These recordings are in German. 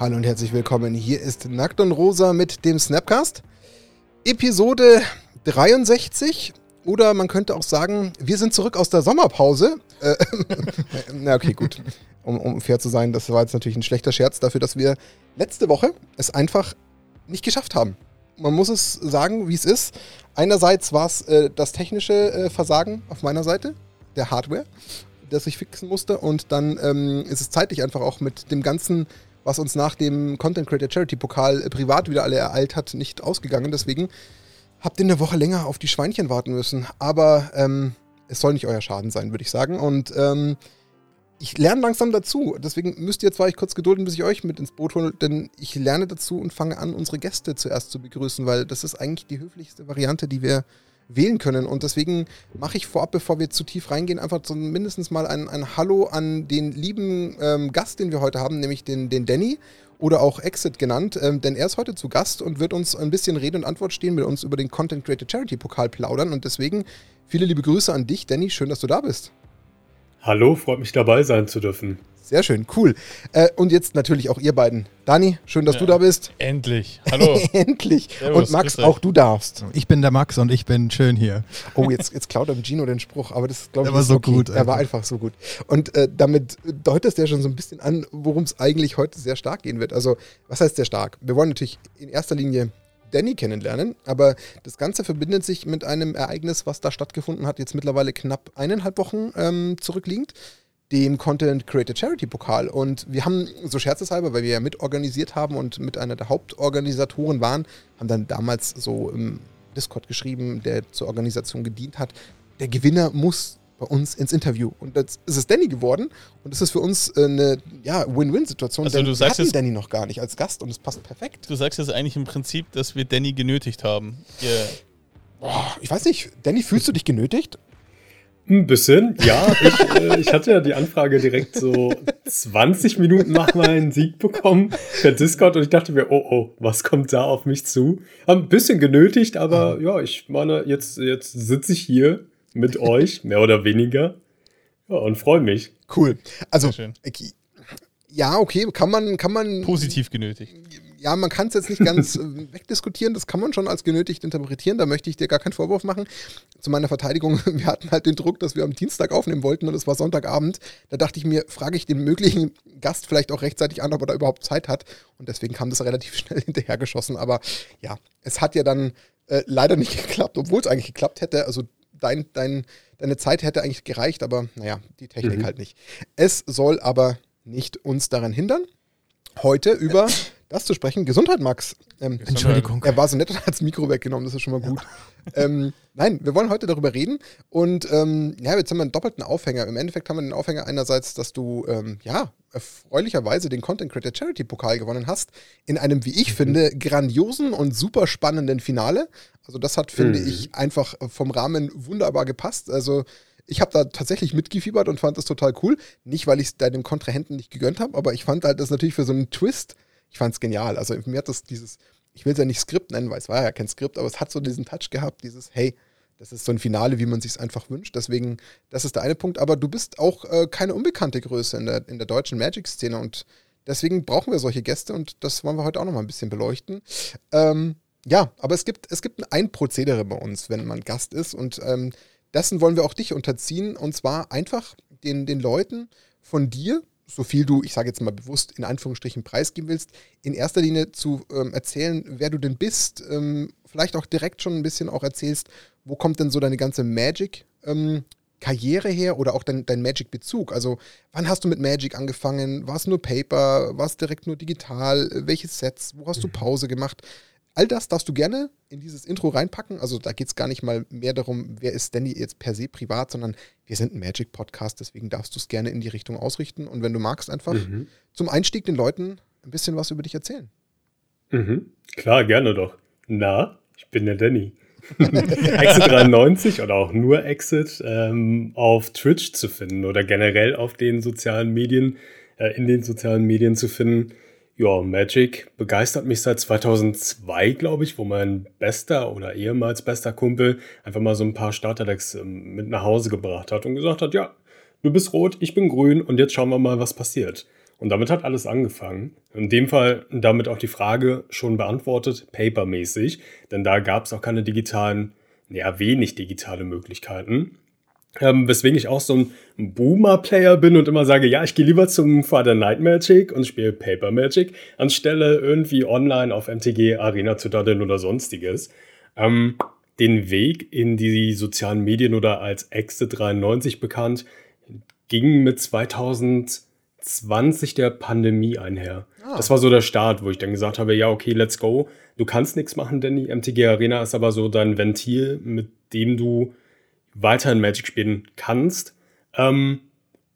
Hallo und herzlich willkommen. Hier ist Nackt und Rosa mit dem Snapcast. Episode 63. Oder man könnte auch sagen, wir sind zurück aus der Sommerpause. Äh, na, okay, gut. Um, um fair zu sein, das war jetzt natürlich ein schlechter Scherz dafür, dass wir letzte Woche es einfach nicht geschafft haben. Man muss es sagen, wie es ist. Einerseits war es äh, das technische äh, Versagen auf meiner Seite, der Hardware, das ich fixen musste. Und dann ähm, ist es zeitlich einfach auch mit dem ganzen, was uns nach dem Content Creator Charity Pokal äh, privat wieder alle ereilt hat, nicht ausgegangen. Deswegen habt ihr eine Woche länger auf die Schweinchen warten müssen. Aber ähm, es soll nicht euer Schaden sein, würde ich sagen. Und ähm, ich lerne langsam dazu. Deswegen müsst ihr zwar euch kurz gedulden, bis ich euch mit ins Boot hole, denn ich lerne dazu und fange an, unsere Gäste zuerst zu begrüßen, weil das ist eigentlich die höflichste Variante, die wir wählen können. Und deswegen mache ich vorab, bevor wir zu tief reingehen, einfach so mindestens mal ein, ein Hallo an den lieben ähm, Gast, den wir heute haben, nämlich den, den Danny oder auch Exit genannt, ähm, denn er ist heute zu Gast und wird uns ein bisschen Rede und Antwort stehen, mit uns über den Content Creator Charity Pokal plaudern. Und deswegen viele liebe Grüße an dich, Danny. Schön, dass du da bist. Hallo, freut mich dabei sein zu dürfen. Sehr schön, cool. Äh, und jetzt natürlich auch ihr beiden. Dani, schön, dass ja, du da bist. Endlich. Hallo. endlich. Servus, und Max, auch du darfst. Ich bin der Max und ich bin schön hier. Oh, jetzt, jetzt klaut er Gino den Spruch, aber das glaube ich. Er war so okay. gut. Er war einfach so gut. Und äh, damit deutest er schon so ein bisschen an, worum es eigentlich heute sehr stark gehen wird. Also, was heißt sehr stark? Wir wollen natürlich in erster Linie Danny kennenlernen. Aber das Ganze verbindet sich mit einem Ereignis, was da stattgefunden hat, jetzt mittlerweile knapp eineinhalb Wochen ähm, zurückliegend, dem Content Creator Charity Pokal. Und wir haben, so scherzeshalber, weil wir ja mitorganisiert haben und mit einer der Hauptorganisatoren waren, haben dann damals so im Discord geschrieben, der zur Organisation gedient hat. Der Gewinner muss bei uns ins Interview. Und jetzt ist es Danny geworden. Und das ist für uns äh, eine ja, Win-Win-Situation. Also denn du sagst wir hatten Danny noch gar nicht als Gast und es passt perfekt. Du sagst jetzt eigentlich im Prinzip, dass wir Danny genötigt haben. Yeah. Boah, ich weiß nicht, Danny, fühlst du dich genötigt? Ein bisschen, ja. Ich, äh, ich, hatte ja die Anfrage direkt so 20 Minuten nach meinem Sieg bekommen per Discord und ich dachte mir, oh oh, was kommt da auf mich zu? Ein bisschen genötigt, aber ah. ja, ich meine, jetzt, jetzt sitze ich hier mit euch, mehr oder weniger. Ja, und freue mich. Cool. Also, ja, okay, kann man, kann man. Positiv genötigt. Ja, man kann es jetzt nicht ganz äh, wegdiskutieren, das kann man schon als genötigt interpretieren, da möchte ich dir gar keinen Vorwurf machen. Zu meiner Verteidigung, wir hatten halt den Druck, dass wir am Dienstag aufnehmen wollten und es war Sonntagabend. Da dachte ich mir, frage ich den möglichen Gast vielleicht auch rechtzeitig an, ob er da überhaupt Zeit hat. Und deswegen kam das relativ schnell hinterhergeschossen. Aber ja, es hat ja dann äh, leider nicht geklappt, obwohl es eigentlich geklappt hätte. Also dein, dein, deine Zeit hätte eigentlich gereicht, aber naja, die Technik mhm. halt nicht. Es soll aber nicht uns daran hindern, heute über das zu sprechen. Gesundheit, Max. Ähm, Entschuldigung. Er war so nett und hat das Mikro weggenommen, das ist schon mal gut. Ja. Ähm, nein, wir wollen heute darüber reden und ähm, ja, jetzt haben wir einen doppelten Aufhänger. Im Endeffekt haben wir den Aufhänger einerseits, dass du ähm, ja erfreulicherweise den Content Creator Charity Pokal gewonnen hast in einem, wie ich mhm. finde, grandiosen und super spannenden Finale. Also das hat, finde mhm. ich, einfach vom Rahmen wunderbar gepasst. Also ich habe da tatsächlich mitgefiebert und fand das total cool. Nicht, weil ich es deinem Kontrahenten nicht gegönnt habe, aber ich fand halt das natürlich für so einen Twist ich fand es genial. Also mir hat das dieses, ich will es ja nicht Skript nennen, weil es war ja kein Skript, aber es hat so diesen Touch gehabt, dieses, hey, das ist so ein Finale, wie man sich es einfach wünscht. Deswegen, das ist der eine Punkt. Aber du bist auch äh, keine unbekannte Größe in der, in der deutschen Magic-Szene und deswegen brauchen wir solche Gäste und das wollen wir heute auch nochmal ein bisschen beleuchten. Ähm, ja, aber es gibt, es gibt ein Prozedere bei uns, wenn man Gast ist und ähm, dessen wollen wir auch dich unterziehen und zwar einfach den, den Leuten von dir so viel du, ich sage jetzt mal bewusst, in Anführungsstrichen preisgeben willst, in erster Linie zu ähm, erzählen, wer du denn bist, ähm, vielleicht auch direkt schon ein bisschen auch erzählst, wo kommt denn so deine ganze Magic ähm, Karriere her oder auch dein, dein Magic-Bezug? Also, wann hast du mit Magic angefangen? War es nur Paper? War es direkt nur digital? Welche Sets? Wo hast du mhm. Pause gemacht? All das darfst du gerne in dieses Intro reinpacken. Also da geht es gar nicht mal mehr darum, wer ist Danny jetzt per se privat, sondern wir sind ein Magic-Podcast, deswegen darfst du es gerne in die Richtung ausrichten. Und wenn du magst, einfach mhm. zum Einstieg den Leuten ein bisschen was über dich erzählen. Mhm. Klar, gerne doch. Na, ich bin der Danny. Exit 93 oder auch nur Exit ähm, auf Twitch zu finden oder generell auf den sozialen Medien, äh, in den sozialen Medien zu finden. Ja, Magic begeistert mich seit 2002, glaube ich, wo mein bester oder ehemals bester Kumpel einfach mal so ein paar Starterdecks ähm, mit nach Hause gebracht hat und gesagt hat, ja, du bist rot, ich bin grün und jetzt schauen wir mal, was passiert. Und damit hat alles angefangen. In dem Fall damit auch die Frage schon beantwortet, papermäßig, denn da gab es auch keine digitalen, ja, wenig digitale Möglichkeiten. Ähm, weswegen ich auch so ein Boomer-Player bin und immer sage, ja, ich gehe lieber zum Father Night Magic und spiele Paper Magic, anstelle irgendwie online auf MTG Arena zu daddeln oder sonstiges. Ähm, den Weg in die sozialen Medien oder als Exit 93 bekannt, ging mit 2020 der Pandemie einher. Ah. Das war so der Start, wo ich dann gesagt habe, ja, okay, let's go. Du kannst nichts machen, Danny. MTG Arena ist aber so dein Ventil, mit dem du weiterhin Magic spielen kannst, ähm,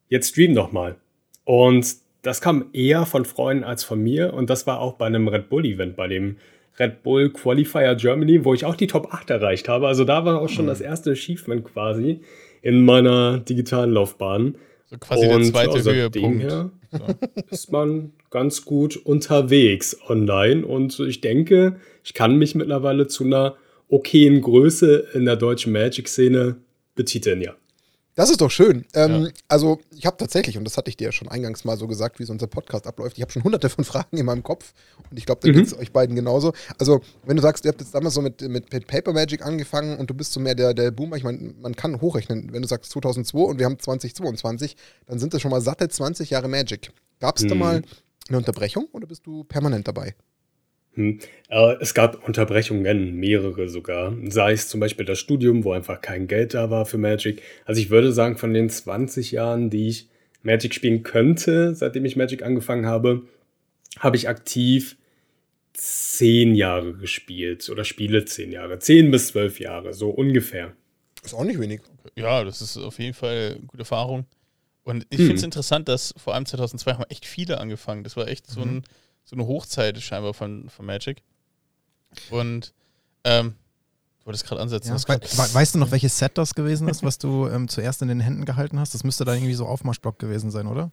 jetzt stream doch mal. Und das kam eher von Freunden als von mir. Und das war auch bei einem Red Bull-Event, bei dem Red Bull Qualifier Germany, wo ich auch die Top 8 erreicht habe. Also da war auch schon mhm. das erste Achievement quasi in meiner digitalen Laufbahn. So quasi und der zweite ja, Höhepunkt. Her ist man ganz gut unterwegs online. Und ich denke, ich kann mich mittlerweile zu einer okayen Größe in der deutschen Magic-Szene betiteln, ja. Das ist doch schön. Ähm, ja. Also, ich habe tatsächlich, und das hatte ich dir ja schon eingangs mal so gesagt, wie so unser Podcast abläuft, ich habe schon hunderte von Fragen in meinem Kopf und ich glaube, da mhm. geht es euch beiden genauso. Also, wenn du sagst, ihr habt jetzt damals so mit, mit, mit Paper Magic angefangen und du bist so mehr der, der Boomer, ich meine, man kann hochrechnen, wenn du sagst 2002 und wir haben 2022, dann sind das schon mal satte 20 Jahre Magic. Gab es mhm. da mal eine Unterbrechung oder bist du permanent dabei? Hm. Äh, es gab Unterbrechungen, mehrere sogar. Sei es zum Beispiel das Studium, wo einfach kein Geld da war für Magic. Also ich würde sagen, von den 20 Jahren, die ich Magic spielen könnte, seitdem ich Magic angefangen habe, habe ich aktiv 10 Jahre gespielt oder spiele 10 Jahre. 10 bis 12 Jahre, so ungefähr. Ist auch nicht wenig. Ja, das ist auf jeden Fall eine gute Erfahrung. Und ich hm. finde es interessant, dass vor allem 2002 haben echt viele angefangen. Das war echt so ein mhm so eine Hochzeit scheinbar von, von Magic. Und ähm, du wolltest gerade ansetzen. Ja, we weißt du noch, welches Set das gewesen ist, was du ähm, zuerst in den Händen gehalten hast? Das müsste da irgendwie so Aufmarschblock gewesen sein, oder?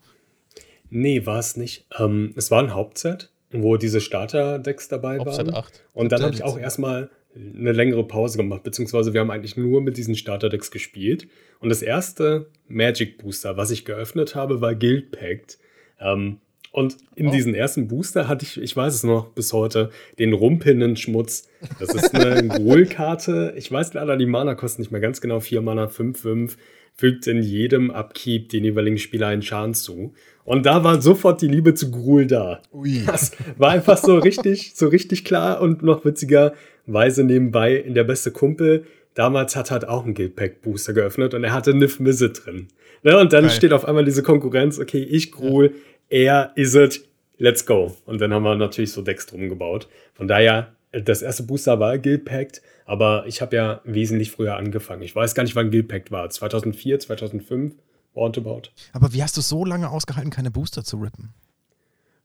Nee, war es nicht. Ähm, es war ein Hauptset, wo diese Starter-Decks dabei Hauptset waren. 8. Und dann habe ich auch erstmal eine längere Pause gemacht, beziehungsweise wir haben eigentlich nur mit diesen Starter-Decks gespielt. Und das erste Magic Booster, was ich geöffnet habe, war Guild Pact. Ähm, und in oh. diesen ersten Booster hatte ich, ich weiß es noch bis heute, den rumpelnden Schmutz. Das ist eine Goal-Karte. Ich weiß leider, die Mana kosten nicht mehr ganz genau. 4 Mana, 5, 5. Fügt in jedem Upkeep den jeweiligen Spieler einen Schaden zu. Und da war sofort die Liebe zu Gruul da. Ui. Das war einfach so richtig, so richtig klar und noch witzigerweise nebenbei der beste Kumpel. Damals hat halt auch ein Guildpack Booster geöffnet und er hatte Nif Mizzet drin. Ne, und dann Geil. steht auf einmal diese Konkurrenz, okay, ich Gruul, ja er ist es, let's go. Und dann haben wir natürlich so Decks drum gebaut. Von daher, das erste Booster war Guild Pact, aber ich habe ja wesentlich früher angefangen. Ich weiß gar nicht, wann Guild Pact war. 2004, 2005, roundabout. Aber wie hast du so lange ausgehalten, keine Booster zu rippen?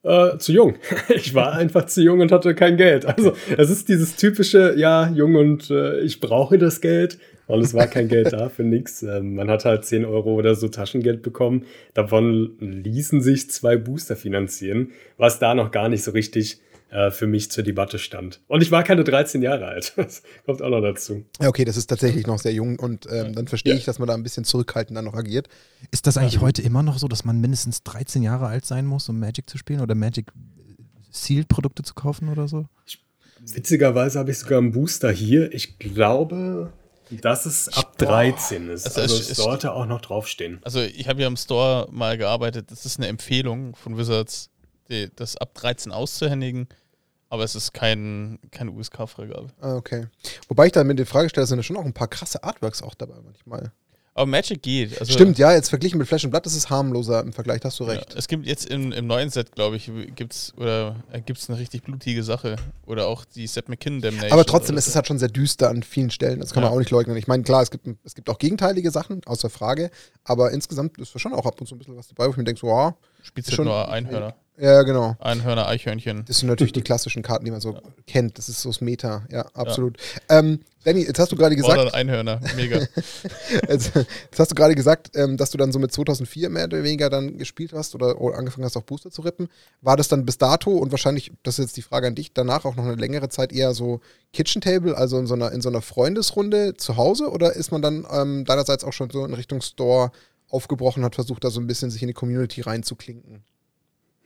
Äh, zu jung. Ich war einfach zu jung und hatte kein Geld. Also, es ist dieses typische, ja, jung und äh, ich brauche das Geld. Und es war kein Geld da für nichts. Ähm, man hat halt 10 Euro oder so Taschengeld bekommen. Davon ließen sich zwei Booster finanzieren, was da noch gar nicht so richtig äh, für mich zur Debatte stand. Und ich war keine 13 Jahre alt. Das kommt auch noch dazu. Ja, okay, das ist tatsächlich noch sehr jung und ähm, dann verstehe ja. ich, dass man da ein bisschen zurückhaltend dann noch agiert. Ist das eigentlich ja. heute immer noch so, dass man mindestens 13 Jahre alt sein muss, um Magic zu spielen oder Magic Sealed Produkte zu kaufen oder so? Ich, witzigerweise habe ich sogar einen Booster hier. Ich glaube, dass es ab 13 ist. Also, also es, es sollte auch noch draufstehen. Also ich habe ja im Store mal gearbeitet. Das ist eine Empfehlung von Wizards, die, das ab 13 auszuhändigen. Aber es ist kein, keine USK-Freigabe. Ah, okay. Wobei ich da mit der Frage stelle, sind da schon auch ein paar krasse Artworks auch dabei manchmal. Aber Magic geht. Also Stimmt, ja, jetzt verglichen mit Flash und Blood ist es harmloser im Vergleich, hast du recht. Ja, es gibt jetzt im, im neuen Set, glaube ich, gibt's oder äh, gibt's eine richtig blutige Sache. Oder auch die Set McKinnon Damnation. Aber trotzdem ist es halt schon sehr düster an vielen Stellen. Das kann ja. man auch nicht leugnen. Ich meine, klar, es gibt, es gibt auch gegenteilige Sachen, außer Frage. Aber insgesamt ist da schon auch ab und zu ein bisschen was dabei, wo ich mir denke, so, wow. Spielst du nur Einhörner? Ja, genau. Einhörner, Eichhörnchen. Das sind natürlich die klassischen Karten, die man so ja. kennt. Das ist so das Meta. Ja, absolut. Ja. Ähm, Danny, jetzt hast du gerade gesagt. Modern Einhörner, mega. jetzt, jetzt, hast du gerade gesagt, ähm, dass du dann so mit 2004 mehr oder weniger dann gespielt hast oder, oder, angefangen hast, auch Booster zu rippen. War das dann bis dato und wahrscheinlich, das ist jetzt die Frage an dich, danach auch noch eine längere Zeit eher so Kitchen Table, also in so einer, in so einer Freundesrunde zu Hause oder ist man dann ähm, deinerseits auch schon so in Richtung Store aufgebrochen, hat versucht, da so ein bisschen sich in die Community reinzuklinken?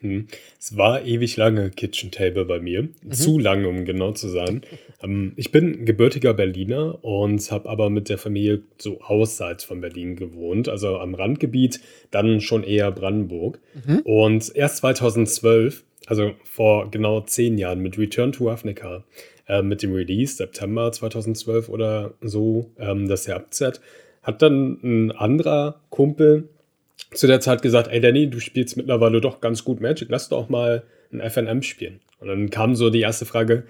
Hm. Es war ewig lange Kitchen Table bei mir. Mhm. Zu lange, um genau zu sein. ähm, ich bin gebürtiger Berliner und habe aber mit der Familie so außerhalb von Berlin gewohnt, also am Randgebiet, dann schon eher Brandenburg. Mhm. Und erst 2012, also vor genau zehn Jahren, mit Return to Ravnica, äh, mit dem Release, September 2012 oder so, ähm, das Herbstzeit, hat dann ein anderer Kumpel zu der Zeit gesagt, ey Danny, du spielst mittlerweile doch ganz gut Magic, lass doch mal ein FNM spielen. Und dann kam so die erste Frage,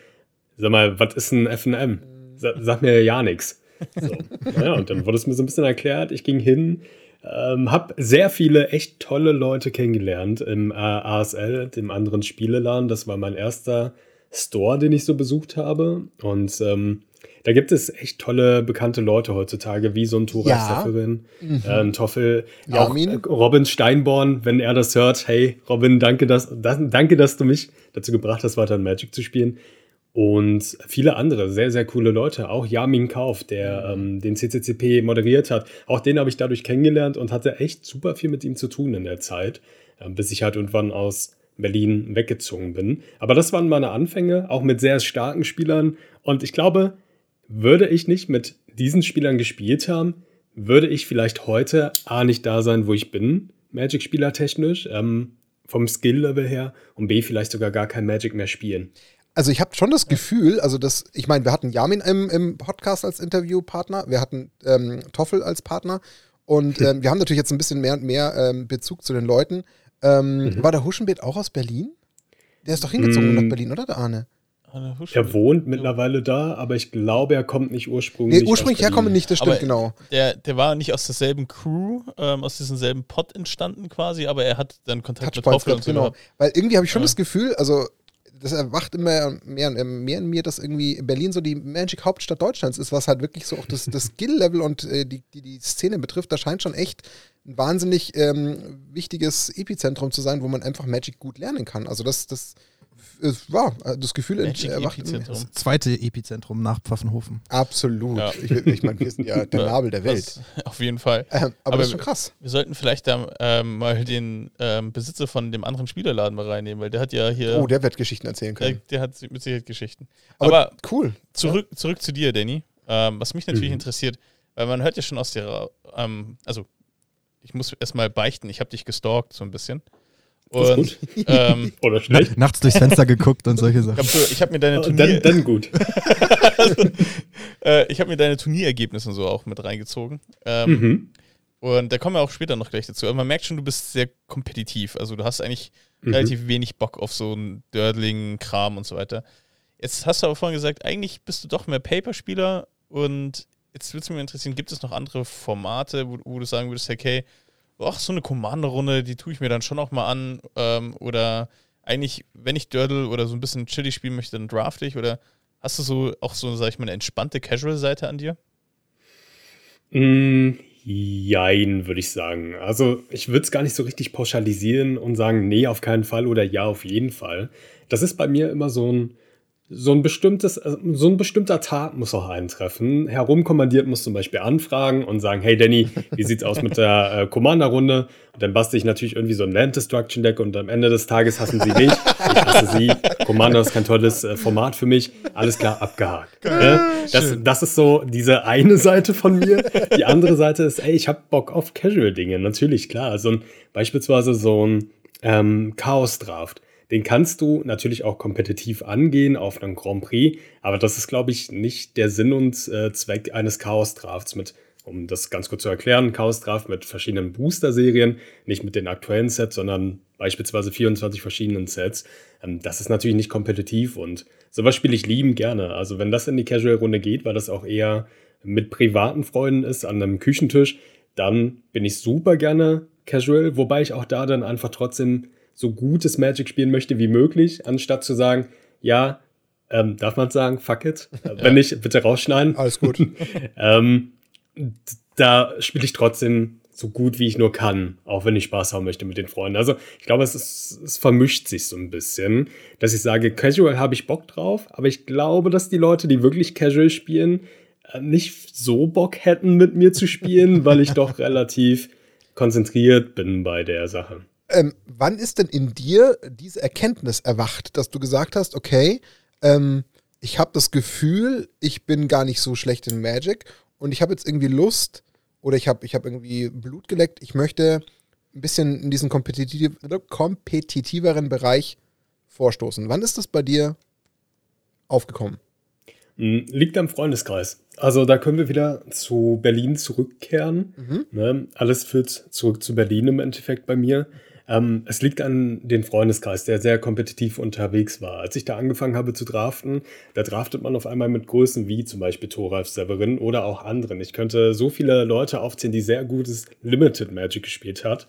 sag mal, was ist ein FNM? Sa sag mir ja nichts. So. Ja, und dann wurde es mir so ein bisschen erklärt. Ich ging hin, ähm, habe sehr viele echt tolle Leute kennengelernt im äh, ASL, dem anderen Spieleladen. Das war mein erster Store, den ich so besucht habe. Und ähm, da gibt es echt tolle, bekannte Leute heutzutage, wie so ein Tora ja. Seferin, mhm. äh, ein Toffel, ja, auch äh, Robin Steinborn, wenn er das hört. Hey, Robin, danke, dass, das, danke, dass du mich dazu gebracht hast, weiter Magic zu spielen. Und viele andere, sehr, sehr coole Leute. Auch Yamin Kauf, der ähm, den CCCP moderiert hat. Auch den habe ich dadurch kennengelernt und hatte echt super viel mit ihm zu tun in der Zeit, äh, bis ich halt irgendwann aus Berlin weggezogen bin. Aber das waren meine Anfänge, auch mit sehr starken Spielern. Und ich glaube, würde ich nicht mit diesen Spielern gespielt haben, würde ich vielleicht heute A nicht da sein, wo ich bin, Magic-Spieler technisch, ähm, vom Skill-Level her, und B vielleicht sogar gar kein Magic mehr spielen. Also ich habe schon das Gefühl, also das, ich meine, wir hatten Yamin im, im Podcast als Interviewpartner, wir hatten ähm, Toffel als Partner und ähm, wir haben natürlich jetzt ein bisschen mehr und mehr ähm, Bezug zu den Leuten. Ähm, mhm. War der Huschenbeet auch aus Berlin? Der ist doch hingezogen mhm. nach Berlin, oder der Arne? Er wohnt mittlerweile da, aber ich glaube, er kommt nicht ursprünglich. Nee, ursprünglich herkommen nicht, das stimmt, aber genau. Der, der war nicht aus derselben Crew, ähm, aus diesem selben Pod entstanden quasi, aber er hat dann Kontakt mit Hoffel und so. Genau. Weil irgendwie habe ich schon ja. das Gefühl, also das erwacht immer mehr, mehr in mir, dass irgendwie Berlin so die Magic-Hauptstadt Deutschlands ist, was halt wirklich so auch das, das Skill-Level und äh, die, die, die Szene betrifft. Da scheint schon echt ein wahnsinnig ähm, wichtiges Epizentrum zu sein, wo man einfach Magic gut lernen kann. Also das, das es war das Gefühl erwacht. Das zweite Epizentrum nach Pfaffenhofen. Absolut. Ja. Ich, ich meine, wir sind ja der Nabel der Welt. Das, auf jeden Fall. Ähm, aber, aber, das ist schon krass. Wir, sollten vielleicht da ähm, mal den ähm, Besitzer von dem anderen Spielerladen mal reinnehmen, weil der hat ja hier. Oh, der wird Geschichten erzählen können. Der, der hat mit Sicherheit Geschichten. Aber, aber cool. Zurück, ja. zurück zu dir, Danny. Ähm, was mich natürlich mhm. interessiert, weil man hört ja schon aus der. Ähm, also, ich muss erstmal beichten, ich habe dich gestalkt so ein bisschen. Und, ähm, Oder schlecht. Nachts durchs Fenster geguckt und solche Sachen. Ich habe mir deine Turnier... Dann, dann gut. äh, ich habe mir deine Turnierergebnisse so auch mit reingezogen. Ähm, mhm. Und da kommen wir auch später noch gleich dazu. Aber man merkt schon, du bist sehr kompetitiv. Also du hast eigentlich mhm. relativ wenig Bock auf so einen Dördling-Kram und so weiter. Jetzt hast du aber vorhin gesagt, eigentlich bist du doch mehr Paperspieler und jetzt würde es mich interessieren, gibt es noch andere Formate, wo, wo du sagen würdest, okay, ach, so eine Commander-Runde, die tue ich mir dann schon auch mal an. Ähm, oder eigentlich, wenn ich Dördel oder so ein bisschen Chili spielen möchte, dann draft ich. Oder hast du so auch so, sag ich mal, eine entspannte Casual-Seite an dir? Mm, jein, würde ich sagen. Also, ich würde es gar nicht so richtig pauschalisieren und sagen, nee, auf keinen Fall oder ja, auf jeden Fall. Das ist bei mir immer so ein so ein bestimmtes, äh, so ein bestimmter Tag muss auch eintreffen. Herumkommandiert muss zum Beispiel anfragen und sagen, hey Danny, wie sieht's aus mit der äh, Commander-Runde? Und dann bastel ich natürlich irgendwie so ein Land Destruction Deck und am Ende des Tages hassen sie mich. Ich hasse sie. Commander ist kein tolles äh, Format für mich. Alles klar, abgehakt. Äh, das, das ist so diese eine Seite von mir. Die andere Seite ist, ey, ich hab Bock auf Casual-Dinge. Natürlich, klar. Also ein, beispielsweise so ein ähm, Chaos-Draft den kannst du natürlich auch kompetitiv angehen auf einem Grand Prix, aber das ist, glaube ich, nicht der Sinn und äh, Zweck eines Chaos-Drafts mit, um das ganz kurz zu erklären, Chaos-Draft mit verschiedenen Booster-Serien, nicht mit den aktuellen Sets, sondern beispielsweise 24 verschiedenen Sets. Ähm, das ist natürlich nicht kompetitiv und sowas spiele ich lieben gerne. Also wenn das in die Casual-Runde geht, weil das auch eher mit privaten Freunden ist, an einem Küchentisch, dann bin ich super gerne Casual, wobei ich auch da dann einfach trotzdem so gutes Magic spielen möchte wie möglich, anstatt zu sagen, ja, ähm, darf man sagen, fuck it. Ja. Wenn nicht, bitte rausschneiden. Alles gut. ähm, da spiele ich trotzdem so gut wie ich nur kann, auch wenn ich Spaß haben möchte mit den Freunden. Also ich glaube, es, ist, es vermischt sich so ein bisschen, dass ich sage, Casual habe ich Bock drauf, aber ich glaube, dass die Leute, die wirklich Casual spielen, äh, nicht so Bock hätten, mit mir zu spielen, weil ich doch relativ konzentriert bin bei der Sache. Ähm, wann ist denn in dir diese Erkenntnis erwacht, dass du gesagt hast, okay, ähm, ich habe das Gefühl, ich bin gar nicht so schlecht in Magic und ich habe jetzt irgendwie Lust oder ich habe ich hab irgendwie Blut geleckt, ich möchte ein bisschen in diesen kompetitiv kompetitiveren Bereich vorstoßen. Wann ist das bei dir aufgekommen? Hm, liegt am Freundeskreis. Also da können wir wieder zu Berlin zurückkehren. Mhm. Ne? Alles führt zurück zu Berlin im Endeffekt bei mir. Ähm, es liegt an den Freundeskreis, der sehr kompetitiv unterwegs war. Als ich da angefangen habe zu draften, da draftet man auf einmal mit Größen wie zum Beispiel Thoralf Severin oder auch anderen. Ich könnte so viele Leute aufzählen, die sehr gutes Limited Magic gespielt hat,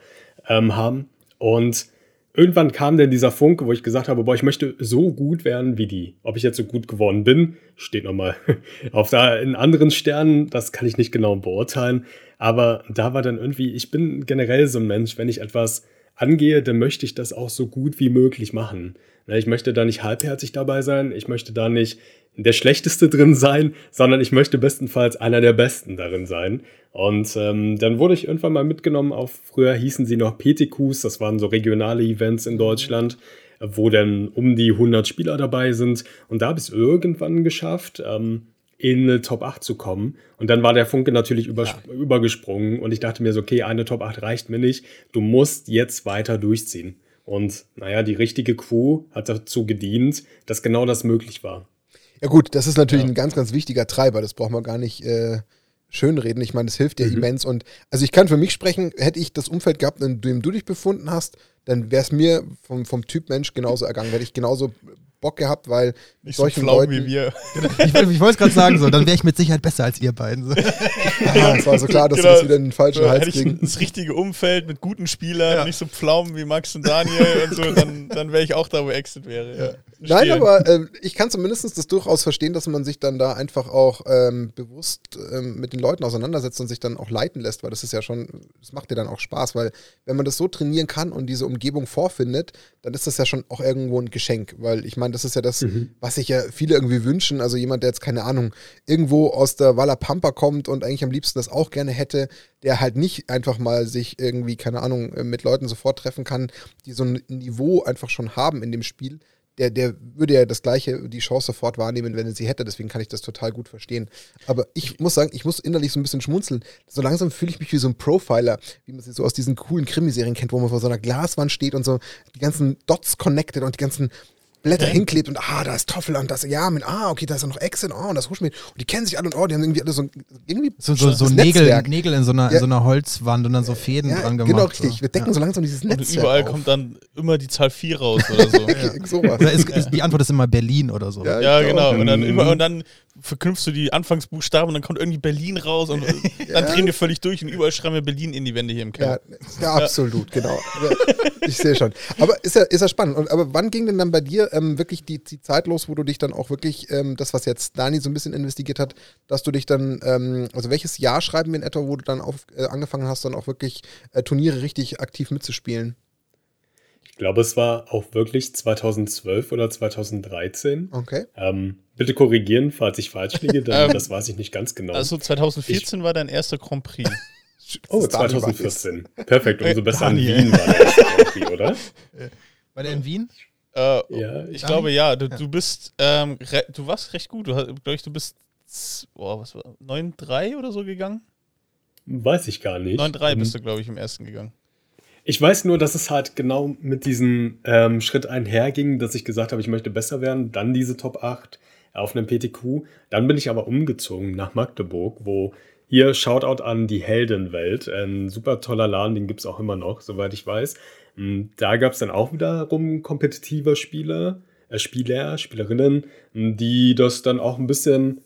ähm, haben. Und irgendwann kam dann dieser Funke, wo ich gesagt habe, boah, ich möchte so gut werden wie die. Ob ich jetzt so gut geworden bin, steht nochmal auf da in anderen Sternen, das kann ich nicht genau beurteilen. Aber da war dann irgendwie, ich bin generell so ein Mensch, wenn ich etwas angehe, dann möchte ich das auch so gut wie möglich machen. Ne, ich möchte da nicht halbherzig dabei sein, ich möchte da nicht der Schlechteste drin sein, sondern ich möchte bestenfalls einer der Besten darin sein. Und ähm, dann wurde ich irgendwann mal mitgenommen auf, früher hießen sie noch PTQs, das waren so regionale Events in Deutschland, wo dann um die 100 Spieler dabei sind. Und da habe ich es irgendwann geschafft, ähm, in eine Top 8 zu kommen. Und dann war der Funke natürlich über, ja. übergesprungen und ich dachte mir so, okay, eine Top 8 reicht mir nicht. Du musst jetzt weiter durchziehen. Und naja, die richtige Crew hat dazu gedient, dass genau das möglich war. Ja gut, das ist natürlich ja. ein ganz, ganz wichtiger Treiber. Das braucht man gar nicht äh, schönreden. Ich meine, das hilft dir mhm. immens. Und also ich kann für mich sprechen, hätte ich das Umfeld gehabt, in dem du dich befunden hast, dann wäre es mir vom, vom Typ Mensch genauso ergangen. Hätte ich genauso Bock gehabt, weil nicht solchen so Leuten, wie wir. ich, ich wollte es gerade sagen, so, dann wäre ich mit Sicherheit besser als ihr beiden. So. ja, es war so klar, dass genau. das wieder in den falschen so, Hals hätte ich das richtige Umfeld mit guten Spielern, ja. nicht so Pflaumen wie Max und Daniel und so, dann, dann wäre ich auch da, wo Exit wäre. Ja. Nein, aber äh, ich kann zumindest das durchaus verstehen, dass man sich dann da einfach auch ähm, bewusst ähm, mit den Leuten auseinandersetzt und sich dann auch leiten lässt, weil das ist ja schon, das macht dir dann auch Spaß, weil wenn man das so trainieren kann und diese Umgebung vorfindet, dann ist das ja schon auch irgendwo ein Geschenk, weil ich meine, das ist ja das, mhm. was sich ja viele irgendwie wünschen, also jemand, der jetzt keine Ahnung, irgendwo aus der Walla Pampa kommt und eigentlich am liebsten das auch gerne hätte, der halt nicht einfach mal sich irgendwie, keine Ahnung, mit Leuten sofort treffen kann, die so ein Niveau einfach schon haben in dem Spiel, der, der würde ja das gleiche, die Chance sofort wahrnehmen, wenn er sie hätte. Deswegen kann ich das total gut verstehen. Aber ich muss sagen, ich muss innerlich so ein bisschen schmunzeln. So langsam fühle ich mich wie so ein Profiler, wie man sie so aus diesen coolen Krimiserien kennt, wo man vor so einer Glaswand steht und so die ganzen Dots connected und die ganzen Blätter ja. hinklebt und ah, da ist Toffel und das, ja, mit, ah, okay, da ist ja noch Exit, oh, und das Huschmehl. Und die kennen sich alle und oh, die haben irgendwie alle so, irgendwie so, so, so Nägel, Nägel in so, einer, ja. in so einer Holzwand und dann so Fäden ja, dran gemacht. Genau, richtig. So. Wir decken so langsam dieses Netzwerk. Und überall auf. kommt dann immer die Zahl 4 raus oder so. sowas. Oder ist, ist, die Antwort ist immer Berlin oder so. Ja, genau. Und dann, immer, und dann verknüpfst du die Anfangsbuchstaben und dann kommt irgendwie Berlin raus und dann drehen wir völlig durch und überall schreiben wir Berlin in die Wände hier im Keller. Ja, ja absolut, genau. ich sehe schon. Aber ist ja, ist ja spannend. Und, aber wann ging denn dann bei dir ähm, wirklich die, die Zeit los, wo du dich dann auch wirklich, ähm, das, was jetzt Dani so ein bisschen investigiert hat, dass du dich dann, ähm, also welches Jahr schreiben wir in etwa, wo du dann auf, äh, angefangen hast, dann auch wirklich äh, Turniere richtig aktiv mitzuspielen? Ich glaube, es war auch wirklich 2012 oder 2013. Okay. Ähm, bitte korrigieren, falls ich falsch liege, denn ähm, das weiß ich nicht ganz genau. Also 2014 ich, war dein erster Grand Prix. oh, 2014. Perfekt, umso besser in Wien war der erste Grand Prix, oder? War der in Wien? Äh, ja, ich Dani? glaube ja. Du, ja. du bist, ähm, du warst recht gut. Du glaube ich, du bist, boah, was war, 9-3 oder so gegangen? Weiß ich gar nicht. 9-3 bist du, glaube ich, im ersten gegangen. Ich weiß nur, dass es halt genau mit diesem ähm, Schritt einherging, dass ich gesagt habe, ich möchte besser werden, dann diese Top 8 auf einem PTQ. Dann bin ich aber umgezogen nach Magdeburg, wo hier Shoutout an die Heldenwelt, ein super toller Laden, den gibt es auch immer noch, soweit ich weiß. Hm, da gab es dann auch wiederum kompetitive Spieler, äh, Spieler, Spielerinnen, hm, die das dann auch ein bisschen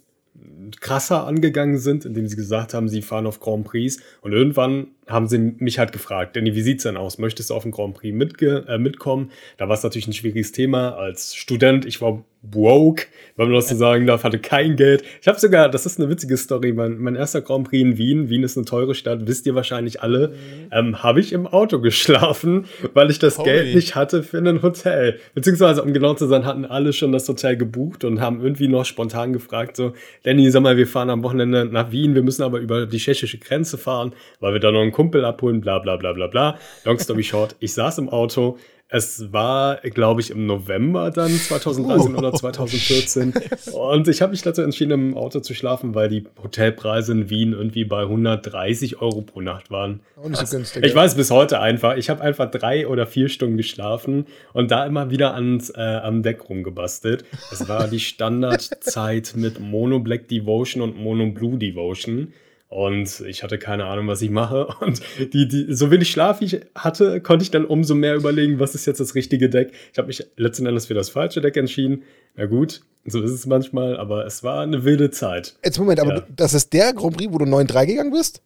krasser angegangen sind, indem sie gesagt haben, sie fahren auf Grand Prix. Und irgendwann haben sie mich halt gefragt, Danny, wie sieht es denn aus? Möchtest du auf den Grand Prix mitge äh, mitkommen? Da war es natürlich ein schwieriges Thema als Student. Ich war broke, wenn man das so sagen darf, hatte kein Geld. Ich habe sogar, das ist eine witzige Story, mein, mein erster Grand Prix in Wien, Wien ist eine teure Stadt, wisst ihr wahrscheinlich alle, mhm. ähm, habe ich im Auto geschlafen, weil ich das Holy. Geld nicht hatte für ein Hotel. Beziehungsweise, um genau zu sein, hatten alle schon das Hotel gebucht und haben irgendwie noch spontan gefragt, so, Danny, sag mal, wir fahren am Wochenende nach Wien, wir müssen aber über die tschechische Grenze fahren, weil wir da noch einen Kumpel abholen, bla bla bla bla bla. Long story short, ich saß im Auto, es war, glaube ich, im November dann 2013 oh. oder 2014. Und ich habe mich dazu entschieden, im Auto zu schlafen, weil die Hotelpreise in Wien irgendwie bei 130 Euro pro Nacht waren. Auch nicht so günstig. Ich ja. weiß bis heute einfach. Ich habe einfach drei oder vier Stunden geschlafen und da immer wieder ans, äh, am Deck rumgebastelt. Das war die Standardzeit mit Mono Black Devotion und Mono Blue Devotion. Und ich hatte keine Ahnung, was ich mache. Und die, die, so wenig Schlaf ich hatte, konnte ich dann umso mehr überlegen, was ist jetzt das richtige Deck. Ich habe mich letzten Endes für das falsche Deck entschieden. Na gut, so ist es manchmal, aber es war eine wilde Zeit. Jetzt Moment, aber ja. das ist der Grand Prix, wo du 9-3 gegangen bist?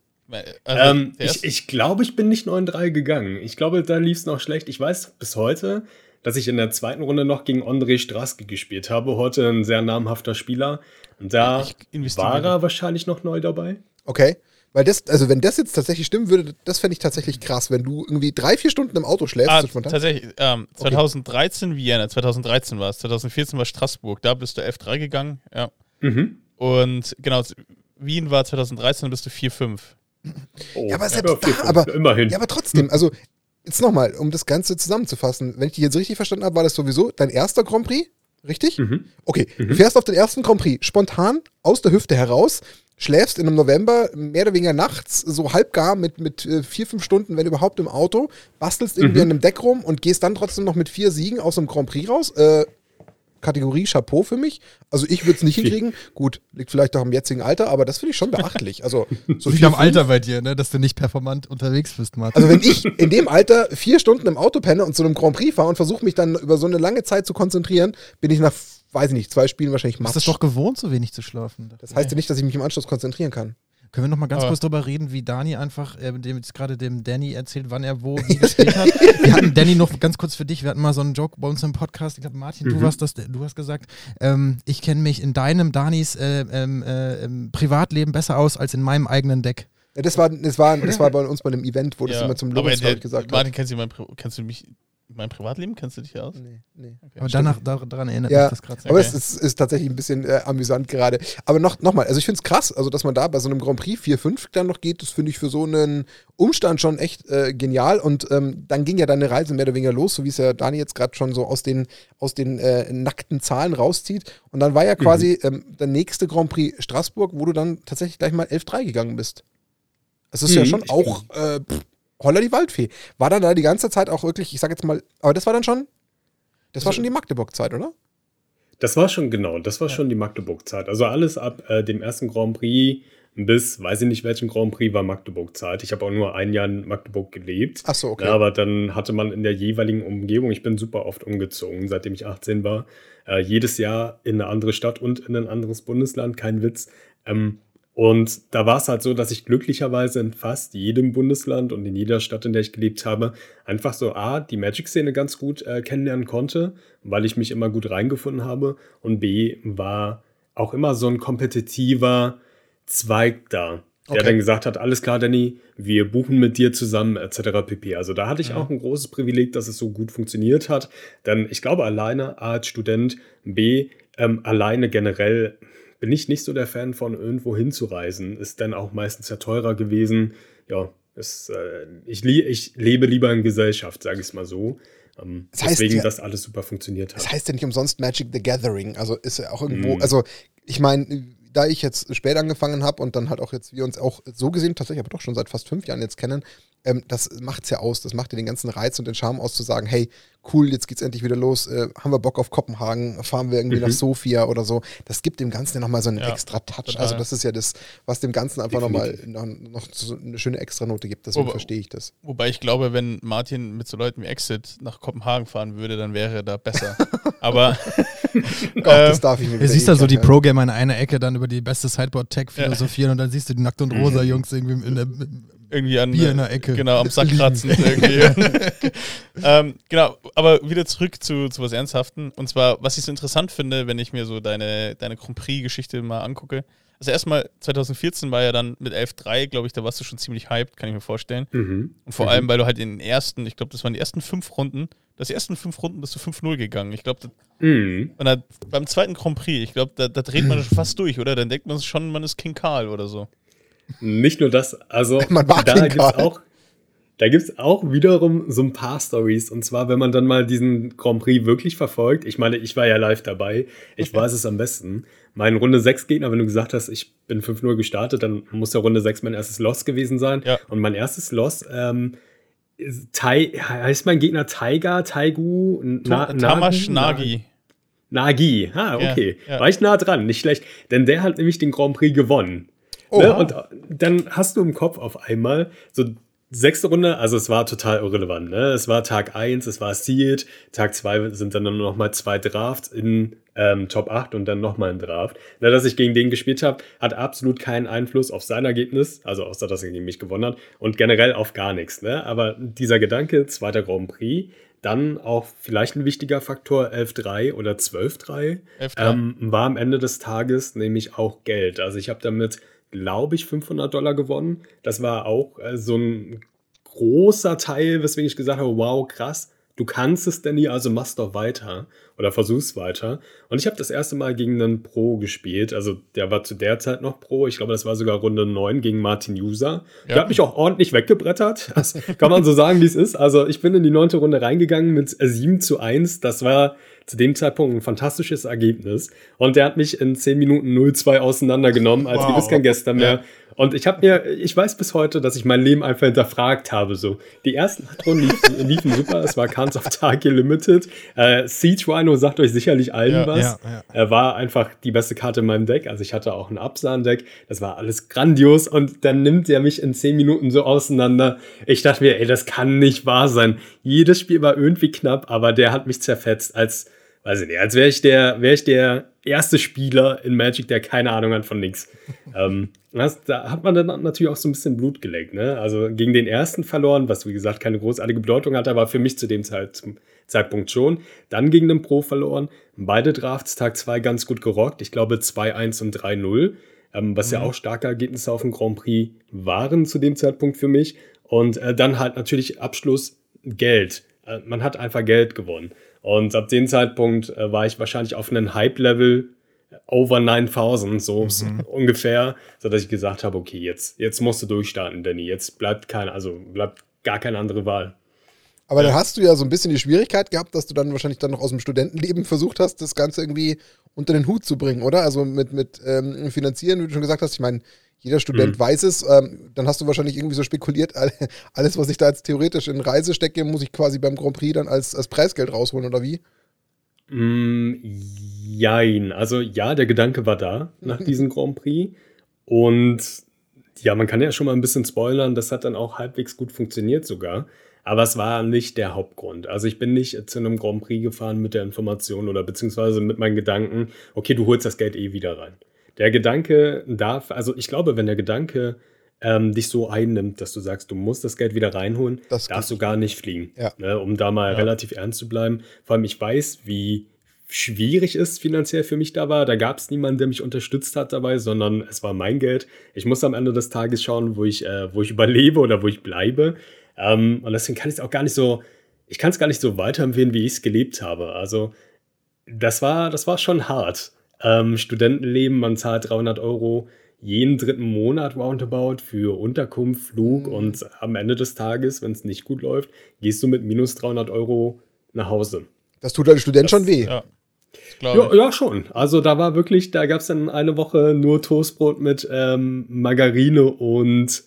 Also, ähm, ich, ich glaube, ich bin nicht 9-3 gegangen. Ich glaube, da lief es noch schlecht. Ich weiß bis heute, dass ich in der zweiten Runde noch gegen André Straske gespielt habe. Heute ein sehr namhafter Spieler. Und da war er wahrscheinlich noch neu dabei. Okay. Weil das, also wenn das jetzt tatsächlich stimmen würde, das fände ich tatsächlich krass, wenn du irgendwie drei, vier Stunden im Auto schläfst. Ah, so tatsächlich, ähm, 2013 okay. Vienna, 2013 war es, 2014 war Straßburg, da bist du F3 gegangen, ja. Mhm. Und genau, Wien war 2013, bist du 4-5. Oh, ja, aber, selbst da, aber, immerhin. Ja, aber trotzdem, also jetzt nochmal, um das Ganze zusammenzufassen, wenn ich dich jetzt richtig verstanden habe, war das sowieso dein erster Grand Prix, richtig? Mhm. Okay, mhm. du fährst auf den ersten Grand Prix spontan aus der Hüfte heraus, schläfst in einem November mehr oder weniger nachts, so halbgar mit, mit äh, vier, fünf Stunden, wenn überhaupt, im Auto, bastelst irgendwie mhm. an einem Deck rum und gehst dann trotzdem noch mit vier Siegen aus dem Grand Prix raus. Äh, Kategorie Chapeau für mich. Also ich würde es nicht hinkriegen. Gut, liegt vielleicht auch am jetzigen Alter, aber das finde ich schon beachtlich. Also so viel am Alter bei dir, ne? dass du nicht performant unterwegs bist, Martin. Also wenn ich in dem Alter vier Stunden im Auto penne und zu einem Grand Prix fahre und versuche mich dann über so eine lange Zeit zu konzentrieren, bin ich nach weiß ich nicht, zwei Spielen wahrscheinlich matsch. Du bist doch gewohnt, so wenig zu schlafen. Das heißt ja nicht, dass ich mich im Anschluss konzentrieren kann. Können wir noch mal ganz Aber kurz darüber reden, wie Dani einfach, äh, dem jetzt gerade dem Danny erzählt, wann er wo wie gespielt hat. Wir hatten Danny noch ganz kurz für dich, wir hatten mal so einen Joke bei uns im Podcast. Ich glaube, Martin, mhm. du, hast das, du hast gesagt, ähm, ich kenne mich in deinem, Danis äh, ähm, äh, Privatleben besser aus als in meinem eigenen Deck. Ja, das war, das war, das war bei uns bei einem Event, wo das immer zum Lorenz, gesagt Martin, kennst du, mein, kennst du mich mein Privatleben kennst du dich aus? Nee, nee. Okay, aber danach, daran erinnert ja, mich das gerade. Aber okay. es ist, ist, tatsächlich ein bisschen äh, amüsant gerade. Aber noch, noch mal, also ich finde es krass, also dass man da bei so einem Grand Prix 4-5 dann noch geht, das finde ich für so einen Umstand schon echt äh, genial. Und ähm, dann ging ja deine Reise mehr oder weniger los, so wie es ja Dani jetzt gerade schon so aus den, aus den äh, nackten Zahlen rauszieht. Und dann war ja quasi mhm. ähm, der nächste Grand Prix Straßburg, wo du dann tatsächlich gleich mal 11-3 gegangen bist. Das ist mhm, ja schon auch äh, pff, Holla die Waldfee. War dann da die ganze Zeit auch wirklich, ich sag jetzt mal, aber das war dann schon, das war schon die Magdeburg-Zeit, oder? Das war schon, genau, das war schon die Magdeburg-Zeit. Also alles ab äh, dem ersten Grand Prix bis, weiß ich nicht welchen Grand Prix, war Magdeburg-Zeit. Ich habe auch nur ein Jahr in Magdeburg gelebt. Ach so, okay. Ja, aber dann hatte man in der jeweiligen Umgebung, ich bin super oft umgezogen, seitdem ich 18 war, äh, jedes Jahr in eine andere Stadt und in ein anderes Bundesland, kein Witz. Ähm, und da war es halt so, dass ich glücklicherweise in fast jedem Bundesland und in jeder Stadt, in der ich gelebt habe, einfach so A, die Magic-Szene ganz gut äh, kennenlernen konnte, weil ich mich immer gut reingefunden habe. Und B, war auch immer so ein kompetitiver Zweig da, der okay. dann gesagt hat, alles klar, Danny, wir buchen mit dir zusammen, etc. pp. Also da hatte ich ja. auch ein großes Privileg, dass es so gut funktioniert hat. Denn ich glaube, alleine A als Student, B, ähm, alleine generell bin ich nicht so der Fan von irgendwo hinzureisen. Ist dann auch meistens ja teurer gewesen. Ja, es, äh, ich, ich, lebe lieber in Gesellschaft, sage ich es mal so. Ähm, das heißt deswegen, ja, dass alles super funktioniert hat. Das heißt ja nicht umsonst Magic the Gathering. Also ist ja auch irgendwo, mm. also ich meine, da ich jetzt spät angefangen habe und dann halt auch jetzt wir uns auch so gesehen tatsächlich aber doch schon seit fast fünf Jahren jetzt kennen, ähm, das macht es ja aus. Das macht ja den ganzen Reiz und den Charme aus zu sagen, hey, cool, jetzt geht's endlich wieder los, äh, haben wir Bock auf Kopenhagen, fahren wir irgendwie mhm. nach Sofia oder so. Das gibt dem Ganzen ja nochmal so einen ja, extra Touch. Total. Also das ist ja das, was dem Ganzen einfach nochmal noch, noch so eine schöne Extranote gibt. Deswegen verstehe ich das. Wobei ich glaube, wenn Martin mit so Leuten wie Exit nach Kopenhagen fahren würde, dann wäre er da besser. Aber Gott, das ähm, darf ich mir Du siehst da so die Pro-Gamer in einer Ecke dann über die beste Sideboard-Tech philosophieren und dann siehst du die Nackt und Rosa Jungs irgendwie in der irgendwie an. Bier in der Ecke. Genau, am Sack kratzen irgendwie. ähm, genau, aber wieder zurück zu, zu was Ernsthaften. Und zwar, was ich so interessant finde, wenn ich mir so deine, deine Grand Prix-Geschichte mal angucke. Also erstmal 2014 war ja dann mit 11.3, glaube ich, da warst du schon ziemlich hyped, kann ich mir vorstellen. Mhm. Und vor Mhm. allem, weil du halt in den ersten, ich glaube, das waren die ersten fünf Runden, das ersten fünf Runden bist du 5-0 gegangen. Ich glaube, Mhm. beim zweiten Grand Prix, ich glaube, da, da dreht man schon fast durch, oder? Dann denkt man schon, man ist King Karl oder so. Nicht nur das, also Man war da gibt's Karl. auch, da gibt's auch wiederum so ein paar Stories. Und zwar, wenn man dann mal diesen Grand Prix wirklich verfolgt. Ich meine, ich war ja live dabei. Ich weiß es am besten. Mein Runde 6 Gegner, wenn du gesagt hast, ich bin 5-0 gestartet, dann muss der Runde 6 mein erstes Loss gewesen sein. Ja. Und mein erstes Loss, ähm, Tai, heißt mein Gegner Taiga, Taigu, Na, Tamash? Nagi. Nagi, ah, Ja, okay. ja. War ich nah dran, nicht schlecht. Denn der hat nämlich den Grand Prix gewonnen. Ne? Und dann hast du im Kopf auf einmal so sechste Runde, also es war total irrelevant. Ne? Es war Tag 1, es war Sealed, Tag 2 sind dann nur noch mal zwei Drafts in ähm, Top 8 und dann nochmal ein Draft. Na, dass ich gegen den gespielt habe, hat absolut keinen Einfluss auf sein Ergebnis, also außer dass er gegen mich gewonnen hat und generell auf gar nichts. Ne? Aber dieser Gedanke, zweiter Grand Prix, dann auch vielleicht ein wichtiger Faktor 11-3 oder 12-3, 11-3. ähm, war am Ende des Tages nämlich auch Geld. Also ich habe damit, glaube ich, 500 Dollar gewonnen. Das war auch äh, so ein großer Teil, weswegen ich gesagt habe, wow, krass, du kannst es, Danny, also mach's doch weiter oder versuch's weiter. Und ich habe das erste Mal gegen einen Pro gespielt. Also der war zu der Zeit noch Pro. Ich glaube, das war sogar Runde 9 gegen Martin User. Der Ja. hat mich auch ordentlich weggebrettert. Das kann man so sagen, wie es ist. Also ich bin in die neunte Runde reingegangen mit 7 zu 1. Das war zu dem Zeitpunkt ein fantastisches Ergebnis. Und der hat mich in 10 Minuten 0-2 auseinandergenommen, als Wow. wow. kein gestern mehr. Und ich habe mir, ich weiß bis heute, dass ich mein Leben einfach hinterfragt habe. So, die ersten acht Runden liefen, liefen super. Es war Khans of Target Limited. Äh, Siege Rhino sagt euch sicherlich allen Ja, was. ja, ja. Er war einfach die beste Karte in meinem Deck. Also ich hatte auch ein Absahn-Deck. Das war alles grandios. Und dann nimmt er mich in zehn Minuten so auseinander. Ich dachte mir, ey, das kann nicht wahr sein. Jedes Spiel war irgendwie knapp, aber der hat mich zerfetzt als, weiß ich nicht, als wäre ich der, wäre ich der erste Spieler in Magic, der keine Ahnung hat von nichts. ähm, das, da hat man dann natürlich auch so ein bisschen Blut geleckt. Ne? Also gegen den ersten verloren, was wie gesagt keine großartige Bedeutung hatte, aber für mich zu dem Zeit, Zeitpunkt schon. Dann gegen den Pro verloren. Beide Drafts Tag 2 ganz gut gerockt. Ich glaube 2-1 und 3-0. Ähm, was ja auch starke Ergebnisse auf dem Grand Prix waren zu dem Zeitpunkt für mich. Und äh, dann halt natürlich Abschluss Geld. Äh, man hat einfach Geld gewonnen. Und ab dem Zeitpunkt äh, war ich wahrscheinlich auf einem Hype-Level over 9000, so so ungefähr, so dass ich gesagt habe, okay, jetzt, jetzt musst du durchstarten, Danny. Jetzt bleibt keine, also bleibt gar keine andere Wahl. Aber dann hast du ja so ein bisschen die Schwierigkeit gehabt, dass du dann wahrscheinlich dann noch aus dem Studentenleben versucht hast, das Ganze irgendwie unter den Hut zu bringen, oder? Also mit, mit ähm, Finanzieren, wie du schon gesagt hast, ich meine, jeder Student Mhm. weiß es, ähm, dann hast du wahrscheinlich irgendwie so spekuliert, all- alles, was ich da jetzt theoretisch in Reise stecke, muss ich quasi beim Grand Prix dann als, als Preisgeld rausholen, oder wie? Mm, jein. Also ja, der Gedanke war da nach diesem Grand Prix. Und ja, man kann ja schon mal ein bisschen spoilern, das hat dann auch halbwegs gut funktioniert sogar. Aber es war nicht der Hauptgrund. Also ich bin nicht zu einem Grand Prix gefahren mit der Information oder beziehungsweise mit meinen Gedanken, okay, du holst das Geld eh wieder rein. Der Gedanke darf, also ich glaube, wenn der Gedanke ähm, dich so einnimmt, dass du sagst, du musst das Geld wieder reinholen, Das darfst du gar nicht fliegen. Ja. Ne, um da mal relativ ernst zu bleiben. Vor allem, ich weiß, wie schwierig es finanziell für mich da war. Da gab es niemanden, der mich unterstützt hat dabei, sondern es war mein Geld. Ich muss am Ende des Tages schauen, wo ich, äh, wo ich überlebe oder wo ich bleibe. Ähm, und deswegen kann ich es auch gar nicht so, ich kann es gar nicht so weiterempfehlen, wie ich es gelebt habe. Also das war, das war schon hart. Ähm, Studentenleben, man zahlt 300 Euro jeden dritten Monat roundabout für Unterkunft, Flug und am Ende des Tages, wenn es nicht gut läuft, gehst du mit minus 300 Euro nach Hause. Das tut als Student schon weh. Ja. Das Ja, ja, schon. Also da war wirklich, da gab es dann eine Woche nur Toastbrot mit ähm, Margarine und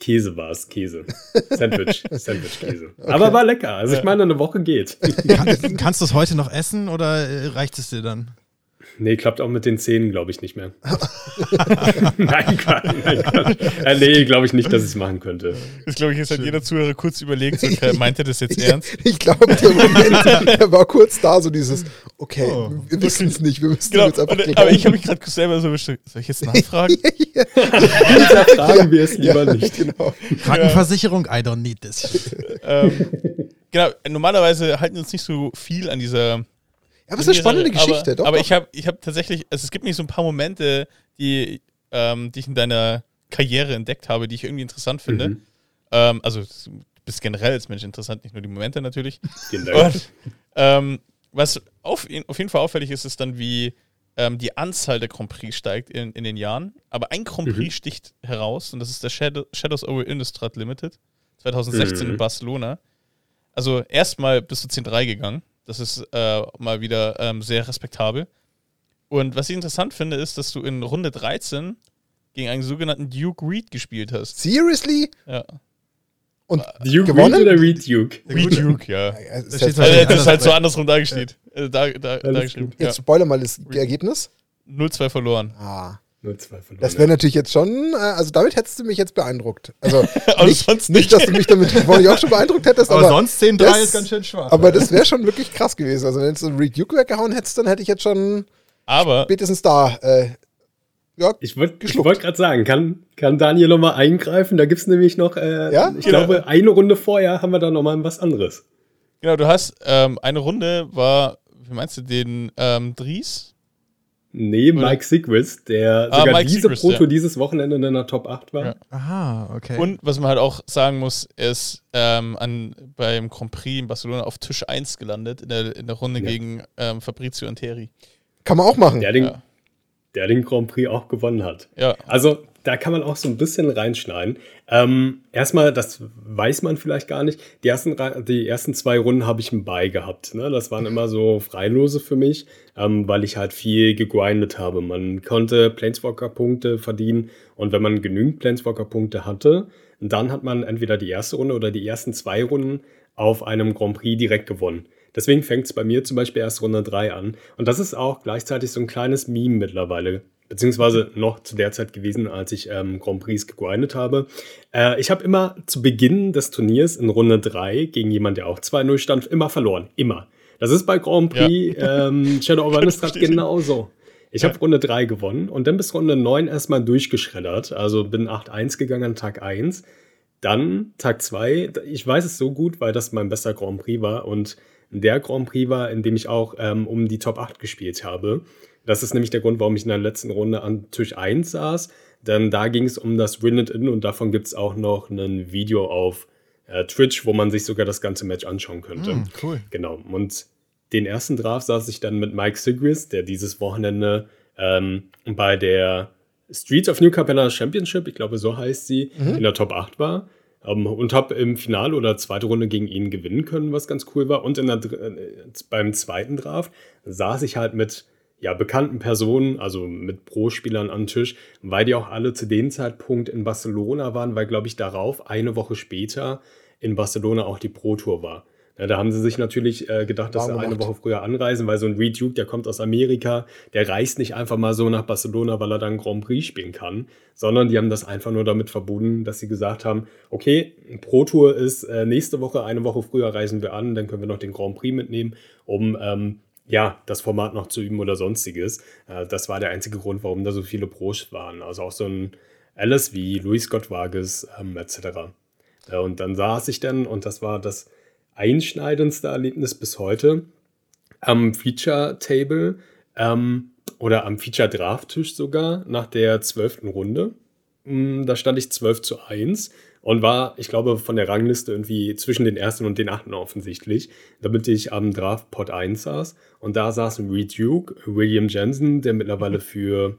Käse war es, Käse. Sandwich, Sandwich-Käse. Aber war lecker. Also ich meine, eine Woche geht. Kann, kannst du es heute noch essen oder äh, reicht es dir dann? Nee, klappt auch mit den Zähnen, glaube ich, nicht mehr. nein, Quatsch, nein, Quatsch. Äh, nee, glaube ich nicht, dass ich es machen könnte. Das glaube ich, jetzt hat jeder Zuhörer kurz überlegt, so, okay, meint er das jetzt ernst? Ich glaube, der Moment, der war kurz da, so dieses, okay, Oh, wir wissen es nicht, wir müssen Genau, jetzt einfach und, aber ich habe mich gerade selber so bestimmt. Soll ich jetzt nachfragen? Peter, fragen wir es lieber ja, nicht. Genau. Krankenversicherung, I don't need this ähm, genau, normalerweise halten wir uns nicht so viel an dieser. Ja, aber es ist eine spannende aber, Geschichte, doch. Aber doch. ich habe ich hab tatsächlich, also es gibt nicht so ein paar Momente, die, ähm, die ich in deiner Karriere entdeckt habe, die ich irgendwie interessant finde. Mhm. Ähm, also du bist generell als Mensch interessant, nicht nur die Momente natürlich. Vielen Dank. Und, ähm, was auf, auf jeden Fall auffällig ist, ist dann, wie ähm, die Anzahl der Grand Prix steigt in, in den Jahren. Aber ein Grand Prix Mhm. sticht heraus und das ist der Shadow, Shadows over Innistrad Limited 2016 Mhm. in Barcelona. Also erstmal bist du 10-3 gegangen. Das ist äh, mal wieder ähm, sehr respektabel. Und was ich interessant finde, ist, dass du in Runde 13 gegen einen sogenannten Duke Reed gespielt hast. Seriously? Ja. Und Duke gewonnen? Reed oder Reed Duke? Reed Duke, ja. Ja, es ist Da steht jetzt, Also, wahrscheinlich das ist halt so anders andersrum dargestellt. Äh, da, da, dargeschrieben. gut. Ja. jetzt spoiler mal das Ergebnis. 0-2 verloren. Ah. Nur zwei verloren. Das wäre natürlich jetzt schon, äh, also damit hättest du mich jetzt beeindruckt. Also Aber nicht, sonst nicht, dass du mich damit vorhin auch schon beeindruckt hättest, Aber, aber, sonst 10-3 das- ist ganz schön schwach. aber das wäre schon wirklich krass gewesen. Also wenn du so einen Reed Duke weggehauen hättest, dann hätte ich jetzt schon Aber spätestens da, äh, ja, Ich wollte wollt gerade sagen, kann, kann Daniel noch mal eingreifen? Da gibt es nämlich noch, äh, Ja? ich Genau. glaube, eine Runde vorher haben wir da noch mal was anderes. genau, du hast ähm, eine Runde war, wie meinst du, den ähm, Dries? Nee, Oder? Mike Sigris, der Ah, sogar Mike diese Siegrist, Proto ja. dieses Wochenende in der Top 8 war. Ja. Aha, okay. Und was man halt auch sagen muss, er ist ähm, an, beim Grand Prix in Barcelona auf Tisch 1 gelandet, in der, in der Runde Ja. gegen ähm, Fabrizio Anteri. kann man auch machen. Der, den, Ja. der den Grand Prix auch gewonnen hat. Ja. Also, da kann man auch so ein bisschen reinschneiden. Ähm, erstmal, das weiß man vielleicht gar nicht. Die ersten, die ersten zwei Runden habe ich einen Bye gehabt. Ne? Das waren immer so Freilose für mich, ähm, weil ich halt viel gegrindet habe. Man konnte Planeswalker-Punkte verdienen und wenn man genügend Planeswalker-Punkte hatte, dann hat man entweder die erste Runde oder die ersten zwei Runden auf einem Grand Prix direkt gewonnen. Deswegen fängt es bei mir zum Beispiel erst Runde 3 an. Und das ist auch gleichzeitig so ein kleines Meme mittlerweile. Beziehungsweise noch zu der Zeit gewesen, als ich ähm, Grand Prix gegrindet habe. Äh, ich habe immer zu Beginn des Turniers in Runde 3 gegen jemanden, der auch 2-0 stand, immer verloren. Immer. Das ist bei Grand Prix ähm, Shadow of Innistrad genauso. Ich Ja. habe Runde 3 gewonnen und dann bis Runde 9 erstmal durchgeschreddert. Also bin 8-1 gegangen an Tag 1. Dann Tag 2, ich weiß es so gut, weil das mein bester Grand Prix war und der Grand Prix war, in dem ich auch ähm, um die Top 8 gespielt habe. Das ist nämlich der Grund, warum ich in der letzten Runde an Tisch 1 saß. Denn da ging es um das Win It In und davon gibt es auch noch ein Video auf äh, Twitch, wo man sich sogar das ganze Match anschauen könnte. Hm, cool. Genau. Und den ersten Draft saß ich dann mit Mike Sigris, der dieses Wochenende ähm, bei der Streets of New Capenna Championship, ich glaube, so heißt sie, in der Top 8 war. Ähm, und habe im Finale oder zweite Runde gegen ihn gewinnen können, was ganz cool war. Und in der, äh, beim zweiten Draft saß ich halt mit ja, bekannten Personen, also mit Pro-Spielern am Tisch, weil die auch alle zu dem Zeitpunkt in Barcelona waren, weil, glaube ich, darauf eine Woche später in Barcelona auch die Pro-Tour war. Ja, da haben sie sich natürlich äh, gedacht, dass sie eine. Woche früher anreisen, weil so ein Reed Duke, der kommt aus Amerika, der reist nicht einfach mal so nach Barcelona, weil er dann Grand Prix spielen kann, sondern die haben das einfach nur damit verbunden, dass sie gesagt haben, okay, Pro Tour ist äh, nächste Woche, eine Woche früher reisen wir an, dann können wir noch den Grand Prix mitnehmen, um ähm, ja, das Format noch zu üben oder sonstiges. Äh, das war der einzige Grund, warum da so viele Pros waren. Also auch so ein Alice wie Luis Scott Vargas ähm, etc. Äh, und dann saß ich dann, und das war das einschneidendste Erlebnis bis heute, am Feature Table ähm, oder am Feature Draft Tisch sogar nach der zwölften Runde. Mm, Da stand ich 12 zu 1 und war, ich glaube, von der Rangliste irgendwie zwischen den ersten und den achten offensichtlich, damit ich am Draft Pot 1 saß. Und da saßen Reed Duke, William Jensen, der mittlerweile für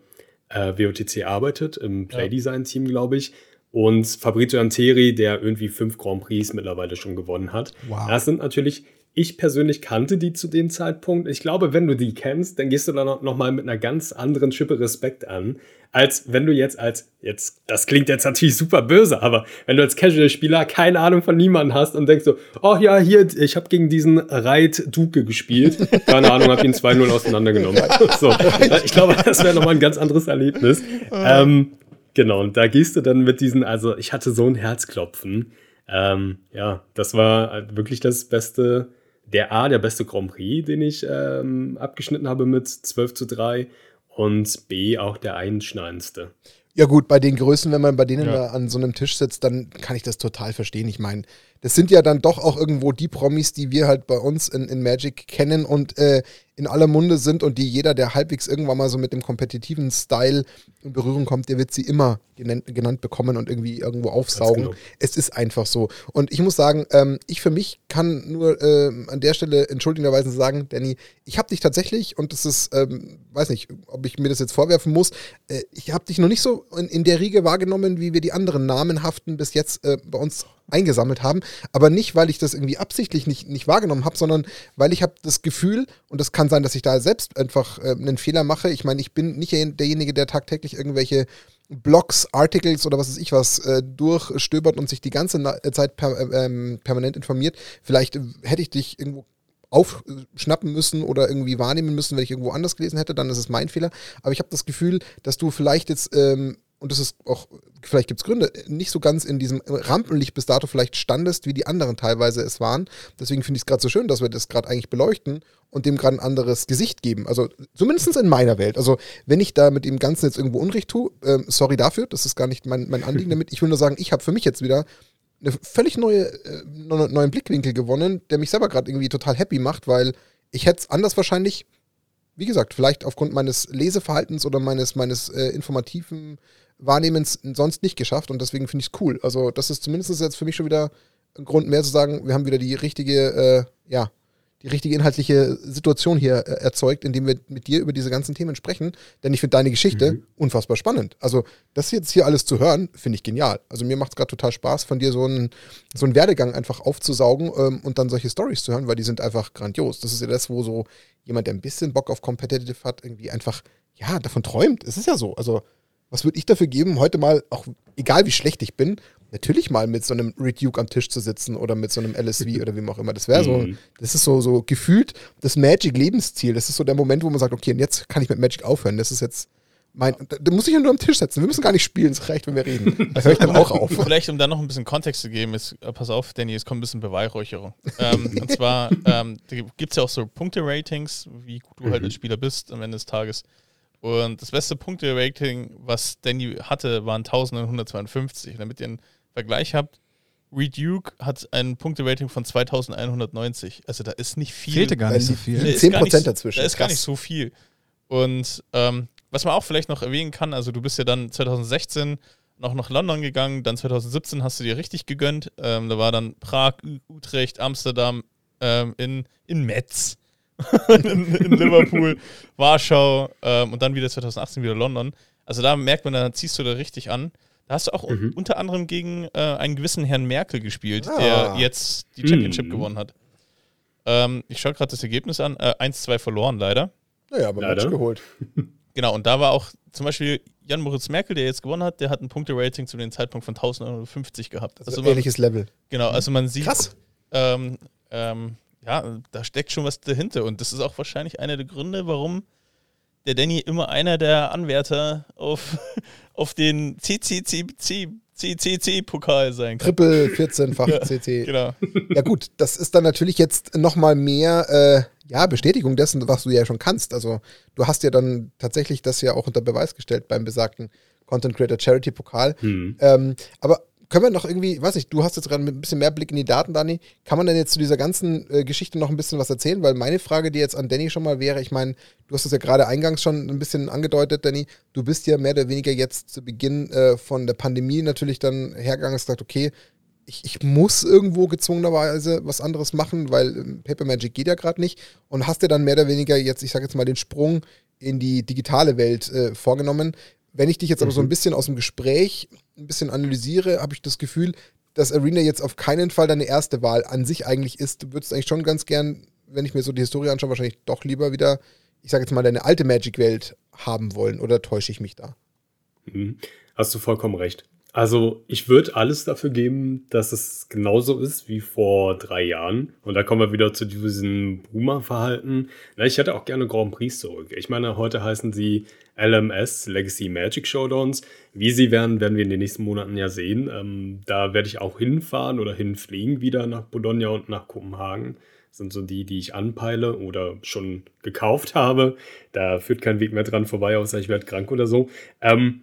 äh, WOTC arbeitet, im Playdesign-Team, glaube ich, und Fabrizio Anteri, der irgendwie fünf Grand Prix mittlerweile schon gewonnen hat. Wow. Das sind natürlich ich persönlich kannte die zu dem Zeitpunkt. Ich glaube, wenn du die kennst, dann gehst du da noch mal mit einer ganz anderen Schippe Respekt an, als wenn du jetzt als, jetzt, das klingt jetzt natürlich super böse, aber wenn du als Casual-Spieler keine Ahnung von niemandem hast und denkst so, oh ja, hier, ich habe gegen diesen Reit Duke gespielt, keine Ahnung, habe ihn 2-0 auseinandergenommen. so, ich glaube, das wäre nochmal ein ganz anderes Erlebnis. Ähm, genau, und da gehst du dann mit diesen, also ich hatte so ein Herzklopfen. Ähm, ja, das war wirklich das beste der A, der beste Grand Prix, den ich ähm, abgeschnitten habe mit 12 zu 3 und B, auch der einschneidendste. Ja gut, bei den Größen, wenn man bei denen ja. an so einem Tisch sitzt, dann kann ich das total verstehen. Ich meine, das sind ja dann doch auch irgendwo die Promis, die wir halt bei uns in, in Magic kennen und äh, in aller Munde sind und die jeder, der halbwegs irgendwann mal so mit dem kompetitiven Style in Berührung kommt, der wird sie immer genannt, genannt bekommen und irgendwie irgendwo aufsaugen. Genau. Es ist einfach so. Und ich muss sagen, ähm, ich für mich kann nur äh, an der Stelle entschuldigenderweise sagen, Danny, ich habe dich tatsächlich, und das ist, ähm, weiß nicht, ob ich mir das jetzt vorwerfen muss, äh, ich habe dich noch nicht so in, in, der Riege wahrgenommen, wie wir die anderen namenhaften bis jetzt äh, bei uns eingesammelt haben. Aber nicht, weil ich das irgendwie absichtlich nicht, nicht wahrgenommen habe, sondern weil ich habe das Gefühl, und das kann sein, dass ich da selbst einfach äh, einen Fehler mache. Ich meine, ich bin nicht derjenige, der tagtäglich irgendwelche Blogs, Articles oder was weiß ich was äh, durchstöbert und sich die ganze äh, Zeit per, äh, ähm, permanent informiert. Vielleicht äh, hätte ich dich irgendwo aufschnappen müssen oder irgendwie wahrnehmen müssen, wenn ich irgendwo anders gelesen hätte, dann ist es mein Fehler. Aber ich habe das Gefühl, dass du vielleicht jetzt ähm, und das ist auch, vielleicht gibt es Gründe, nicht so ganz in diesem Rampenlicht bis dato vielleicht standest, wie die anderen teilweise es waren. Deswegen finde ich es gerade so schön, dass wir das gerade eigentlich beleuchten und dem gerade ein anderes Gesicht geben. Also zumindest in meiner Welt. Also wenn ich da mit dem Ganzen jetzt irgendwo Unrecht tue, äh, sorry dafür, das ist gar nicht mein, mein Anliegen damit. Ich will nur sagen, ich habe für mich jetzt wieder einen völlig neue, äh, neuen Blickwinkel gewonnen, der mich selber gerade irgendwie total happy macht, weil ich hätte es anders wahrscheinlich, wie gesagt, vielleicht aufgrund meines Leseverhaltens oder meines, meines äh, informativen Wahrnehmens sonst nicht geschafft und deswegen finde ich es cool. Also, das ist zumindest jetzt für mich schon wieder ein Grund mehr zu sagen, wir haben wieder die richtige, äh, ja, die richtige inhaltliche Situation hier äh, erzeugt, indem wir mit dir über diese ganzen Themen sprechen. Denn ich finde deine Geschichte mhm. unfassbar spannend. Also, das jetzt hier alles zu hören, finde ich genial. Also, mir macht es gerade total Spaß, von dir so einen, so einen Werdegang einfach aufzusaugen ähm, und dann solche Stories zu hören, weil die sind einfach grandios. Das ist ja das, wo so jemand, der ein bisschen Bock auf Competitive hat, irgendwie einfach, ja, davon träumt. Es ist ja so. Also, was würde ich dafür geben, heute mal, auch egal wie schlecht ich bin, natürlich mal mit so einem Reduke am Tisch zu sitzen oder mit so einem LSV oder wem auch immer. Das wäre so, mhm. das ist so, so gefühlt das Magic-Lebensziel. Das ist so der Moment, wo man sagt, okay, und jetzt kann ich mit Magic aufhören. Das ist jetzt mein, da muss ich ja nur am Tisch setzen. Wir müssen gar nicht spielen, es reicht, wenn wir reden. Da höre ich dann auch auf. Vielleicht, um da noch ein bisschen Kontext zu geben, ist, äh, pass auf, Danny, es kommt ein bisschen Beweihräucherung. ähm, und zwar ähm, gibt es ja auch so Punkte-Ratings, wie gut du halt mhm. halt als Spieler bist am Ende des Tages. Und das beste Punkte-Rating, was Danny hatte, waren 1152. Damit ihr einen Vergleich habt, Reed Duke hat ein Punkte-Rating von 2190. Also da ist nicht viel. Fehlte gar nicht so viel. 10% nicht, dazwischen. Da ist gar nicht so viel. Und ähm, was man auch vielleicht noch erwähnen kann, also du bist ja dann 2016 noch nach London gegangen, dann 2017 hast du dir richtig gegönnt. Ähm, da war dann Prag, Utrecht, Amsterdam, ähm, in, in Metz. in, in, Liverpool, Warschau ähm, und dann wieder 2018 wieder London. Also da merkt man, da ziehst du da richtig an. Da hast du auch mhm. unter anderem gegen äh, einen gewissen Herrn Merkel gespielt, ah. der jetzt die Championship mhm. gewonnen hat. Ähm, ich schaue gerade das Ergebnis an. Äh, 1-2 verloren leider. Naja, aber leider. Match geholt. Genau, und da war auch zum Beispiel Jan Moritz Merkel, der jetzt gewonnen hat, der hat ein Punkte-Rating zu dem Zeitpunkt von 1050 gehabt. Also, also ähnliches Level. Genau, also man sieht. Krass. Ähm, ähm, ja, da steckt schon was dahinter. Und das ist auch wahrscheinlich einer der Gründe, warum der Danny immer einer der Anwärter auf, auf den CCCC CCC-Pokal sein kann. Triple 14-fach ja, CC. Genau. Ja gut, das ist dann natürlich jetzt nochmal mehr äh, ja, Bestätigung dessen, was du ja schon kannst. Also du hast ja dann tatsächlich das ja auch unter Beweis gestellt beim besagten Content Creator Charity Pokal. Hm. Ähm, aber können wir noch irgendwie, weiß nicht, du hast jetzt gerade ein bisschen mehr Blick in die Daten, Dani. Kann man denn jetzt zu dieser ganzen äh, Geschichte noch ein bisschen was erzählen? Weil meine Frage, die jetzt an Danny schon mal wäre, ich meine, du hast es ja gerade eingangs schon ein bisschen angedeutet, Danny. Du bist ja mehr oder weniger jetzt zu Beginn äh, von der Pandemie natürlich dann hergegangen und gesagt, okay, ich, ich, muss irgendwo gezwungenerweise was anderes machen, weil ähm, Paper Magic geht ja gerade nicht. Und hast dir dann mehr oder weniger jetzt, ich sage jetzt mal, den Sprung in die digitale Welt äh, vorgenommen Wenn ich dich jetzt aber so ein mhm. bisschen aus dem Gespräch ein bisschen analysiere, habe ich das Gefühl, dass Arena jetzt auf keinen Fall deine erste Wahl an sich eigentlich ist. Du würdest eigentlich schon ganz gern, wenn ich mir so die Historie anschaue, wahrscheinlich doch lieber wieder, ich sage jetzt mal, deine alte Magic-Welt haben wollen. Oder täusche ich mich da? Mhm. Hast du vollkommen recht. Also ich würde alles dafür geben, dass es genauso ist wie vor drei Jahren. Und da kommen wir wieder zu diesem Boomer-Verhalten. Ich hätte auch gerne Grand Prix zurück. Ich meine, heute heißen sie LMS, Legacy Magic Showdowns. Wie sie werden, werden wir in den nächsten Monaten ja sehen. Ähm, da werde ich auch hinfahren oder hinfliegen wieder nach Bologna und nach Kopenhagen. Das sind so die, die ich anpeile oder schon gekauft habe. Da führt kein Weg mehr dran vorbei, außer ich werde krank oder so. Ähm,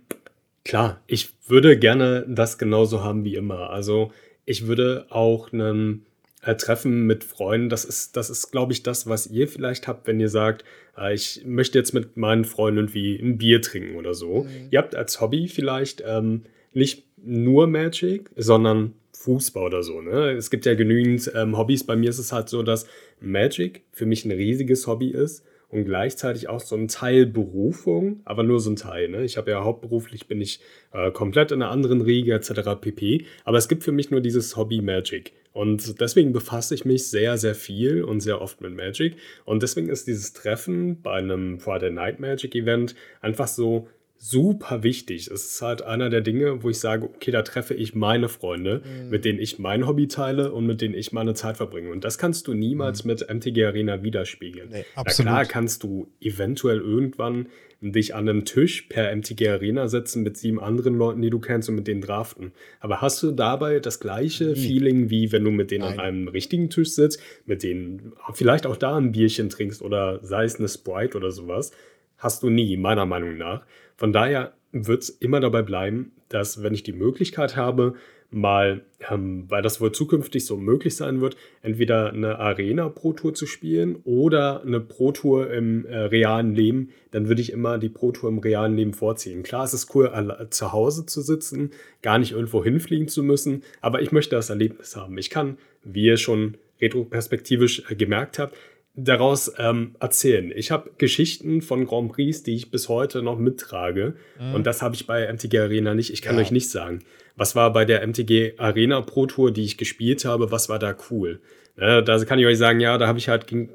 Klar, ich würde gerne das genauso haben wie immer. Also ich würde auch ein äh, Treffen mit Freunden, das ist, das ist, glaube ich, das, was ihr vielleicht habt, wenn ihr sagt, äh, ich möchte jetzt mit meinen Freunden irgendwie ein Bier trinken oder so. Mhm. Ihr habt als Hobby vielleicht ähm, nicht nur Magic, sondern Fußball oder so. Ne? Es gibt ja genügend ähm, Hobbys. Bei mir ist es halt so, dass Magic für mich ein riesiges Hobby ist und gleichzeitig auch so ein Teil Berufung, aber nur so ein Teil. Ne? Ich habe ja hauptberuflich bin ich äh, komplett in einer anderen Riege etc. pp. Aber es gibt für mich nur dieses Hobby Magic. Und deswegen befasse ich mich sehr, sehr viel und sehr oft mit Magic. Und deswegen ist dieses Treffen bei einem Friday Night Magic Event einfach so super wichtig. Es ist halt einer der Dinge, wo ich sage, okay, da treffe ich meine Freunde, mhm. mit denen ich mein Hobby teile und mit denen ich meine Zeit verbringe. Und das kannst du niemals mhm. mit MTG Arena widerspiegeln. Nee, Na klar kannst du eventuell irgendwann dich an einem Tisch per MTG Arena setzen mit sieben anderen Leuten, die du kennst und mit denen draften. Aber hast du dabei das gleiche nee. Feeling, wie wenn du mit denen Nein. an einem richtigen Tisch sitzt, mit denen vielleicht auch da ein Bierchen trinkst oder sei es eine Sprite oder sowas? Hast du nie, meiner Meinung nach. Von daher wird es immer dabei bleiben, dass wenn ich die Möglichkeit habe, mal, ähm, weil das wohl zukünftig so möglich sein wird, entweder eine Arena Pro Tour zu spielen oder eine Pro Tour im äh, realen Leben, dann würde ich immer die Pro Tour im realen Leben vorziehen. Klar, es ist cool, zu Hause zu sitzen, gar nicht irgendwo hinfliegen zu müssen, aber ich möchte das Erlebnis haben. Ich kann, wie ihr schon retroperspektivisch äh, gemerkt habt, daraus ähm, erzählen. Ich habe Geschichten von Grand Prix, die ich bis heute noch mittrage. Mhm. Und das habe ich bei MTG Arena nicht. Ich kann ja. euch nicht sagen. Was war bei der MTG Arena Pro Tour, die ich gespielt habe, was war da cool? Ja, da kann ich euch sagen, ja, da habe ich halt gegen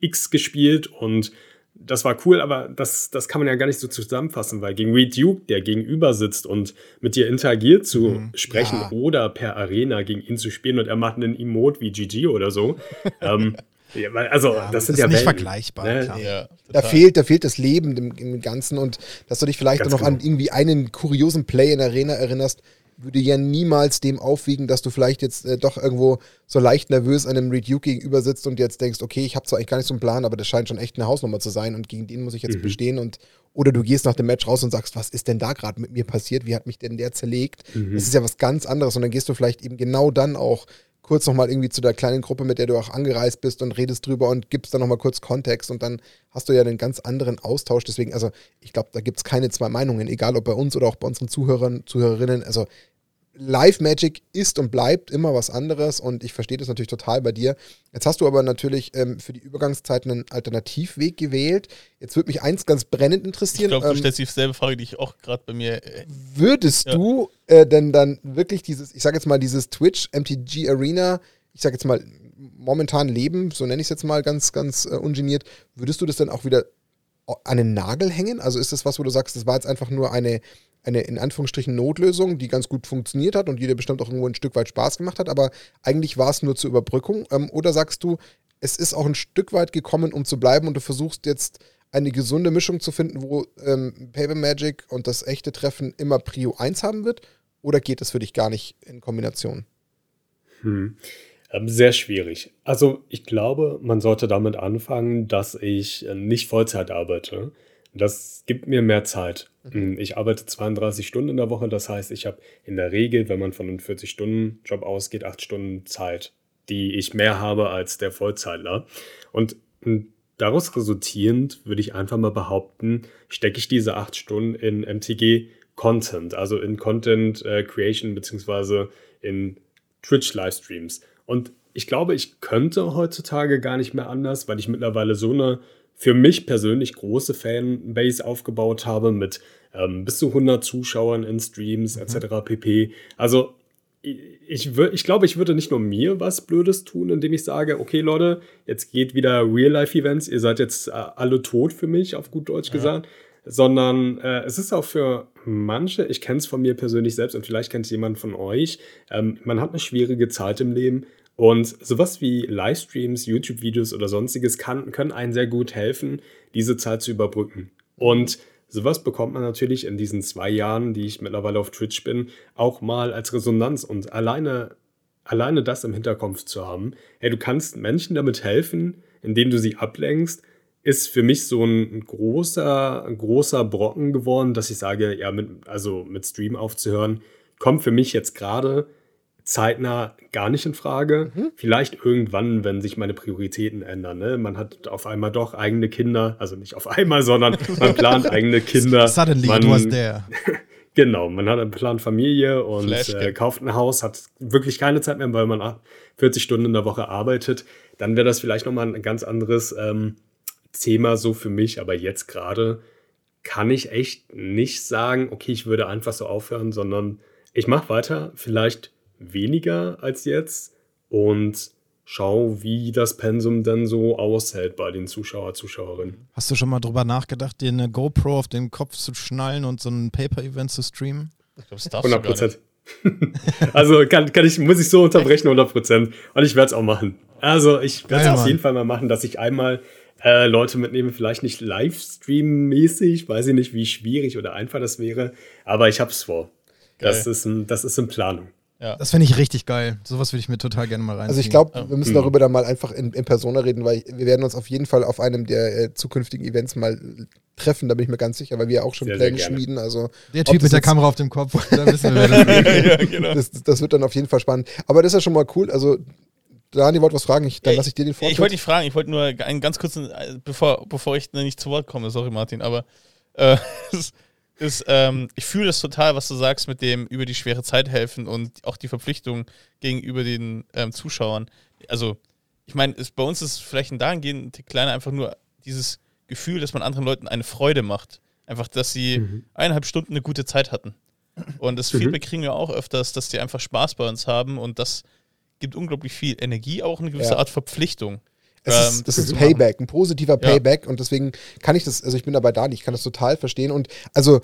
X gespielt und das war cool, aber das, das kann man ja gar nicht so zusammenfassen, weil gegen Reed Duke, der gegenüber sitzt und mit dir interagiert zu mhm, sprechen ja. oder per Arena gegen ihn zu spielen und er macht einen Emote wie GG oder so, ähm, ja, also, ja, das sind ja nicht Welten, vergleichbar. Ne? Ja, da, fehlt, da fehlt das Leben im, im Ganzen und dass du dich vielleicht noch genau. an irgendwie einen kuriosen Play in der Arena erinnerst, würde ja niemals dem aufwiegen, dass du vielleicht jetzt äh, doch irgendwo so leicht nervös einem Reed Duke gegenüber sitzt und jetzt denkst, okay, ich habe zwar eigentlich gar nicht so einen Plan, aber das scheint schon echt eine Hausnummer zu sein und gegen den muss ich jetzt mhm. bestehen und oder du gehst nach dem Match raus und sagst, was ist denn da gerade mit mir passiert? Wie hat mich denn der zerlegt? Mhm. Das ist ja was ganz anderes und dann gehst du vielleicht eben genau dann auch kurz nochmal irgendwie zu der kleinen Gruppe, mit der du auch angereist bist und redest drüber und gibst dann nochmal kurz Kontext und dann hast du ja einen ganz anderen Austausch. Deswegen, also ich glaube, da gibt es keine zwei Meinungen, egal ob bei uns oder auch bei unseren Zuhörern, Zuhörerinnen. Also Live Magic ist und bleibt immer was anderes und ich verstehe das natürlich total bei dir. Jetzt hast du aber natürlich ähm, für die Übergangszeit einen Alternativweg gewählt. Jetzt würde mich eins ganz brennend interessieren. Ich glaube, du ähm, stellst dieselbe Frage, die ich auch gerade bei mir. Äh, würdest ja. du äh, denn dann wirklich dieses, ich sage jetzt mal, dieses Twitch MTG Arena, ich sage jetzt mal, momentan leben, so nenne ich es jetzt mal ganz, ganz äh, ungeniert, würdest du das dann auch wieder an den Nagel hängen? Also ist das was, wo du sagst, das war jetzt einfach nur eine eine in Anführungsstrichen Notlösung, die ganz gut funktioniert hat und die dir bestimmt auch irgendwo ein Stück weit Spaß gemacht hat, aber eigentlich war es nur zur Überbrückung? Ähm, oder sagst du, es ist auch ein Stück weit gekommen, um zu bleiben und du versuchst jetzt eine gesunde Mischung zu finden, wo ähm, Paper Magic und das echte Treffen immer Prio 1 haben wird? Oder geht es für dich gar nicht in Kombination? Hm. Ähm, sehr schwierig. Also ich glaube, man sollte damit anfangen, dass ich äh, nicht Vollzeit arbeite. Das gibt mir mehr Zeit. Mhm. Ich arbeite 32 Stunden in der Woche, das heißt, ich habe in der Regel, wenn man von einem 40-Stunden-Job ausgeht, 8 Stunden Zeit, die ich mehr habe als der Vollzeitler. Und daraus resultierend würde ich einfach mal behaupten, stecke ich diese 8 Stunden in MTG Content, also in Content äh, Creation beziehungsweise in Twitch-Livestreams. Und ich glaube, ich könnte heutzutage gar nicht mehr anders, weil ich mittlerweile so eine für mich persönlich große Fanbase aufgebaut habe mit ähm, bis zu 100 Zuschauern in Streams mhm. etc. pp. Also ich, ich glaube, ich würde nicht nur mir was Blödes tun, indem ich sage, okay Leute, jetzt geht wieder Real-Life-Events, ihr seid jetzt äh, alle tot für mich, auf gut Deutsch ja. gesagt, sondern äh, es ist auch für manche, ich kenne es von mir persönlich selbst und vielleicht kennt es jemand von euch, ähm, man hat eine schwierige Zeit im Leben und sowas wie Livestreams, YouTube-Videos oder sonstiges kann, können einen sehr gut helfen, diese Zeit zu überbrücken. Und sowas bekommt man natürlich in diesen zwei Jahren, die ich mittlerweile auf Twitch bin, auch mal als Resonanz. Und alleine, alleine das im Hinterkopf zu haben, hey, du kannst Menschen damit helfen, indem du sie ablenkst, ist für mich so ein großer, großer Brocken geworden, dass ich sage, ja, mit, also mit Stream aufzuhören, kommt für mich jetzt gerade zeitnah gar nicht in Frage. Mhm. Vielleicht irgendwann, wenn sich meine Prioritäten ändern. Ne? Man hat auf einmal doch eigene Kinder, also nicht auf einmal, sondern man plant eigene Kinder. Suddenly man, it was there. genau, man hat einen Plan Familie und äh, kauft ein Haus, hat wirklich keine Zeit mehr, weil man 40 Stunden in der Woche arbeitet. Dann wäre das vielleicht nochmal ein ganz anderes ähm, Thema so für mich. Aber jetzt gerade kann ich echt nicht sagen, okay, ich würde einfach so aufhören, sondern ich mache weiter. Vielleicht weniger als jetzt und schau, wie das Pensum dann so aushält bei den Zuschauer, Zuschauerinnen. Hast du schon mal drüber nachgedacht, dir eine GoPro auf den Kopf zu schnallen und so ein Paper-Event zu streamen? Ich glaube, das 100 Prozent. also kann, kann ich, muss ich so unterbrechen, 100 Prozent. Und ich werde es auch machen. Also ich werde es ja, auf jeden Fall mal machen, dass ich einmal äh, Leute mitnehme, vielleicht nicht Livestream-mäßig, weiß ich nicht, wie schwierig oder einfach das wäre, aber ich habe es vor. Das ist, das ist in Planung. Ja. Das finde ich richtig geil. Sowas würde ich mir total gerne mal rein. Also ich glaube, ja. wir müssen mhm. darüber dann mal einfach in, in, Persona reden, weil wir werden uns auf jeden Fall auf einem der äh, zukünftigen Events mal treffen, da bin ich mir ganz sicher, weil wir auch schon sehr, Pläne sehr schmieden. Also, der Typ mit der Kamera auf dem Kopf, da wissen wir, das, ja, genau. das, das, wird dann auf jeden Fall spannend. Aber das ist ja schon mal cool. Also Dani wollte was fragen, ich, dann lasse ich dir den Vortritt. Ich wollte dich fragen, ich wollte nur einen ganz kurzen, äh, bevor, bevor ich nicht zu Wort komme, sorry Martin, aber äh, ist, ähm, ich fühle das total, was du sagst mit dem über die schwere Zeit helfen und auch die Verpflichtung gegenüber den ähm, Zuschauern. Also, ich meine, bei uns ist vielleicht ein dahingehend kleiner einfach nur dieses Gefühl, dass man anderen Leuten eine Freude macht. Einfach, dass sie mhm. eineinhalb Stunden eine gute Zeit hatten. Und das mhm. Feedback kriegen wir auch öfters, dass die einfach Spaß bei uns haben und das gibt unglaublich viel Energie, auch eine gewisse ja. Art Verpflichtung. Es ähm, ist, das ist Payback, ein positiver Payback ja. und deswegen kann ich das, also ich bin dabei da, ich kann das total verstehen und also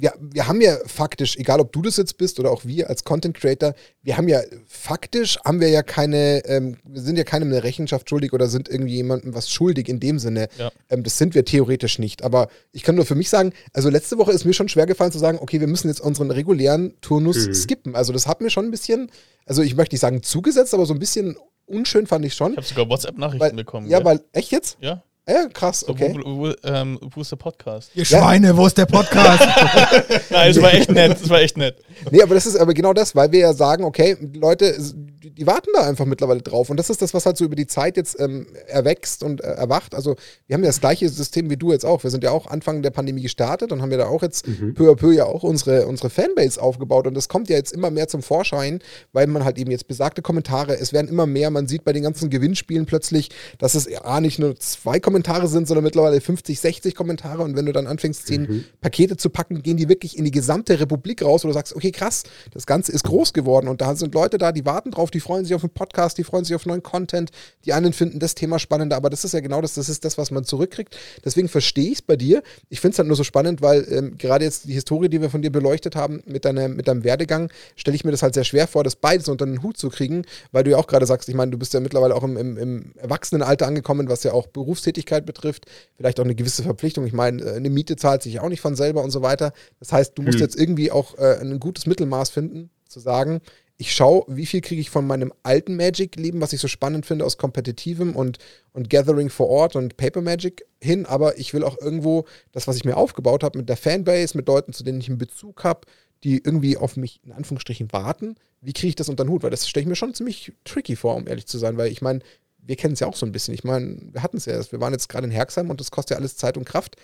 wir, wir haben ja faktisch, egal ob du das jetzt bist oder auch wir als Content Creator, wir haben ja faktisch, haben wir ja keine, ähm, wir sind ja keinem eine Rechenschaft schuldig oder sind irgendwie jemandem was schuldig in dem Sinne. Ja. Ähm, das sind wir theoretisch nicht. Aber ich kann nur für mich sagen, also letzte Woche ist mir schon schwer gefallen zu sagen, okay, wir müssen jetzt unseren regulären Turnus mhm. skippen. Also das hat mir schon ein bisschen, also ich möchte nicht sagen zugesetzt, aber so ein bisschen unschön fand ich schon. Ich habe sogar WhatsApp-Nachrichten bekommen. Ja, gell? weil, echt jetzt? Ja. Ja, krass, okay. So, wo, wo, ähm, wo, ist der Podcast? Ihr Schweine, ja. wo ist der Podcast? Nein, es war echt nett, es war echt nett. Nee, aber das ist aber genau das, weil wir ja sagen, okay, Leute, die, warten da einfach mittlerweile drauf. Und das ist das, was halt so über die Zeit jetzt ähm, erwächst und äh, erwacht. Also wir haben ja das gleiche System wie du jetzt auch. Wir sind ja auch Anfang der Pandemie gestartet und haben ja da auch jetzt mhm. peu à peu ja auch unsere, unsere Fanbase aufgebaut. Und das kommt ja jetzt immer mehr zum Vorschein, weil man halt eben jetzt besagte Kommentare, es werden immer mehr, man sieht bei den ganzen Gewinnspielen plötzlich, dass es ja nicht nur zwei Kommentare Kommentare sind, sondern mittlerweile 50, 60 Kommentare. Und wenn du dann anfängst, zehn mhm. Pakete zu packen, gehen die wirklich in die gesamte Republik raus, wo du sagst, okay, krass, das Ganze ist groß geworden. Und da sind Leute da, die warten drauf, die freuen sich auf den Podcast, die freuen sich auf neuen Content. Die einen finden das Thema spannender, aber das ist ja genau das, das ist das, was man zurückkriegt. Deswegen verstehe ich es bei dir. Ich finde es halt nur so spannend, weil ähm, gerade jetzt die Historie, die wir von dir beleuchtet haben, mit, deiner, mit deinem Werdegang, stelle ich mir das halt sehr schwer vor, das beides unter den Hut zu kriegen, weil du ja auch gerade sagst, ich meine, du bist ja mittlerweile auch im, im, im Erwachsenenalter angekommen, was ja auch Berufstätigkeit Tätigkeit betrifft, vielleicht auch eine gewisse Verpflichtung. Ich meine, äh, eine Miete zahlt sich auch nicht von selber und so weiter. Das heißt, du musst hm. jetzt irgendwie auch äh, ein gutes Mittelmaß finden, zu sagen, ich schaue, wie viel kriege ich von meinem alten Magic-Leben, was ich so spannend finde aus kompetitivem und, und Gathering vor Ort und Paper Magic hin, aber ich will auch irgendwo das, was ich mir aufgebaut habe, mit der Fanbase, mit Leuten, zu denen ich einen Bezug habe, die irgendwie auf mich in Anführungsstrichen warten. Wie kriege ich das unter den Hut? Weil das stelle ich mir schon ziemlich tricky vor, um ehrlich zu sein, weil ich meine, wir kennen es ja auch so ein bisschen. Ich meine, wir hatten es ja erst. Wir waren jetzt gerade in Herxheim und das kostet ja alles Zeit und Kraft.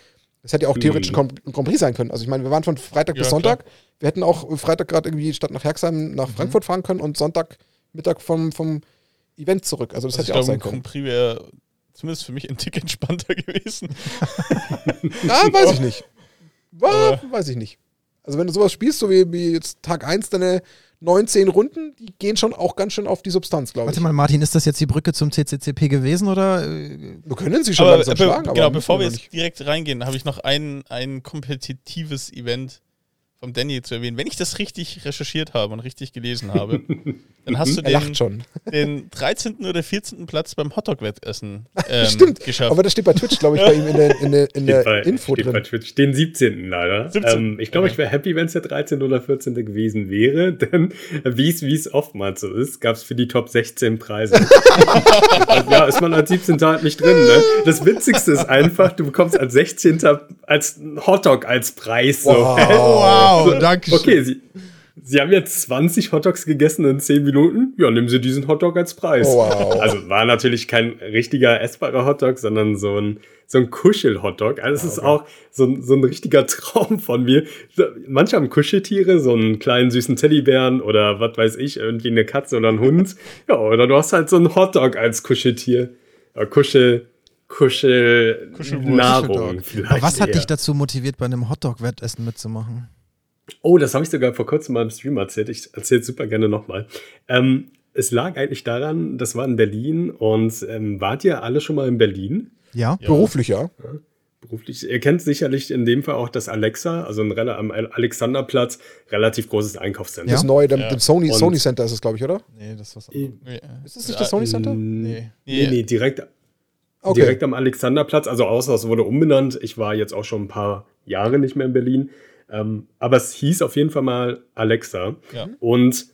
Das hätte ja auch theoretisch ein Grand Prix sein können. Also ich meine, wir waren von Freitag ja, bis Sonntag. Klar. Wir hätten auch Freitag gerade irgendwie statt nach Herxheim nach mhm. Frankfurt fahren können und Sonntag Mittag vom, vom Event zurück. Also das also hätte ja auch sein können. Grand Prix wäre zumindest für mich ein Tick entspannter gewesen. Ah, weiß ich nicht. War, weiß ich nicht. Also wenn du sowas spielst, so wie, wie jetzt Tag 1 deine 19 Runden, die gehen schon auch ganz schön auf die Substanz, glaube ich. Warte mal, Martin, ist das jetzt die Brücke zum CCCP gewesen oder? Wir können sie schon aber, langsam be schlagen, aber genau, müssen bevor wir jetzt direkt reingehen, habe ich noch ein, ein kompetitives Event vom Danny zu erwähnen. Wenn ich das richtig recherchiert habe und richtig gelesen habe, dann hast du den, lacht schon. den 13. oder 14. Platz beim Hotdog-Wettessen ähm, Stimmt, geschafft. aber das steht bei Twitch, glaube ich, bei ihm in der, in der, in Steht der bei, Info steht bei drin. Twitch. Den 17. leider. 17. Ähm, ich glaube, Okay. ich wäre happy, wenn es der 13. oder 14. gewesen wäre, denn wie es wie es oftmals so ist, gab es für die Top 16 Preise. also, ja, ist man als 17. halt nicht drin. Ne? Das Witzigste ist einfach, du bekommst als 16. als Hotdog als Preis. So. Wow. wow, So, danke Okay, Sie, Sie haben jetzt 20 Hotdogs gegessen in 10 Minuten. Ja, nehmen Sie diesen Hotdog als Preis. Oh, wow. Also war natürlich kein richtiger essbarer Hotdog, sondern so ein, so ein Kuschel-Hotdog. Also es ist auch so ein, so ein richtiger Traum von mir. Manche haben Kuscheltiere, so einen kleinen süßen Teddybären oder was weiß ich, irgendwie eine Katze oder ein Hund. Ja, oder du hast halt so einen Hotdog als Kuscheltier. Ja, Kuschel, Kuschel, Kuschelwurst. Nahrung Aber vielleicht was hat eher. dich dazu motiviert, bei einem Hotdog-Wettessen mitzumachen? Oh, das habe ich sogar vor kurzem mal im Stream erzählt. Ich erzähle es super gerne nochmal. Ähm, es lag eigentlich daran, das war in Berlin und ähm, wart ihr alle schon mal in Berlin? Ja? Ja. Beruflich, ja. Beruflich. Ihr kennt sicherlich in dem Fall auch das Alexa, also ein, am Alexanderplatz, relativ großes Einkaufszentrum. Das neue, dem, Ja. dem Sony, Und- Sony Center ist es, glaube ich, oder? Nee, das was. Nee. Ist das nicht das Sony Center? Nee. Nee, nee, direkt, Okay. direkt am Alexanderplatz, also außer es wurde umbenannt. Ich war jetzt auch schon ein paar Jahre nicht mehr in Berlin. Ähm, aber es hieß auf jeden Fall mal Alexa. Ja. Und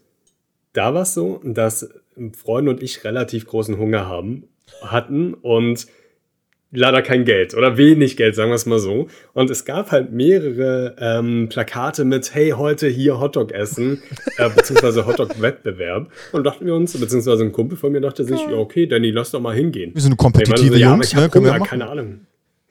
da war es so, dass Freunde und ich relativ großen Hunger haben, hatten und leider kein Geld oder wenig Geld, sagen wir es mal so. Und es gab halt mehrere ähm, Plakate mit, hey, heute hier Hotdog essen, äh, beziehungsweise Hotdog-Wettbewerb. Und dachten wir uns, beziehungsweise ein Kumpel von mir dachte sich, ja, okay, Danny, lass doch mal hingehen. Wir sind kompetitive so, ja, Jungs, ne? Können wir machen. keine Ahnung.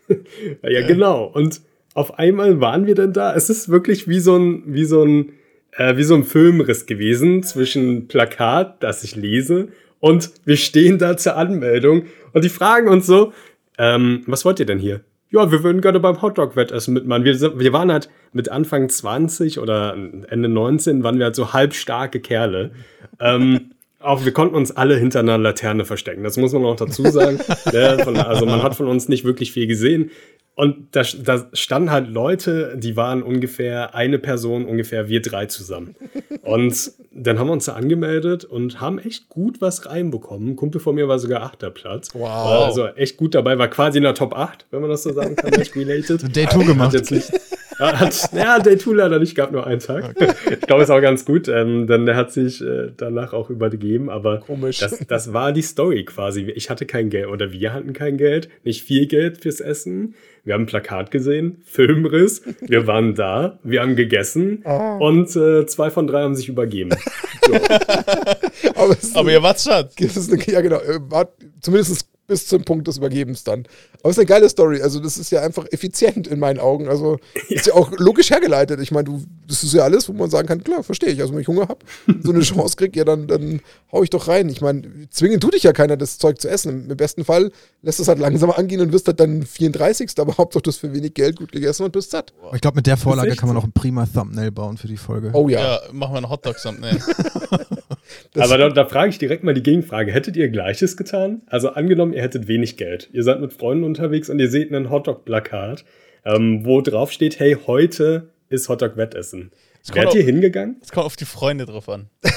ja, genau. Und auf einmal waren wir dann da. Es ist wirklich wie so ein, wie so ein, äh, wie so ein Filmriss gewesen zwischen Plakat, das ich lese, und wir stehen da zur Anmeldung und die fragen uns so, ähm, was wollt ihr denn hier? Ja, wir würden gerne beim Hotdog-Wettessen mitmachen. Wir, wir waren halt mit Anfang 20 oder Ende 19 waren wir halt so halbstarke Kerle. Ähm, auch wir konnten uns alle hinter einer Laterne verstecken. Das muss man auch dazu sagen. ne? von, also man hat von uns nicht wirklich viel gesehen. Und da, da standen halt Leute, die waren ungefähr eine Person, ungefähr wir drei zusammen. Und dann haben wir uns da angemeldet und haben echt gut was reinbekommen. Ein Kumpel von mir war sogar achter Platz. Wow. War Also echt gut dabei, war quasi in der Top 8, wenn man das so sagen kann, echt related. Day 2 Hat gemacht. jetzt nicht, hat, ja, Day 2 leider nicht, gab nur einen Tag. Ich glaube, ist auch ganz gut, ähm, denn der hat sich äh, danach auch übergeben, aber Komisch. das, das war die Story quasi. Ich hatte kein Geld oder wir hatten kein Geld, nicht viel Geld fürs Essen. Wir haben ein Plakat gesehen, Filmriss, wir waren da, wir haben gegessen Ah. und äh, zwei von drei haben sich übergeben. So. Aber, Aber ihr wart eine, ja, genau. äh, zumindest bis zum Punkt des Übergebens dann. Aber es ist eine geile Story. Also, das ist ja einfach effizient in meinen Augen. Also, ist ja auch logisch hergeleitet. Ich meine, du, das ist ja alles, wo man sagen kann, klar, verstehe ich. Also, wenn ich Hunger habe, so eine Chance kriege, ja, dann, dann hau ich doch rein. Ich meine, zwingen tut dich ja keiner, das Zeug zu essen. Im besten Fall lässt es halt langsam angehen und wirst halt dann 34. Aber Hauptsache, du hast für wenig Geld gut gegessen und bist satt. Ich glaube, mit der Vorlage kann man auch ein prima Thumbnail bauen für die Folge. Oh ja. Ja, machen wir einen Hotdog-Thumbnail. Das- Aber da, da frage ich direkt mal die Gegenfrage. Hättet ihr Gleiches getan? Also angenommen, ihr hättet wenig Geld. Ihr seid mit Freunden unterwegs und ihr seht ein Hotdog-Plakat, ähm, wo drauf steht, hey, heute ist Hotdog-Wettessen. Wärt ihr hingegangen? Es kommt auf die Freunde drauf an.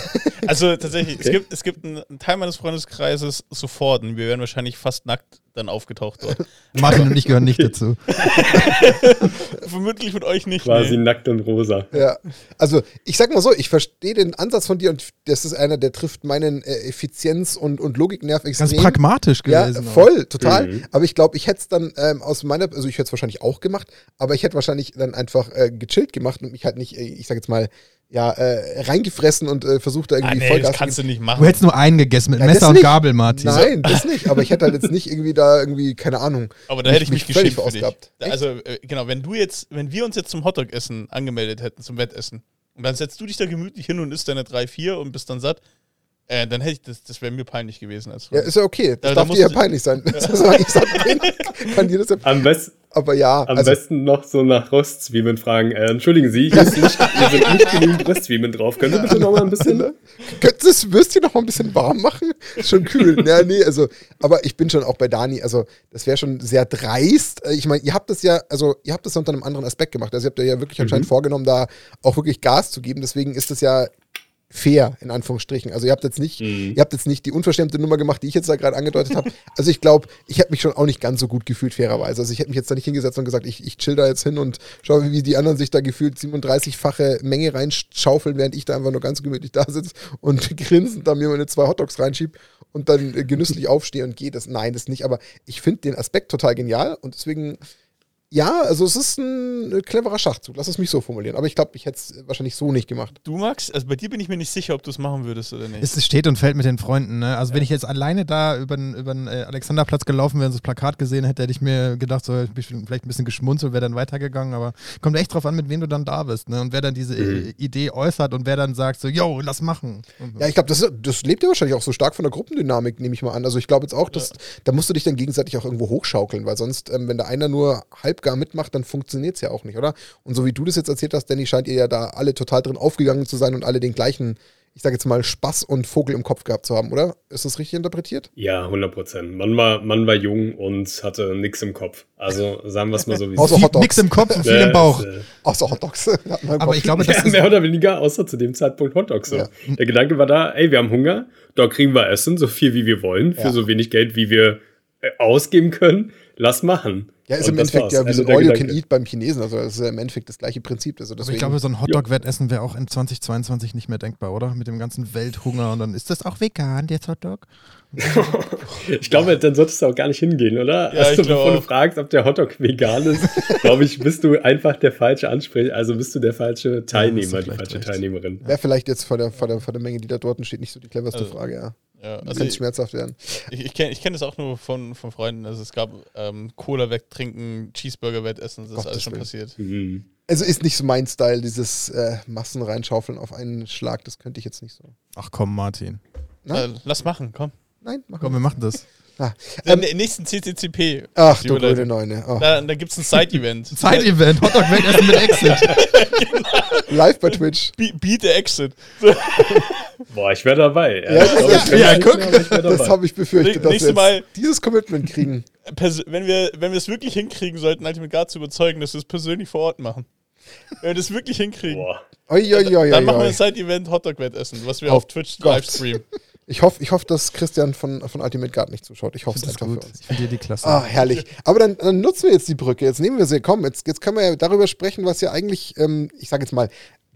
Also tatsächlich, es Okay. gibt, es gibt einen, einen Teil meines Freundeskreises sofort und wir wären wahrscheinlich fast nackt dann aufgetaucht dort. Martin und ich gehören nicht dazu. Vermutlich mit euch nicht. Quasi Nee. nackt und rosa. Ja, also ich sag mal so, ich verstehe den Ansatz von dir und das ist einer, der trifft meinen äh, Effizienz- und, und Logiknerv extrem. Ganz pragmatisch Ja, gewesen. auch. voll, total. Mhm. Aber ich glaube, ich hätte es dann ähm, aus meiner, also ich hätte es wahrscheinlich auch gemacht, aber ich hätte wahrscheinlich dann einfach äh, gechillt gemacht und mich halt nicht, äh, ich sag jetzt mal, ja, äh, reingefressen und äh, versucht da Ah, irgendwie nee, Vollgas das kannst du nicht Du machen. hättest nur einen gegessen mit Ja, Messer und. Gabel, Martin. Nein, das nicht. Aber ich hätte halt jetzt nicht irgendwie da irgendwie, keine Ahnung. Aber da hätte ich mich, mich völlig geschämt für dich. Also, äh, genau, wenn du jetzt, wenn wir uns jetzt zum Hotdog-Essen angemeldet hätten, zum Wettessen, und dann setzt du dich da gemütlich hin und isst deine 3, 4 und bist dann satt, Äh, dann hätte ich das, das wäre mir peinlich gewesen. Als Ja, ist ja okay. Das Da- da darf musst dir ja peinlich sein. Kann dir das ja, Am, best, aber ja, am also, besten noch so nach Röstzwiebeln fragen. Äh, entschuldigen Sie, hier, ist nicht, hier sind nicht genügend Röstzwiebeln drauf. Können Sie bitte noch mal ein bisschen... Könntest du das Würstchen noch mal ein bisschen warm machen? Ist schon kühl. ja, nee, also, aber ich bin schon auch bei Dani, also das wäre schon sehr dreist. Äh, Ich meine, ihr habt das ja, also ihr habt das unter einem anderen Aspekt gemacht. Also ihr habt ja wirklich anscheinend vorgenommen, da auch wirklich Gas zu geben. Deswegen ist das ja fair, in Anführungsstrichen. Also ihr habt jetzt nicht, ihr habt jetzt nicht die unverschämte Nummer gemacht, die ich jetzt da gerade angedeutet habe. Also ich glaube, ich hätte mich schon auch nicht ganz so gut gefühlt, fairerweise. Also ich hätte mich jetzt da nicht hingesetzt und gesagt, ich, ich chill da jetzt hin und schaue, wie die anderen sich da gefühlt 37-fache Menge reinschaufeln, während ich da einfach nur ganz gemütlich da sitze und grinsend da mir meine zwei Hotdogs reinschieb und dann genüsslich aufstehe und gehe. Das, nein, das nicht. Aber ich finde den Aspekt total genial und deswegen ja, also es ist ein äh, cleverer Schachzug, lass es mich so formulieren. Aber ich glaube, ich hätte es wahrscheinlich so nicht gemacht. Du, Max, also bei dir bin ich mir nicht sicher, ob du es machen würdest oder nicht. Es steht und fällt mit den Freunden. Ne? Also wenn ich jetzt alleine da über den, über den äh, Alexanderplatz gelaufen wäre und das Plakat gesehen hätte, hätte ich mir gedacht, so ich bin vielleicht ein bisschen geschmunzelt, wäre dann weitergegangen. Aber kommt echt drauf an, mit wem du dann da bist. Ne? Und wer dann diese äh, Idee äußert und wer dann sagt, so, yo, lass machen. Ja, ich glaube, das, das lebt ja wahrscheinlich auch so stark von der Gruppendynamik, nehme ich mal an. Also ich glaube jetzt auch, dass, da musst du dich dann gegenseitig auch irgendwo hochschaukeln, weil sonst, ähm, wenn da einer nur halbgar mitmacht, dann funktioniert es ja auch nicht, oder? Und so wie du das jetzt erzählt hast, Danny, scheint ihr ja da alle total drin aufgegangen zu sein und alle den gleichen, ich sage jetzt mal, Spaß und Vogel im Kopf gehabt zu haben, oder? Ist das richtig interpretiert? Ja, 100 Prozent. Man war, man war jung und hatte nichts im Kopf. Also sagen wir es mal so, wie es Außer ist. Hotdogs. Nix im Kopf und viel Ja, im Bauch. äh, Außer man im Aber Kopf. ich glaube, das Ja, ist, mehr oder weniger, außer zu dem Zeitpunkt Hotdogs. So. Ja. Der Gedanke war da, ey, wir haben Hunger, da kriegen wir Essen, so viel wie wir wollen, für Ja. so wenig Geld, wie wir äh, ausgeben können. Lass machen. ja, ist Und im Endeffekt war's. ja wie Also so der All You Can. Eat beim Chinesen. Also das ist ja im Endeffekt das gleiche Prinzip. Also aber deswegen, ich glaube, so ein Hotdog-Wettessen wäre auch in 2022 nicht mehr denkbar, oder? Mit dem ganzen Welthunger und dann ist das auch vegan, der Hotdog? Ich glaube, dann solltest du auch gar nicht hingehen, oder? Ja, also, bevor du fragst, ob der Hotdog vegan ist, glaube ich, bist du einfach der falsche Ansprech, also bist du der falsche Teilnehmer, die vielleicht falsche recht. Teilnehmerin. wäre vielleicht jetzt vor der, vor, der, vor der Menge, die da dort steht, nicht so die cleverste Also, Frage, ja. Ja, Das also kann ich, schmerzhaft werden. ich, ich kenne ich kenn das auch nur von, von Freunden. Also es gab ähm, Cola wegtrinken, Cheeseburger wettessen, das ist Gottes alles schon passiert. Mhm. Also ist nicht so mein Style, dieses äh, Massen reinschaufeln auf einen Schlag. Das könnte ich jetzt nicht so. Ach komm, Martin. Nein? Äh, lass machen, komm. Nein, mach Komm, wir machen das. Ah. Den Ähm, nächsten CCCP. ach, du blöde Neune. Oh. Da, da gibt es ein Side-Event. Side-Event, Hotdog-Wettessen mit Exit. Live bei Twitch. Be Beat the Exit. Boah, ich wäre dabei. Ja, ich glaube, ja, ich ja, guck. Das habe ich befürchtet, dass wir Mal- dieses Commitment kriegen. Wenn wir, wenn wir es wirklich hinkriegen sollten, Ultimate Guard zu überzeugen, dass wir es persönlich vor Ort machen. Wenn wir das wirklich hinkriegen, Boah. Oi, oi, oi, dann machen wir ein. Side-Event Hotdog-Wettessen, was wir Oh auf Twitch live streamen. Ich hoffe, ich hoff, dass Christian von, von Ultimate Guard nicht zuschaut. Ich hoffe es einfach gut. für uns. Ich finde dir die klasse. Ah, herrlich. Aber dann, dann nutzen wir jetzt die Brücke. Jetzt nehmen wir sie. Komm, jetzt, jetzt können wir ja darüber sprechen, was ja eigentlich, ähm, ich sage jetzt mal,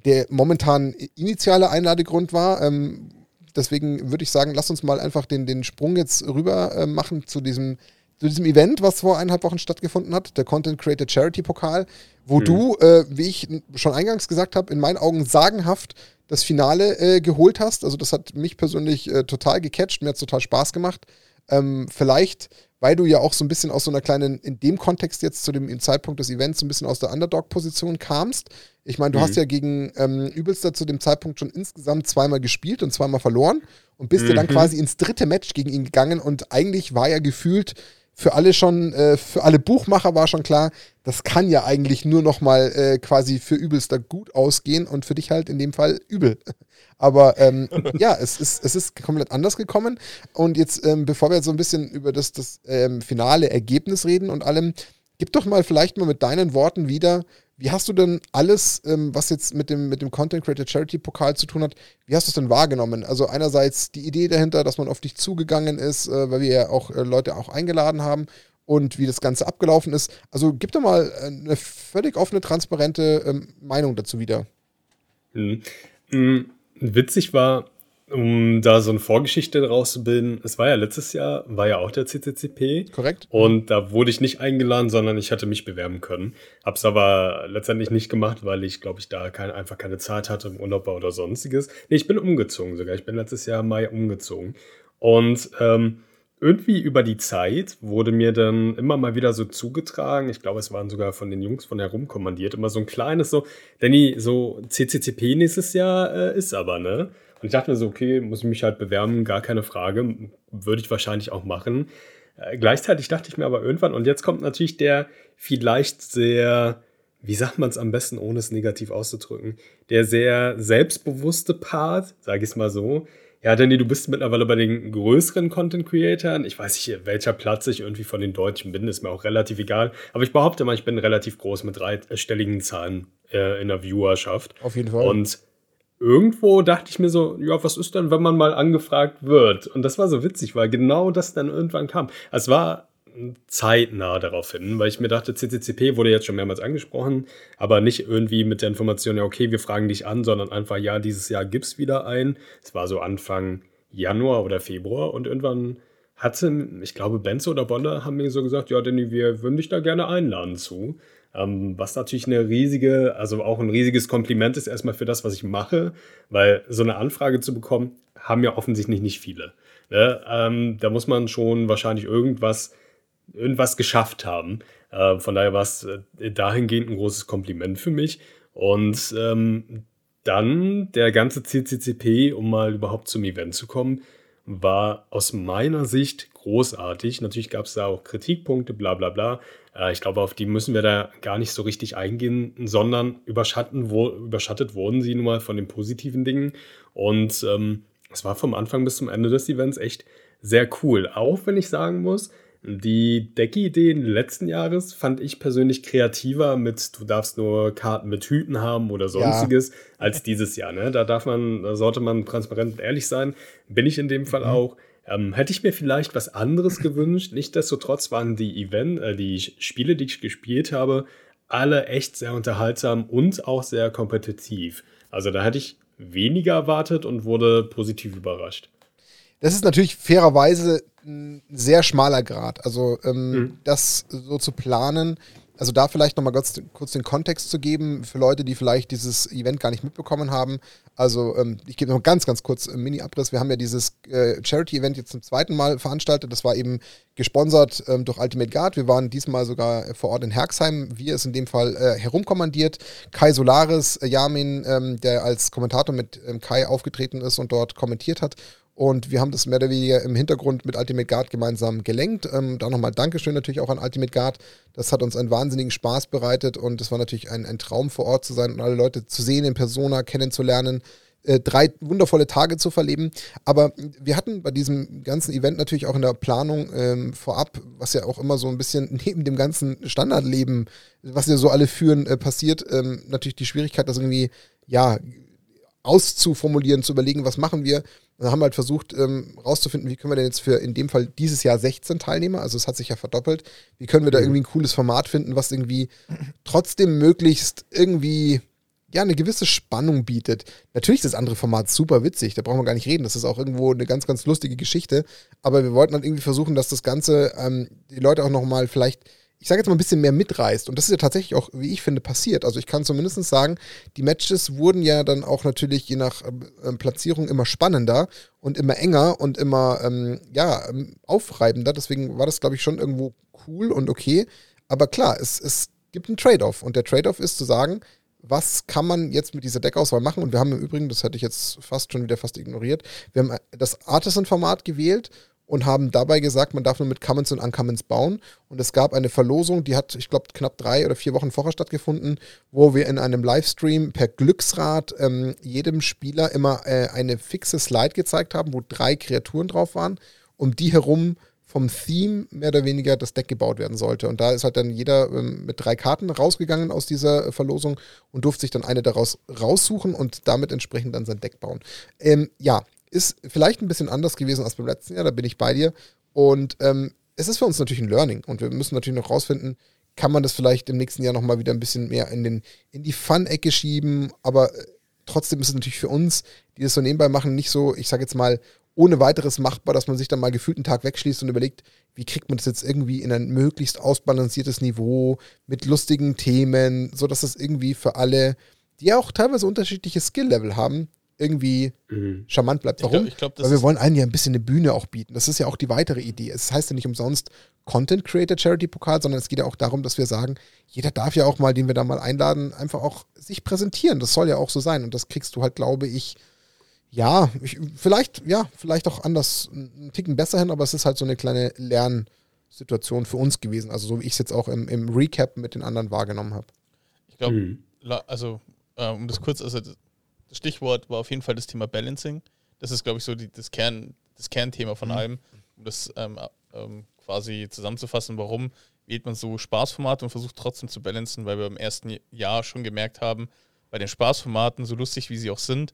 der momentan initiale Einladegrund war. Ähm, deswegen würde ich sagen, lass uns mal einfach den, den Sprung jetzt rüber äh, machen zu diesem, zu diesem Event, was vor eineinhalb Wochen stattgefunden hat, der Content Creator Charity Pokal, wo du, äh, wie ich schon eingangs gesagt habe, in meinen Augen sagenhaft das Finale äh, geholt hast. Also das hat mich persönlich äh, total gecatcht, mir hat total Spaß gemacht. Ähm, vielleicht, weil du ja auch so ein bisschen aus so einer kleinen, in dem Kontext jetzt zu dem Zeitpunkt des Events so ein bisschen aus der Underdog-Position kamst. Ich meine, du hast ja gegen ähm, Übelster zu dem Zeitpunkt schon insgesamt zweimal gespielt und zweimal verloren und bist ja dann quasi ins dritte Match gegen ihn gegangen und eigentlich war ja gefühlt für alle schon, äh, für alle Buchmacher war schon klar, das kann ja eigentlich nur noch mal äh, quasi für Übelster gut ausgehen und für dich halt in dem Fall übel. Aber ähm, ja, es ist, es ist komplett anders gekommen. Und jetzt, ähm, bevor wir jetzt so ein bisschen über das, das ähm, finale Ergebnis reden und allem, gib doch mal vielleicht mal mit deinen Worten wieder, wie hast du denn alles, ähm, was jetzt mit dem, mit dem Content Creator Charity Pokal zu tun hat, wie hast du es denn wahrgenommen? Also einerseits die Idee dahinter, dass man auf dich zugegangen ist, äh, weil wir ja auch äh, Leute auch eingeladen haben und wie das Ganze abgelaufen ist. Also gib doch mal äh, eine völlig offene, transparente ähm, Meinung dazu wieder. Mhm. Mhm. Witzig war, um da so eine Vorgeschichte daraus zu bilden, es war ja letztes Jahr, war ja auch der CCCP. Korrekt? Und da wurde ich nicht eingeladen, sondern ich hatte mich bewerben können. Hab's aber letztendlich nicht gemacht, weil ich, glaube ich, da kein, einfach keine Zeit hatte im Urlaub oder sonstiges. Nee, ich bin umgezogen sogar. Ich bin letztes Jahr im Mai umgezogen. Und ähm, irgendwie über die Zeit wurde mir dann immer mal wieder so zugetragen, ich glaube, es waren sogar von den Jungs von herum kommandiert, immer so ein kleines so, Danny, so CCCP nächstes Jahr äh, ist aber, ne? Und ich dachte mir so, okay, muss ich mich halt bewerben, gar keine Frage, würde ich wahrscheinlich auch machen. Äh, gleichzeitig dachte ich mir aber irgendwann, und jetzt kommt natürlich der vielleicht sehr, wie sagt man es am besten, ohne es negativ auszudrücken, der sehr selbstbewusste Part, sage ich es mal so, ja, Danny, du bist mittlerweile bei den größeren Content-Creatoren. Ich weiß nicht, welcher Platz ich irgendwie von den Deutschen bin, ist mir auch relativ egal. Aber ich behaupte mal, ich bin relativ groß mit dreistelligen Zahlen äh, in der Viewerschaft. Auf jeden Fall. Und irgendwo dachte ich mir so, ja, was ist denn, wenn man mal angefragt wird? Und das war so witzig, weil genau das dann irgendwann kam. Es war zeitnah darauf hin, weil ich mir dachte, CCCP wurde jetzt schon mehrmals angesprochen, aber nicht irgendwie mit der Information, ja, okay, wir fragen dich an, sondern einfach, ja, dieses Jahr gibt es wieder ein. Es war so Anfang Januar oder Februar und irgendwann hatte, ich glaube, Benzo oder Bonner haben mir so gesagt, ja, Danny, wir würden dich da gerne einladen zu. Ähm, was natürlich eine riesige, also auch ein riesiges Kompliment ist erstmal für das, was ich mache, weil so eine Anfrage zu bekommen, haben ja offensichtlich nicht viele. Ne? Ähm, da muss man schon wahrscheinlich irgendwas, irgendwas geschafft haben. Äh, von daher war es äh, dahingehend ein großes Kompliment für mich. Und ähm, dann der ganze CCCP, um mal überhaupt zum Event zu kommen, war aus meiner Sicht großartig. Natürlich gab es da auch Kritikpunkte, bla bla bla. Äh, ich glaube, auf die müssen wir da gar nicht so richtig eingehen, sondern überschatten, wo, überschattet wurden sie nun mal von den positiven Dingen. Und ähm, es war vom Anfang bis zum Ende des Events echt sehr cool. Auch wenn ich sagen muss, die Deckideen letzten Jahres fand ich persönlich kreativer mit, du darfst nur Karten mit Hüten haben oder sonstiges, ja. als dieses Jahr. Ne? Da darf man, da sollte man transparent und ehrlich sein. Bin ich in dem Fall mhm. auch. Ähm, hätte ich mir vielleicht was anderes gewünscht. Nichtsdestotrotz waren die Event, äh, die Spiele, die ich gespielt habe, alle echt sehr unterhaltsam und auch sehr kompetitiv. Also da hätte ich weniger erwartet und wurde positiv überrascht. Das ist natürlich fairerweise ein sehr schmaler Grad. Also ähm, mhm. das so zu planen, also da vielleicht nochmal kurz, kurz den Kontext zu geben für Leute, die vielleicht dieses Event gar nicht mitbekommen haben. Also ähm, ich gebe noch ganz, ganz kurz einen Mini-Abriss. Wir haben ja dieses äh, Charity-Event jetzt zum zweiten Mal veranstaltet. Das war eben gesponsert ähm, durch Ultimate Guard. Wir waren diesmal sogar vor Ort in Herxheim. Wir ist in dem Fall äh, herumkommandiert. Kai Solaris, äh, Yamin, ähm, der als Kommentator mit ähm, Kai aufgetreten ist und dort kommentiert hat. Und wir haben das mehr oder weniger im Hintergrund mit Ultimate Guard gemeinsam gelenkt. Ähm, da nochmal Dankeschön natürlich auch an Ultimate Guard. Das hat uns einen wahnsinnigen Spaß bereitet und es war natürlich ein, ein Traum vor Ort zu sein und alle Leute zu sehen, in Persona kennenzulernen. Äh, drei wundervolle Tage zu verleben. Aber wir hatten bei diesem ganzen Event natürlich auch in der Planung ähm, vorab, was ja auch immer so ein bisschen neben dem ganzen Standardleben, was wir so alle führen, äh, passiert, ähm, natürlich die Schwierigkeit, das irgendwie, ja, auszuformulieren, zu überlegen, was machen wir. Und haben halt versucht ähm, rauszufinden, wie können wir denn jetzt für in dem Fall dieses Jahr 16 Teilnehmer, also es hat sich ja verdoppelt, wie können wir da mhm. irgendwie ein cooles Format finden, was irgendwie trotzdem möglichst irgendwie ja, eine gewisse Spannung bietet. Natürlich ist das andere Format super witzig, da brauchen wir gar nicht reden. Das ist auch irgendwo eine ganz, ganz lustige Geschichte. Aber wir wollten halt irgendwie versuchen, dass das Ganze ähm, die Leute auch nochmal vielleicht ich sage jetzt mal ein bisschen mehr mitreißt. Und das ist ja tatsächlich auch, wie ich finde, passiert. Also ich kann zumindest sagen, die Matches wurden ja dann auch natürlich je nach äh, Platzierung immer spannender und immer enger und immer ähm, ja, ähm, aufreibender. Deswegen war das, glaube ich, schon irgendwo cool und okay. Aber klar, es, es gibt einen Trade-off. Und der Trade-off ist zu sagen, was kann man jetzt mit dieser Deckauswahl machen? Und wir haben im Übrigen, das hätte ich jetzt fast schon wieder fast ignoriert, wir haben das Artisan-Format gewählt und haben dabei gesagt, man darf nur mit Commons und Uncommons bauen. Und es gab eine Verlosung, die hat, ich glaube, knapp drei oder vier Wochen vorher stattgefunden, wo wir in einem Livestream per Glücksrad ähm, jedem Spieler immer äh, eine fixe Slide gezeigt haben, wo drei Kreaturen drauf waren, um die herum vom Theme mehr oder weniger das Deck gebaut werden sollte. Und da ist halt dann jeder ähm, mit drei Karten rausgegangen aus dieser äh, Verlosung und durfte sich dann eine daraus raussuchen und damit entsprechend dann sein Deck bauen. Ähm, ja, ist vielleicht ein bisschen anders gewesen als beim letzten Jahr, da bin ich bei dir. Und ähm, es ist für uns natürlich ein Learning und wir müssen natürlich noch rausfinden, kann man das vielleicht im nächsten Jahr nochmal wieder ein bisschen mehr in, den, in die Fun-Ecke schieben, aber äh, trotzdem ist es natürlich für uns, die das so nebenbei machen, nicht so, ich sage jetzt mal, ohne weiteres machbar, dass man sich dann mal gefühlt einen Tag wegschließt und überlegt, wie kriegt man das jetzt irgendwie in ein möglichst ausbalanciertes Niveau mit lustigen Themen, sodass das irgendwie für alle, die ja auch teilweise unterschiedliche Skill-Level haben, irgendwie mhm. charmant bleibt. Warum? Ich glaub, ich glaub, Weil wir wollen allen ja ein bisschen eine Bühne auch bieten. Das ist ja auch die weitere Idee. Es heißt ja nicht umsonst Content Creator Charity Pokal, sondern es geht ja auch darum, dass wir sagen, jeder darf ja auch mal, den wir da mal einladen, einfach auch sich präsentieren. Das soll ja auch so sein. Und das kriegst du halt, glaube ich, ja, ich, vielleicht, ja, vielleicht auch anders, einen Ticken besser hin, aber es ist halt so eine kleine Lernsituation für uns gewesen. Also so wie ich es jetzt auch im, im Recap mit den anderen wahrgenommen habe. Ich glaube, mhm. also äh, um das kurz, also das Stichwort war auf jeden Fall das Thema Balancing. Das ist, glaube ich, so die, das, Kern, das Kernthema von mhm. allem, um das ähm, ähm, quasi zusammenzufassen, warum wählt man so Spaßformate und versucht trotzdem zu balancen, weil wir im ersten Jahr schon gemerkt haben, bei den Spaßformaten, so lustig wie sie auch sind,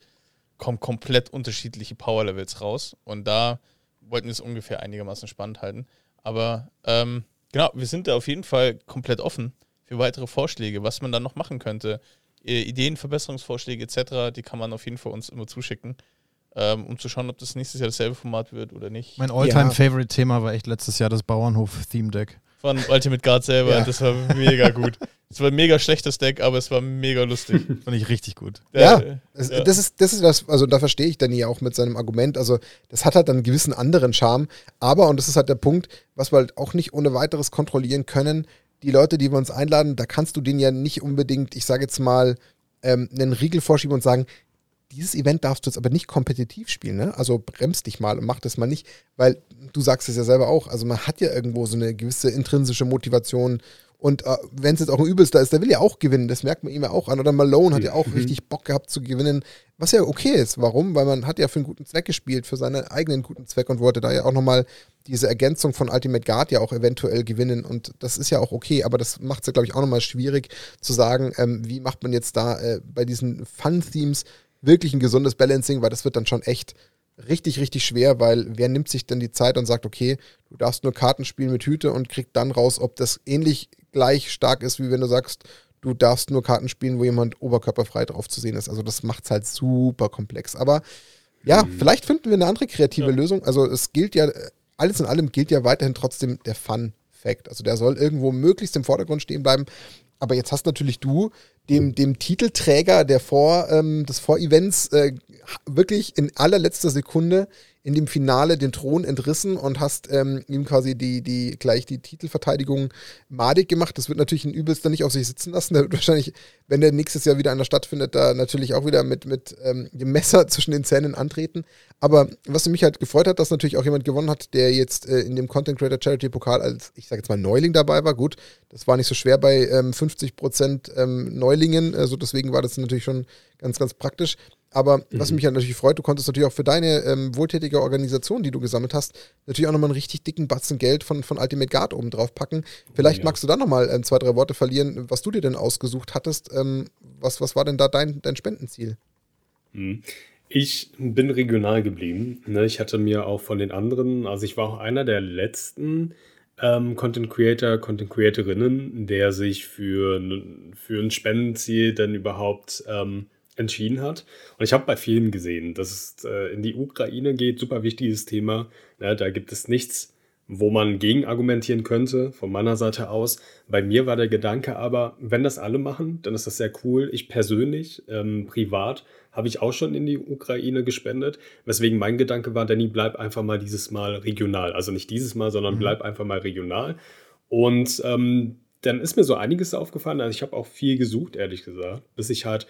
kommen komplett unterschiedliche Power-Levels raus. Und da wollten wir es ungefähr einigermaßen spannend halten. Aber ähm, genau, wir sind da auf jeden Fall komplett offen für weitere Vorschläge, was man da noch machen könnte. Ideen, Verbesserungsvorschläge etc., die kann man auf jeden Fall uns immer zuschicken, ähm, um zu schauen, ob das nächstes Jahr dasselbe Format wird oder nicht. Mein All-Time-Favorite-Thema war echt letztes Jahr das Bauernhof-Theme-Deck von Ultimate Guard selber. Ja. Das war mega gut. Es war ein mega schlechtes Deck, aber es war mega lustig. Fand ich richtig gut. Ja, ja. Das, das, ist, das ist das, also da verstehe ich Danny auch mit seinem Argument. Also, das hat halt einen gewissen anderen Charme. Aber, und das ist halt der Punkt, was wir halt auch nicht ohne weiteres kontrollieren können, die Leute, die wir uns einladen, da kannst du denen ja nicht unbedingt, ich sage jetzt mal, ähm, einen Riegel vorschieben und sagen, dieses Event darfst du jetzt aber nicht kompetitiv spielen, ne? Also bremst dich mal und mach das mal nicht, weil du sagst es ja selber auch, also man hat ja irgendwo so eine gewisse intrinsische Motivation und äh, wenn es jetzt auch ein Übelster ist, der will ja auch gewinnen, das merkt man ihm ja auch an. Oder Malone hat ja auch mhm. richtig Bock gehabt zu gewinnen, was ja okay ist. Warum? Weil man hat ja für einen guten Zweck gespielt, für seinen eigenen guten Zweck und wollte da ja auch nochmal diese Ergänzung von Ultimate Guard ja auch eventuell gewinnen und das ist ja auch okay, aber das macht es ja, glaube ich, auch nochmal schwierig zu sagen, ähm, wie macht man jetzt da äh, bei diesen Fun-Themes wirklich ein gesundes Balancing, weil das wird dann schon echt richtig, richtig schwer, weil wer nimmt sich denn die Zeit und sagt, okay, du darfst nur Karten spielen mit Hüte und kriegt dann raus, ob das ähnlich gleich stark ist, wie wenn du sagst, du darfst nur Karten spielen, wo jemand oberkörperfrei drauf zu sehen ist. Also das macht es halt super komplex. Aber ja, mhm. vielleicht finden wir eine andere kreative ja. Lösung. Also es gilt ja, alles in allem gilt ja weiterhin trotzdem der Fun-Fact. Also der soll irgendwo möglichst im Vordergrund stehen bleiben. Aber jetzt hast natürlich du dem, dem Titelträger der Vor, ähm, des Vorevents äh, wirklich in allerletzter Sekunde in dem Finale den Thron entrissen und hast ähm, ihm quasi die, die, gleich die Titelverteidigung madig gemacht. Das wird natürlich ein Übelster nicht auf sich sitzen lassen. Der wird wahrscheinlich, wenn der nächstes Jahr wieder einer stattfindet, da natürlich auch wieder mit, mit ähm, dem Messer zwischen den Zähnen antreten. Aber was mich halt gefreut hat, dass natürlich auch jemand gewonnen hat, der jetzt äh, in dem Content Creator Charity Pokal als, ich sage jetzt mal, Neuling dabei war. Gut, das war nicht so schwer bei ähm, 50 Prozent ähm, Neulingen, also deswegen war das natürlich schon ganz, ganz praktisch. Aber mhm. was mich ja natürlich freut, du konntest natürlich auch für deine ähm, wohltätige Organisation, die du gesammelt hast, natürlich auch nochmal einen richtig dicken Batzen Geld von, von Ultimate Guard oben drauf packen. Vielleicht ja. magst du dann nochmal ähm, zwei, drei Worte verlieren, was du dir denn ausgesucht hattest. Ähm, was, was war denn da dein, dein Spendenziel? Mhm. Ich bin regional geblieben. Ne? Ich hatte mir auch von den anderen, also ich war auch einer der letzten ähm, Content Creator, Content Creatorinnen, der sich für, für ein Spendenziel dann überhaupt ähm, entschieden hat. Und ich habe bei vielen gesehen, dass es äh, in die Ukraine geht, super wichtiges Thema. Ja, da gibt es nichts, wo man gegen argumentieren könnte, von meiner Seite aus. Bei mir war der Gedanke aber, wenn das alle machen, dann ist das sehr cool. Ich persönlich, ähm, privat, habe ich auch schon in die Ukraine gespendet. Weswegen mein Gedanke war, Danny, bleib einfach mal dieses Mal regional. Also nicht dieses Mal, sondern mhm. bleib einfach mal regional. Und ähm, dann ist mir so einiges aufgefallen. Also ich habe auch viel gesucht, ehrlich gesagt, bis ich halt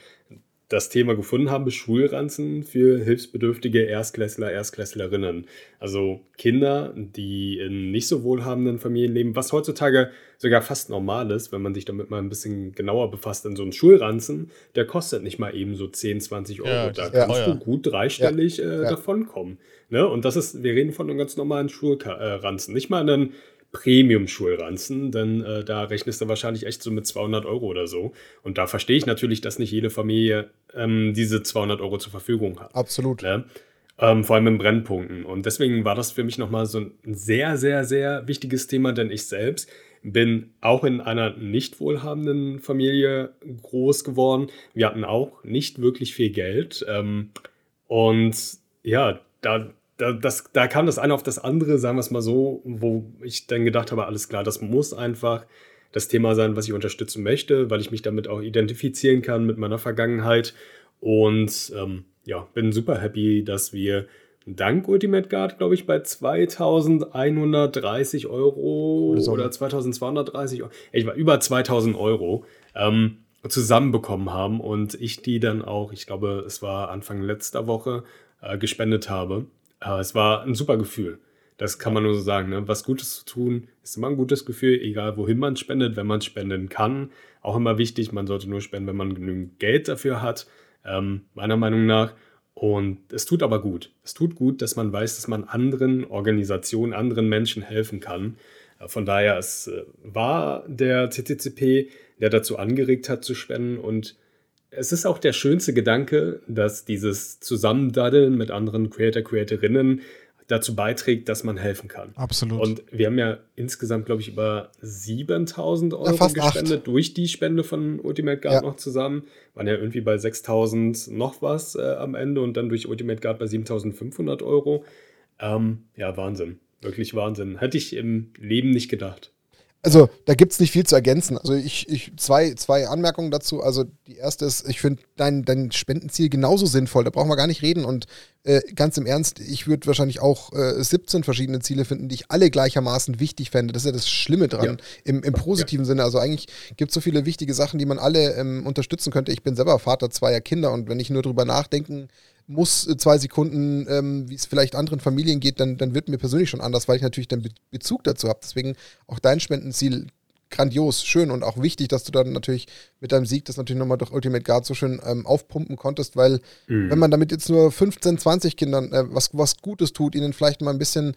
das Thema gefunden haben, Schulranzen für hilfsbedürftige Erstklässler, Erstklässlerinnen. Also Kinder, die in nicht so wohlhabenden Familien leben, was heutzutage sogar fast normal ist, wenn man sich damit mal ein bisschen genauer befasst. Denn so ein Schulranzen, der kostet nicht mal eben so 10, 20 Euro. Ja, da kannst ja. du gut dreistellig. Äh, davonkommen. Ne? Und das ist, wir reden von einem ganz normalen Schulranzen. Nicht mal einen Premium-Schulranzen, denn äh, da rechnest du wahrscheinlich echt so mit 200 Euro oder so. Und da verstehe ich natürlich, dass nicht jede Familie ähm, diese 200 Euro zur Verfügung hat. Absolut. Ne? Ähm, vor allem in Brennpunkten. Und deswegen war das für mich nochmal so ein sehr, sehr, sehr wichtiges Thema, denn ich selbst bin auch in einer nicht wohlhabenden Familie groß geworden. Wir hatten auch nicht wirklich viel Geld. Ähm, und ja, da da, das, da kam das eine auf das andere, sagen wir es mal so, wo ich dann gedacht habe, alles klar, das muss einfach das Thema sein, was ich unterstützen möchte, weil ich mich damit auch identifizieren kann mit meiner Vergangenheit. Und ähm, ja, bin super happy, dass wir dank Ultimate Guard, glaube ich, bei 2130 Euro oder 2230 Euro, ich war über 2000 Euro, ähm, zusammenbekommen haben und ich die dann auch, ich glaube, es war Anfang letzter Woche, äh, gespendet habe. Äh, es war ein super Gefühl. Das kann man nur so sagen. Ne? Was Gutes zu tun, ist immer ein gutes Gefühl, egal wohin man spendet, wenn man spenden kann. Auch immer wichtig, man sollte nur spenden, wenn man genügend Geld dafür hat, ähm, meiner Meinung nach. Und es tut aber gut. Es tut gut, dass man weiß, dass man anderen Organisationen, anderen Menschen helfen kann. Äh, von daher, es äh, war der CCCP, der dazu angeregt hat zu spenden. Und es ist auch der schönste Gedanke, dass dieses Zusammendaddeln mit anderen Creator, Creatorinnen dazu beiträgt, dass man helfen kann. Absolut. Und wir haben ja insgesamt, glaube ich, über 7000 Euro ja, gespendet acht. durch die Spende von Ultimate Guard ja. noch zusammen. Waren ja irgendwie bei 6000 noch was äh, am Ende und dann durch Ultimate Guard bei 7500 Euro. Ähm, ja, Wahnsinn. Wirklich Wahnsinn. Hätte ich im Leben nicht gedacht. Also, da gibt es nicht viel zu ergänzen. Also, ich, ich, zwei, zwei Anmerkungen dazu. Also, die erste ist, ich finde dein, dein Spendenziel genauso sinnvoll. Da brauchen wir gar nicht reden. Und äh, ganz im Ernst, ich würde wahrscheinlich auch äh, 17 verschiedene Ziele finden, die ich alle gleichermaßen wichtig fände. Das ist ja das Schlimme dran, ja. im, im positiven ja. Sinne. Also, eigentlich gibt es so viele wichtige Sachen, die man alle ähm, unterstützen könnte. Ich bin selber Vater zweier Kinder und wenn ich nur drüber nachdenken muss äh, zwei Sekunden, ähm, wie es vielleicht anderen Familien geht, dann, dann wird mir persönlich schon anders, weil ich natürlich den Be Bezug dazu habe. Deswegen auch dein Spendenziel grandios, schön und auch wichtig, dass du dann natürlich mit deinem Sieg das natürlich nochmal durch Ultimate Guard so schön ähm, aufpumpen konntest, weil mhm. wenn man damit jetzt nur 15, 20 Kindern äh, was, was Gutes tut, ihnen vielleicht mal ein bisschen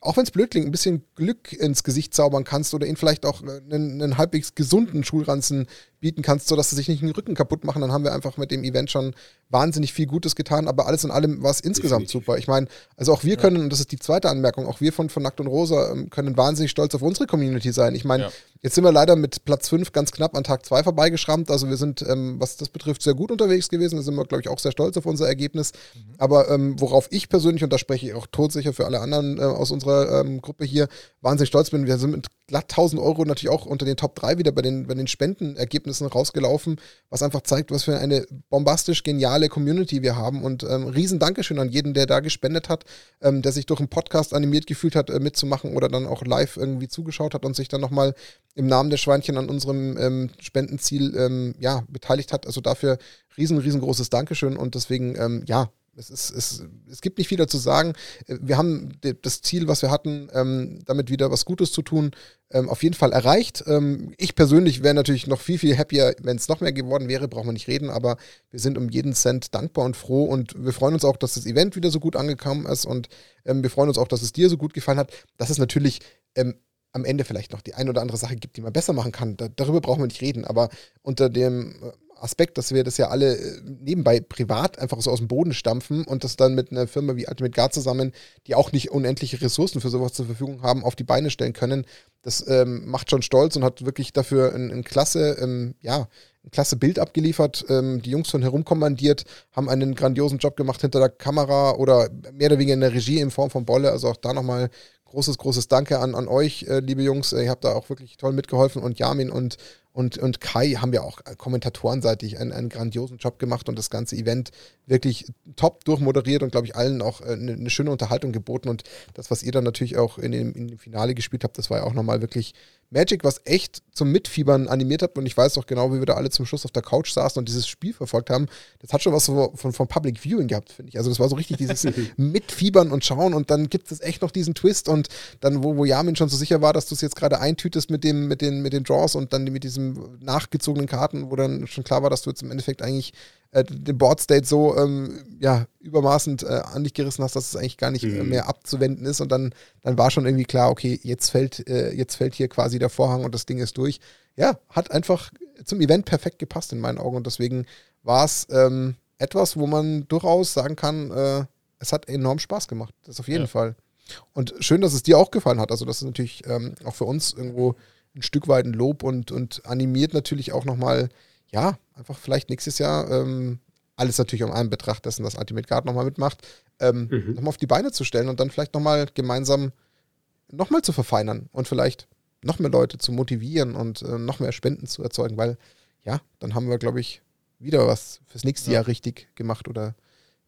auch wenn es blöd klingt, ein bisschen Glück ins Gesicht zaubern kannst oder ihnen vielleicht auch einen, einen halbwegs gesunden Schulranzen bieten kannst, sodass sie sich nicht den Rücken kaputt machen, dann haben wir einfach mit dem Event schon wahnsinnig viel Gutes getan. Aber alles in allem war es insgesamt Definitiv. super. Ich meine, also auch wir ja. können, und das ist die zweite Anmerkung, auch wir von, von Nackt und Rosa ähm, können wahnsinnig stolz auf unsere Community sein. Ich meine, ja. jetzt sind wir leider mit Platz 5 ganz knapp an Tag 2 vorbeigeschrammt. Also wir sind, ähm, was das betrifft, sehr gut unterwegs gewesen. Da sind wir, glaube ich, auch sehr stolz auf unser Ergebnis. Mhm. Aber ähm, worauf ich persönlich, und da spreche ich auch todsicher für alle anderen äh, aus unserer ähm, Gruppe hier, wahnsinnig stolz bin, wir sind mit glatt 1000 Euro natürlich auch unter den Top 3 wieder bei den, bei den Spendenergebnissen rausgelaufen, was einfach zeigt, was für eine bombastisch geniale Community wir haben. Und ähm, riesen Dankeschön an jeden, der da gespendet hat, ähm, der sich durch einen Podcast animiert gefühlt hat, äh, mitzumachen oder dann auch live irgendwie zugeschaut hat und sich dann nochmal im Namen der Schweinchen an unserem ähm, Spendenziel ähm, ja, beteiligt hat. Also dafür riesen, riesengroßes Dankeschön und deswegen, ähm, ja, es, ist, es, es gibt nicht viel dazu sagen. Wir haben das Ziel, was wir hatten, ähm, damit wieder was Gutes zu tun, ähm, auf jeden Fall erreicht. Ähm, ich persönlich wäre natürlich noch viel, viel happier, wenn es noch mehr geworden wäre, brauchen wir nicht reden, aber wir sind um jeden Cent dankbar und froh und wir freuen uns auch, dass das Event wieder so gut angekommen ist und wir freuen uns auch, dass es dir so gut gefallen hat. Das ist natürlich am Ende vielleicht noch die ein oder andere Sache gibt, die man besser machen kann. Da, darüber brauchen wir nicht reden, aber unter dem äh, Aspekt, dass wir das ja alle äh, nebenbei privat einfach so aus dem Boden stampfen und das dann mit einer Firma wie Ultimate Guard zusammen, die auch nicht unendliche Ressourcen für sowas zur Verfügung haben, auf die Beine stellen können. Das ähm, macht schon stolz und hat wirklich dafür ein, ein klasse, ähm, ja, ein klasse Bild abgeliefert. Ähm, die Jungs von herumkommandiert, haben einen grandiosen Job gemacht hinter der Kamera oder mehr oder weniger in der Regie in Form von Bolle. Also auch da nochmal großes, großes Danke an, an euch, äh, liebe Jungs. Ihr habt da auch wirklich toll mitgeholfen und Jamin und und, und Kai haben ja auch kommentatorenseitig einen, einen grandiosen Job gemacht und das ganze Event wirklich top durchmoderiert und, glaube ich, allen auch eine, äh, eine, schöne Unterhaltung geboten. Und das, was ihr dann natürlich auch in dem, in dem Finale gespielt habt, das war ja auch nochmal wirklich Magic, was echt zum Mitfiebern animiert hat. Und ich weiß auch genau, wie wir da alle zum Schluss auf der Couch saßen und dieses Spiel verfolgt haben. Das hat schon was so von, von Public Viewing gehabt, finde ich. Also das war so richtig dieses Mitfiebern und Schauen und dann gibt es echt noch diesen Twist und dann, wo, wo Yamin schon so sicher war, dass du es jetzt gerade eintütest mit, dem, mit, den, mit den Draws und dann mit diesen nachgezogenen Karten, wo dann schon klar war, dass du jetzt im Endeffekt eigentlich äh, den Board State so ähm, ja, übermaßend äh, an dich gerissen hast, dass es eigentlich gar nicht äh, mhm. mehr abzuwenden ist. Und dann, dann war schon irgendwie klar, okay, jetzt fällt, äh, jetzt fällt hier quasi der Vorhang und das Ding ist durch. Ja, hat einfach zum Event perfekt gepasst in meinen Augen. Und deswegen war es ähm, etwas, wo man durchaus sagen kann, äh, es hat enorm Spaß gemacht. Das auf jeden ja. Fall. Und schön, dass es dir auch gefallen hat. Also, das ist natürlich ähm, auch für uns irgendwo ein Stück weit ein Lob und, und animiert natürlich auch nochmal ja, einfach vielleicht nächstes Jahr, ähm, alles natürlich um einen Betracht dessen, dass Ultimate Guard nochmal mitmacht, ähm, mhm. nochmal auf die Beine zu stellen und dann vielleicht nochmal gemeinsam nochmal zu verfeinern und vielleicht noch mehr Leute zu motivieren und äh, noch mehr Spenden zu erzeugen, weil ja, dann haben wir, glaube ich, wieder was fürs nächste ja. Jahr richtig gemacht oder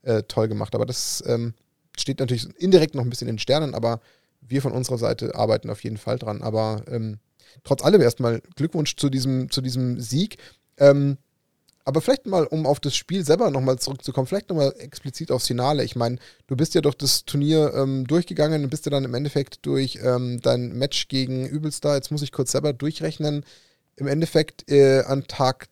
äh, toll gemacht. Aber das ähm, steht natürlich indirekt noch ein bisschen in den Sternen, aber wir von unserer Seite arbeiten auf jeden Fall dran. Aber ähm, trotz allem erstmal Glückwunsch zu diesem, zu diesem Sieg. Ähm, Aber vielleicht mal, um auf das Spiel selber nochmal zurückzukommen, vielleicht nochmal explizit aufs Finale. Ich meine, du bist ja durch das Turnier ähm, durchgegangen und bist ja dann im Endeffekt durch ähm, dein Match gegen Übelstar, jetzt muss ich kurz selber durchrechnen, im Endeffekt äh, an Tag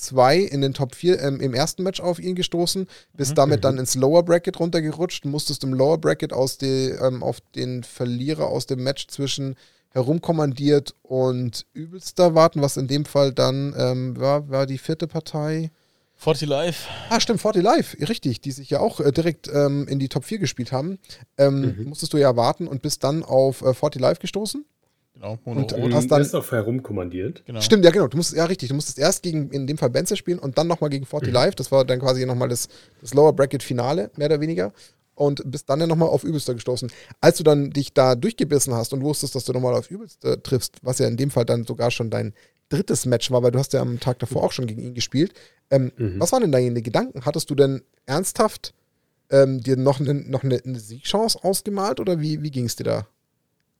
2 in den Top 4 ähm, im ersten Match auf ihn gestoßen, bist mhm. damit dann ins Lower Bracket runtergerutscht, musstest im Lower Bracket aus die, ähm, auf den Verlierer aus dem Match zwischen herumkommandiert und übelster warten, was in dem Fall dann ähm, war, war die vierte Partei. 40 Live. Ah, stimmt, 40 Live, richtig, die sich ja auch äh, direkt ähm, in die Top 4 gespielt haben. Ähm, mhm. Musstest du ja warten und bist dann auf äh, 40 Live gestoßen. Genau, und, und hast dann. Du auch herumkommandiert. Genau. Stimmt, ja, genau. Du musst, ja, richtig. Du musstest erst gegen, in dem Fall Benze spielen und dann nochmal gegen 40 mhm. Live. Das war dann quasi nochmal das, das Lower Bracket Finale, mehr oder weniger. Und bist dann ja nochmal auf Übelster gestoßen. Als du dann dich da durchgebissen hast und wusstest, dass du nochmal auf Übelster triffst, was ja in dem Fall dann sogar schon dein drittes Match war, weil du hast ja am Tag davor auch schon gegen ihn gespielt. Ähm, mhm. Was waren denn deine Gedanken? Hattest du denn ernsthaft ähm, dir noch, ne, noch eine, eine Siegchance ausgemalt oder wie, wie ging es dir da?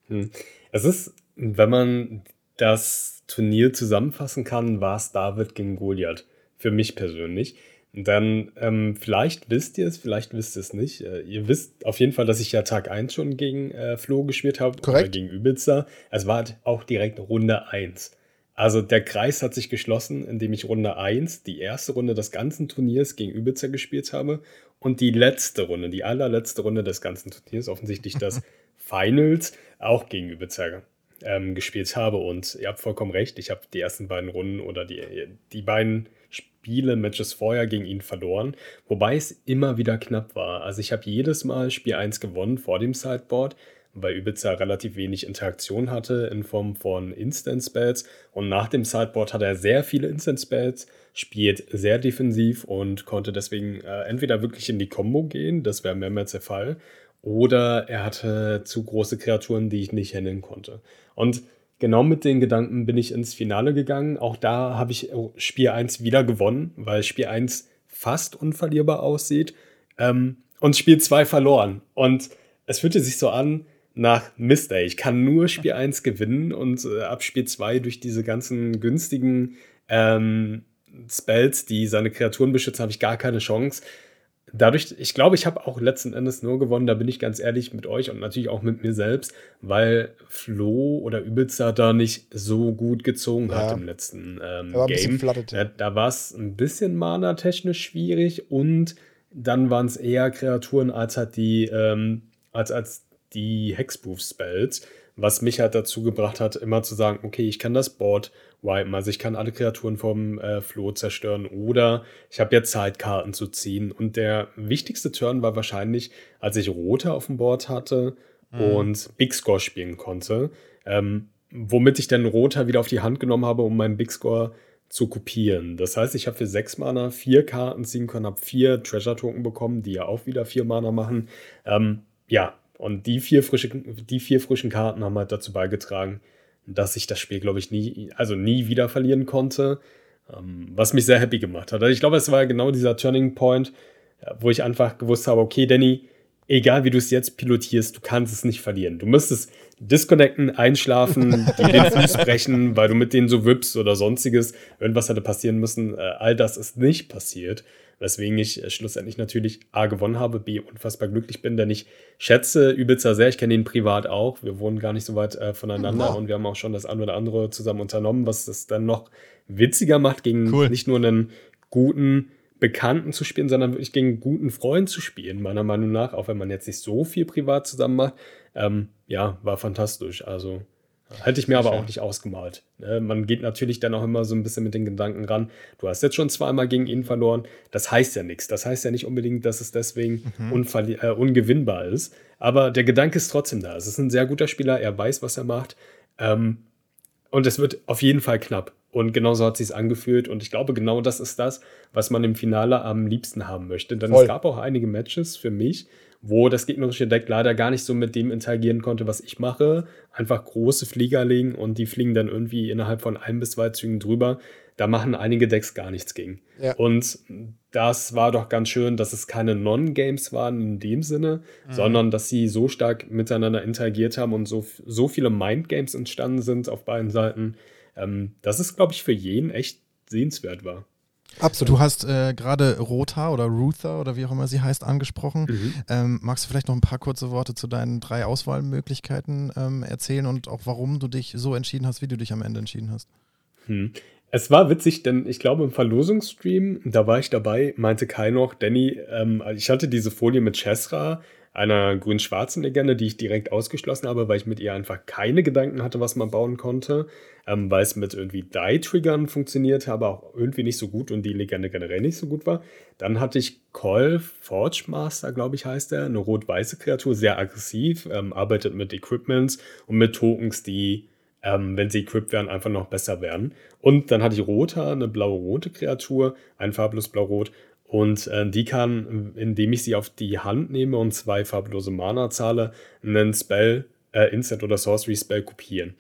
Hm. Es ist wenn man das Turnier zusammenfassen kann, war es David gegen Goliath. Für mich persönlich. Dann, ähm, vielleicht wisst ihr es, vielleicht wisst ihr es nicht. Äh, ihr wisst auf jeden Fall, dass ich ja Tag 1 schon gegen äh, Flo gespielt habe. Korrekt. Oder gegen Übitzer. Es war halt auch direkt Runde 1. Also der Kreis hat sich geschlossen, indem ich Runde 1, die erste Runde des ganzen Turniers gegen Übitzer gespielt habe. Und die letzte Runde, die allerletzte Runde des ganzen Turniers, offensichtlich das Finals, auch gegen Übitzer ähm, gespielt habe. Und ihr habt vollkommen recht, ich habe die ersten beiden Runden oder die, die beiden Spiele, Matches vorher gegen ihn verloren, wobei es immer wieder knapp war. Also ich habe jedes Mal Spiel 1 gewonnen vor dem Sideboard, weil Übitzer relativ wenig Interaktion hatte in Form von Instant Spells und nach dem Sideboard hat er sehr viele Instant Spells, spielt sehr defensiv und konnte deswegen äh, entweder wirklich in die Combo gehen, das wäre mehrmals der Fall, oder er hatte zu große Kreaturen, die ich nicht handeln konnte. Und genau mit den Gedanken bin ich ins Finale gegangen. Auch da habe ich Spiel 1 wieder gewonnen, weil Spiel 1 fast unverlierbar aussieht. Ähm, und Spiel 2 verloren. Und es fühlte sich so an nach Mist, ey. Ich kann nur Spiel 1 gewinnen und äh, ab Spiel 2 durch diese ganzen günstigen ähm, Spells, die seine Kreaturen beschützen, habe ich gar keine Chance dadurch, ich glaube, ich habe auch letzten Endes nur gewonnen, da bin ich ganz ehrlich mit euch und natürlich auch mit mir selbst, weil Flo oder Übelzer da nicht so gut gezogen ja. hat im letzten ähm, Game. Da, da war es ein bisschen mana-technisch schwierig und dann waren es eher Kreaturen als halt die, ähm, als, als die Hexproof-Spells, was mich halt dazu gebracht hat, immer zu sagen, okay, ich kann das Board wipen. Also ich kann alle Kreaturen vom äh, Floh zerstören oder ich habe jetzt Zeit, Karten zu ziehen. Und der wichtigste Turn war wahrscheinlich, als ich Rote auf dem Board hatte mhm. und Big Score spielen konnte. Ähm, womit ich dann Roter wieder auf die Hand genommen habe, um meinen Big Score zu kopieren. Das heißt, ich habe für sechs Mana vier Karten ziehen können, habe vier Treasure Token bekommen, die ja auch wieder vier Mana machen. Ähm, ja, und die vier, frische, die vier frischen Karten haben halt dazu beigetragen, dass ich das Spiel, glaube ich, nie, also nie wieder verlieren konnte, ähm, was mich sehr happy gemacht hat. Also ich glaube, es war genau dieser Turning Point, wo ich einfach gewusst habe, okay, Danny, egal wie du es jetzt pilotierst, du kannst es nicht verlieren. Du müsstest disconnecten, einschlafen, dir den Fuß brechen, weil du mit denen so wippst oder sonstiges. Irgendwas hätte passieren müssen. Äh, all das ist nicht passiert weswegen ich äh, schlussendlich natürlich A gewonnen habe, B unfassbar glücklich bin, denn ich schätze Übitzer sehr, ich kenne ihn privat auch, wir wohnen gar nicht so weit äh, voneinander oh. und wir haben auch schon das ein oder andere zusammen unternommen, was es dann noch witziger macht, gegen cool. nicht nur einen guten Bekannten zu spielen, sondern wirklich gegen einen guten Freund zu spielen, meiner Meinung nach, auch wenn man jetzt nicht so viel privat zusammen macht. Ähm, ja, war fantastisch. Also Hätte ich mir aber auch nicht ausgemalt. Ne? Man geht natürlich dann auch immer so ein bisschen mit den Gedanken ran. Du hast jetzt schon zweimal gegen ihn verloren. Das heißt ja nichts. Das heißt ja nicht unbedingt, dass es deswegen mhm. äh, ungewinnbar ist. Aber der Gedanke ist trotzdem da. Es ist ein sehr guter Spieler. Er weiß, was er macht. Ähm, und es wird auf jeden Fall knapp. Und genauso hat es sich angefühlt. Und ich glaube, genau das ist das, was man im Finale am liebsten haben möchte. Denn Voll. es gab auch einige Matches für mich, wo das gegnerische Deck leider gar nicht so mit dem interagieren konnte, was ich mache. Einfach große Flieger legen und die fliegen dann irgendwie innerhalb von ein bis zwei Zügen drüber. Da machen einige Decks gar nichts gegen. Ja. Und das war doch ganz schön, dass es keine Non-Games waren in dem Sinne, mhm. sondern dass sie so stark miteinander interagiert haben und so, so viele Mind-Games entstanden sind auf beiden Seiten, ähm, dass es, glaube ich, für jeden echt sehenswert war. Absolut. Du hast äh, gerade Rota oder Ruther oder wie auch immer sie heißt angesprochen. Mhm. Ähm, magst du vielleicht noch ein paar kurze Worte zu deinen drei Auswahlmöglichkeiten ähm, erzählen und auch warum du dich so entschieden hast, wie du dich am Ende entschieden hast? Hm. Es war witzig, denn ich glaube im Verlosungsstream, da war ich dabei, meinte Kai noch, Danny, ähm, ich hatte diese Folie mit Chesra, einer grün-schwarzen Legende, die ich direkt ausgeschlossen habe, weil ich mit ihr einfach keine Gedanken hatte, was man bauen konnte, ähm, weil es mit irgendwie Die-Triggern funktionierte, aber auch irgendwie nicht so gut und die Legende generell nicht so gut war. Dann hatte ich Call Forge Master, glaube ich, heißt er, eine rot-weiße Kreatur, sehr aggressiv, ähm, arbeitet mit Equipments und mit Tokens, die ähm, wenn sie equipped werden, einfach noch besser werden. Und dann hatte ich Rota, eine blaue-rote Kreatur, ein farblos blau-rot. Und äh, die kann, indem ich sie auf die Hand nehme und zwei farblose Mana zahle, einen Spell, äh, Instant oder Sorcery Spell kopieren.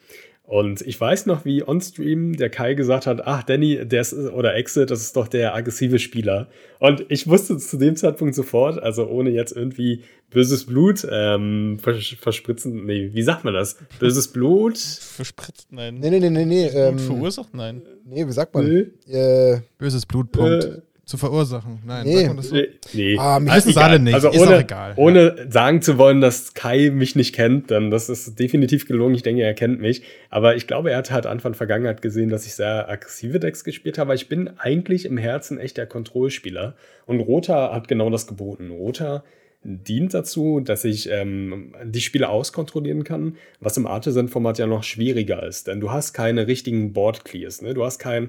Und ich weiß noch, wie on-stream der Kai gesagt hat, ach, Danny, der ist, oder Exit, das ist doch der aggressive Spieler. Und ich wusste zu dem Zeitpunkt sofort, also ohne jetzt irgendwie böses Blut ähm, vers verspritzen, nee, wie sagt man das? Böses Blut? Verspritzt, nein. Nee, nee, nee, nee, nee. Ähm, verursacht, nein. Nee, wie sagt man? Nee. Äh, böses Blut, Punkt. Äh, zu verursachen. Nein, nee. sagt man das so? Nee. Ah, mich es alle nicht. Also ist ohne, egal. Ohne ja. sagen zu wollen, dass Kai mich nicht kennt, dann das ist definitiv gelungen. Ich denke, er kennt mich. Aber ich glaube, er hat halt Anfang Vergangenheit gesehen, dass ich sehr aggressive Decks gespielt habe. Aber ich bin eigentlich im Herzen echt der Kontrollspieler. Und Rota hat genau das geboten. Rota dient dazu, dass ich ähm, die Spiele auskontrollieren kann, was im Artisan-Format ja noch schwieriger ist. Denn du hast keine richtigen Board-Clears. Ne? Du hast kein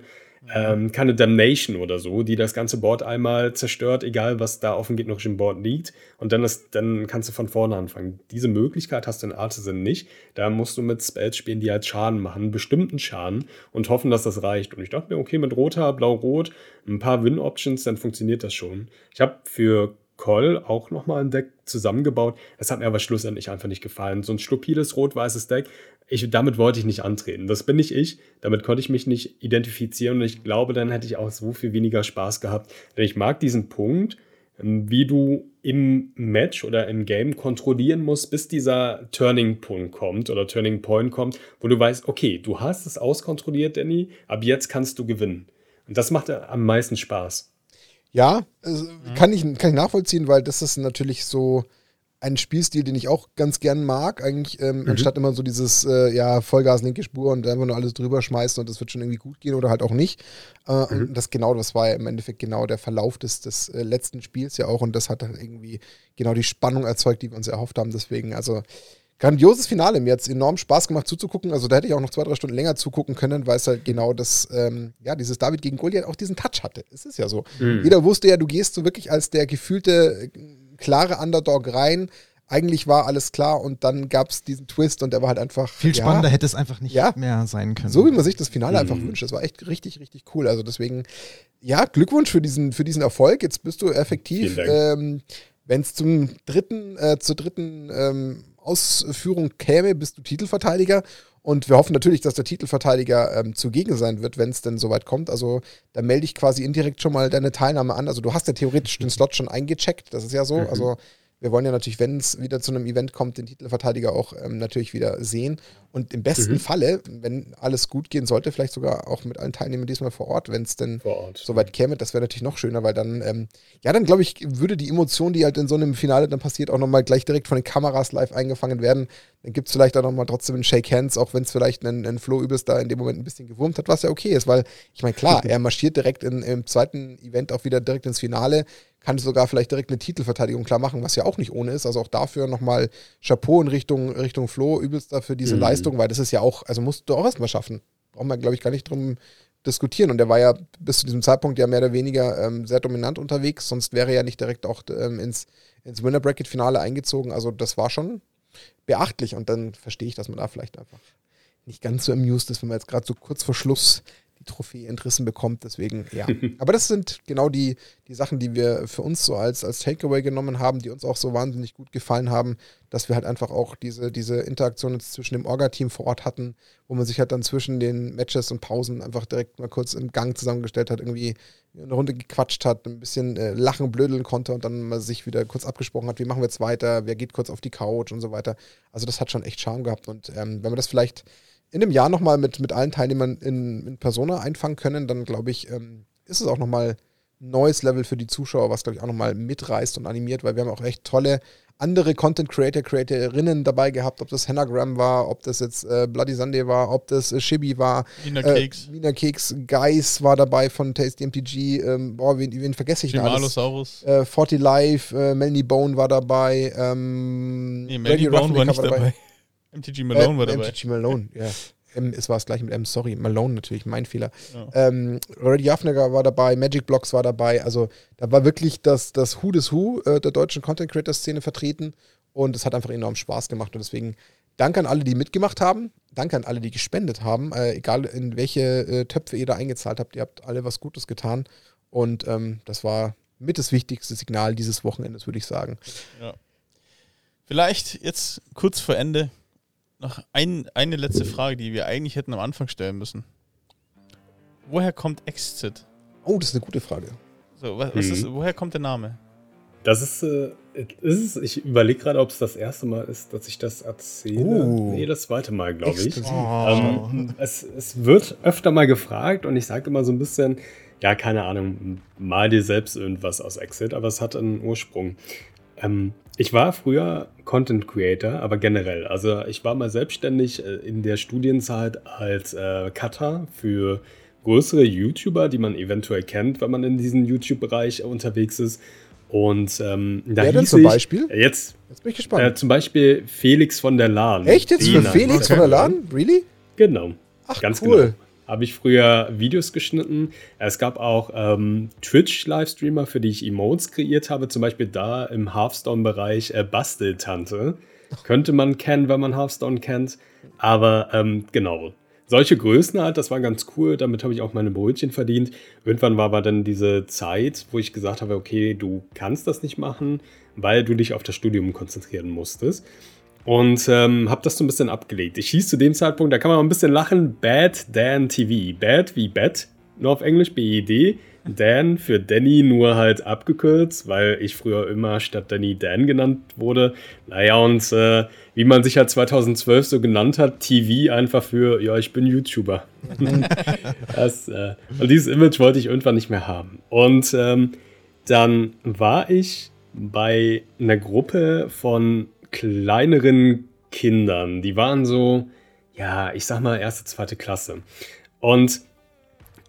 ähm, keine Damnation oder so, die das ganze Board einmal zerstört, egal was da auf dem gegnerischen Board liegt. Und dann, ist, dann kannst du von vorne anfangen. Diese Möglichkeit hast du in Artisan nicht. Da musst du mit Spells spielen, die halt Schaden machen, bestimmten Schaden und hoffen, dass das reicht. Und ich dachte mir, okay, mit roter, blau-rot, ein paar Win-Options, dann funktioniert das schon. Ich habe für Call auch nochmal ein Deck zusammengebaut. Das hat mir aber schlussendlich einfach nicht gefallen. So ein stupides rot-weißes Deck, ich, damit wollte ich nicht antreten. Das bin nicht ich. Damit konnte ich mich nicht identifizieren und ich glaube, dann hätte ich auch so viel weniger Spaß gehabt. Denn ich mag diesen Punkt, ähm, wie du im Match oder im Game kontrollieren musst, bis dieser Turning Point kommt oder Turning Point kommt, wo du weißt, okay, du hast es auskontrolliert, Danny, ab jetzt kannst du gewinnen. Und das macht am meisten Spaß. Ja, also kann, ich, kann ich nachvollziehen, weil das ist natürlich so ein Spielstil, den ich auch ganz gern mag, eigentlich, ähm, mhm. anstatt immer so dieses, äh, ja, Vollgas, linke Spur und einfach nur alles drüber schmeißen und das wird schon irgendwie gut gehen oder halt auch nicht. Äh, mhm. Und das genau, das war ja im Endeffekt genau der Verlauf des, des äh, letzten Spiels ja auch und das hat dann irgendwie genau die Spannung erzeugt, die wir uns erhofft haben. Deswegen, also grandioses Finale. Mir hat es enorm Spaß gemacht zuzugucken. Also da hätte ich auch noch zwei, drei Stunden länger zugucken können, weil es halt genau das, ähm, ja, dieses David gegen Goliath auch diesen Touch hatte. Es ist ja so. Mhm. Jeder wusste ja, du gehst so wirklich als der gefühlte, klare Underdog rein. Eigentlich war alles klar und dann gab es diesen Twist und der war halt einfach. Viel spannender ja, hätte es einfach nicht ja, mehr sein können. So wie man sich das Finale mhm. einfach wünscht. Das war echt richtig, richtig cool. Also deswegen, ja, Glückwunsch für diesen, für diesen Erfolg. Jetzt bist du effektiv, ähm, wenn es zum dritten, äh, zur dritten ähm, Ausführung käme, bist du Titelverteidiger. Und wir hoffen natürlich, dass der Titelverteidiger ähm, zugegen sein wird, wenn es denn soweit kommt. Also da melde ich quasi indirekt schon mal deine Teilnahme an. Also du hast ja theoretisch den Slot schon eingecheckt, das ist ja so. Mhm. Also wir wollen ja natürlich, wenn es wieder zu einem Event kommt, den Titelverteidiger auch ähm, natürlich wieder sehen. Und im besten mhm. Falle, wenn alles gut gehen sollte, vielleicht sogar auch mit allen Teilnehmern diesmal vor Ort, wenn es denn soweit käme, das wäre natürlich noch schöner, weil dann, ähm, ja, dann glaube ich, würde die Emotion, die halt in so einem Finale dann passiert, auch nochmal gleich direkt von den Kameras live eingefangen werden. Dann gibt es vielleicht auch nochmal trotzdem einen Shake Hands, auch wenn es vielleicht einen, einen Flo übelst da in dem Moment ein bisschen gewurmt hat, was ja okay ist, weil ich meine, klar, er marschiert direkt in, im zweiten Event auch wieder direkt ins Finale kann sogar vielleicht direkt eine Titelverteidigung klar machen, was ja auch nicht ohne ist. Also auch dafür nochmal Chapeau in Richtung, Richtung Flo, übelst dafür diese mhm. Leistung, weil das ist ja auch, also musst du auch erstmal schaffen. Brauchen wir, glaube ich, gar nicht drum diskutieren. Und der war ja bis zu diesem Zeitpunkt ja mehr oder weniger ähm, sehr dominant unterwegs, sonst wäre er ja nicht direkt auch ähm, ins, ins Winner Bracket Finale eingezogen. Also das war schon beachtlich und dann verstehe ich, dass man da vielleicht einfach nicht ganz so amused ist, wenn man jetzt gerade so kurz vor Schluss die Trophäe entrissen bekommt. Deswegen, ja. Aber das sind genau die, die Sachen, die wir für uns so als, als Takeaway genommen haben, die uns auch so wahnsinnig gut gefallen haben, dass wir halt einfach auch diese, diese Interaktion jetzt zwischen dem Orga-Team vor Ort hatten, wo man sich halt dann zwischen den Matches und Pausen einfach direkt mal kurz im Gang zusammengestellt hat, irgendwie eine Runde gequatscht hat, ein bisschen äh, lachen, blödeln konnte und dann mal sich wieder kurz abgesprochen hat, wie machen wir jetzt weiter, wer geht kurz auf die Couch und so weiter. Also das hat schon echt Charme gehabt und ähm, wenn man das vielleicht in einem Jahr nochmal mit, mit allen Teilnehmern in, in Persona einfangen können, dann glaube ich, ähm, ist es auch nochmal ein neues Level für die Zuschauer, was, glaube ich, auch nochmal mitreißt und animiert, weil wir haben auch echt tolle andere Content Creator, Creatorinnen dabei gehabt, ob das Hennagram war, ob das jetzt äh, Bloody Sunday war, ob das äh, Shibi war. Wiener Keks. Äh, Wiener Keks, Geis war dabei von Tasty MTG. Ähm, boah, wen, wen vergesse ich noch alles? Äh, 40 Live, äh, Melanie Bone war dabei. Ähm, Nee, Melanie Bone war nicht dabei. MTG Malone war äh, dabei. MTG Malone, ja. M, es war es gleich mit M, sorry. Malone natürlich, mein Fehler. Ja. Ähm, Reddy Jaffneger war dabei, Magic Blocks war dabei. Also da war wirklich das, das Who des Who äh, der deutschen Content Creator Szene vertreten. Und es hat einfach enorm Spaß gemacht. Und deswegen danke an alle, die mitgemacht haben. Danke an alle, die gespendet haben. Äh, egal in welche äh, Töpfe ihr da eingezahlt habt. Ihr habt alle was Gutes getan. Und ähm, das war mit das wichtigste Signal dieses Wochenendes, würde ich sagen. Vielleicht jetzt kurz vor Ende noch ein, eine letzte Frage, die wir eigentlich hätten am Anfang stellen müssen. Woher kommt Exit? Oh, das ist eine gute Frage. So, was, was Mhm. ist, woher kommt der Name? Das ist, äh, ist es, ich überlege gerade, ob es das erste Mal ist, dass ich das erzähle. Oh. Nee, das zweite Mal, glaube ich. Exklusiv. Ähm, es, es wird öfter mal gefragt und ich sage immer so ein bisschen, ja, keine Ahnung, mal dir selbst irgendwas aus Exit, aber es hat einen Ursprung. Ähm, ich war früher Content Creator, aber generell. Also ich war mal selbstständig äh, in der Studienzeit als äh, Cutter für größere YouTuber, die man eventuell kennt, wenn man in diesem YouTube-Bereich unterwegs ist. Und ähm, da Wer denn zum ich, Beispiel? äh, Jetzt Jetzt bin ich äh, gespannt. zum Beispiel Felix von der Lahn. Echt jetzt für Den Felix von der? Lahn? Really? Genau. Ach, Ganz cool. genau. Habe ich früher Videos geschnitten. Es gab auch ähm, Twitch-Livestreamer, für die ich Emotes kreiert habe. Zum Beispiel da im Hearthstone-Bereich äh, Basteltante. Könnte man kennen, wenn man Hearthstone kennt. Aber ähm, genau. Solche Größen halt, das war ganz cool. Damit habe ich auch meine Brötchen verdient. Irgendwann war aber dann diese Zeit, wo ich gesagt habe, okay, du kannst das nicht machen, weil du dich auf das Studium konzentrieren musstest. Und ähm, habe das so ein bisschen abgelegt. Ich hieß zu dem Zeitpunkt, da kann man mal ein bisschen lachen, Bad Dan TV. Bad wie Bad, nur auf Englisch B-E-D. Dan für Danny nur halt abgekürzt, weil ich früher immer statt Danny Dan genannt wurde. Naja, und äh, wie man sich halt 2012 so genannt hat, TV einfach für, ja, ich bin YouTuber. das, äh, und dieses Image wollte ich irgendwann nicht mehr haben. Und ähm, dann war ich bei einer Gruppe von kleineren Kindern. Die waren so, ja, ich sag mal, erste, zweite Klasse. Und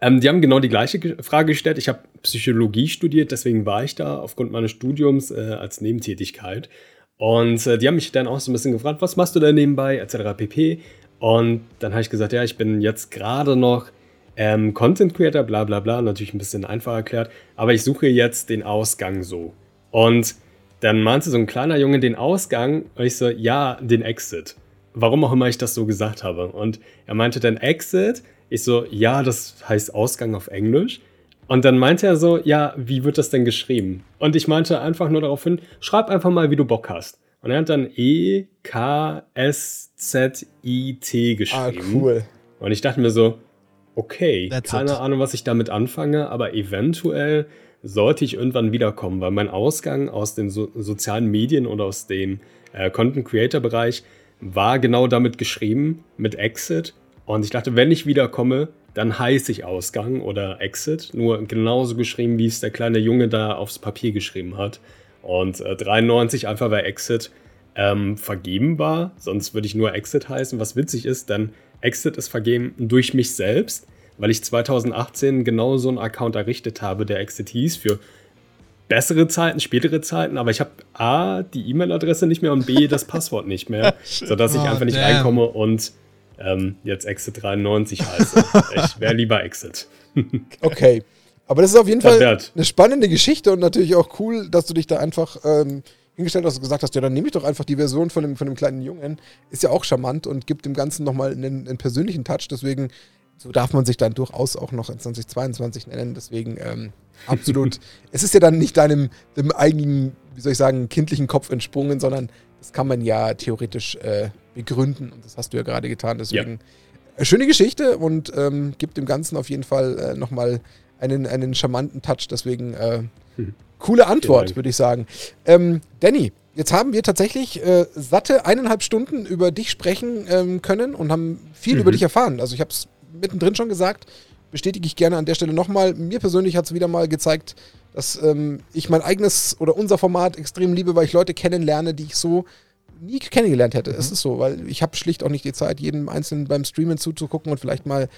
ähm, die haben genau die gleiche Ge- Frage gestellt. Ich habe Psychologie studiert, deswegen war ich da aufgrund meines Studiums äh, als Nebentätigkeit. Und äh, die haben mich dann auch so ein bisschen gefragt, was machst du da nebenbei, etc. pp. Und dann habe ich gesagt, ja, ich bin jetzt gerade noch ähm, Content Creator, bla bla bla, natürlich ein bisschen einfach erklärt, aber ich suche jetzt den Ausgang so. Und dann meinte so ein kleiner Junge den Ausgang und ich so, ja, den Exit. Warum auch immer ich das so gesagt habe. Und er meinte dann Exit. Ich so, ja, das heißt Ausgang auf Englisch. Und dann meinte er so, ja, wie wird das denn geschrieben? Und ich meinte einfach nur darauf hin, schreib einfach mal, wie du Bock hast. Und er hat dann E E-K-S-Z-I-T Ah, geschrieben. cool. Und ich dachte mir so, okay, That's keine it. Ahnung, was ich damit anfange, aber eventuell sollte ich irgendwann wiederkommen, weil mein Ausgang aus den so sozialen Medien oder aus dem äh, Content Creator Bereich war genau damit geschrieben, mit Exit. Und ich dachte, wenn ich wiederkomme, dann heiße ich Ausgang oder Exit. Nur genauso geschrieben, wie es der kleine Junge da aufs Papier geschrieben hat. Und äh, 93 einfach weil Exit ähm, vergeben war. Sonst würde ich nur Exit heißen. Was witzig ist, denn Exit ist vergeben durch mich selbst, weil ich 2018 genau so einen Account errichtet habe, der Exit hieß für bessere Zeiten, spätere Zeiten, aber ich habe A, die E-Mail-Adresse nicht mehr und B, das Passwort nicht mehr, sodass ich Oh, einfach nicht damn. reinkomme und ähm, jetzt Exit 93 heiße. ich wäre lieber Exit. Okay. Aber das ist auf jeden Fall eine spannende Geschichte und natürlich auch cool, dass du dich da einfach ähm, hingestellt hast und gesagt hast, ja, dann nehme ich doch einfach die Version von dem, von dem kleinen Jungen. Ist ja auch charmant und gibt dem Ganzen nochmal einen, einen persönlichen Touch. Deswegen, so darf man sich dann durchaus auch noch in 2022 nennen. Deswegen ähm, absolut. es ist ja dann nicht deinem, dem eigenen, wie soll ich sagen, kindlichen Kopf entsprungen, sondern das kann man ja theoretisch äh, begründen. Und das hast du ja gerade getan. Deswegen äh, schöne Geschichte und ähm, gibt dem Ganzen auf jeden Fall äh, nochmal einen, einen charmanten Touch. Deswegen äh, Hm. coole Antwort, würde ich sagen. Ähm, Danny, jetzt haben wir tatsächlich äh, satte eineinhalb Stunden über dich sprechen ähm, können und haben viel Mhm. über dich erfahren. Also ich habe es mittendrin schon gesagt. bestätige ich gerne an der Stelle nochmal. Mir persönlich hat es wieder mal gezeigt, dass ähm, ich mein eigenes oder unser Format extrem liebe, weil ich Leute kennenlerne, die ich so nie kennengelernt hätte. Mhm. Es ist so, weil ich habe schlicht auch nicht die Zeit, jedem Einzelnen beim Streamen zuzugucken und vielleicht mal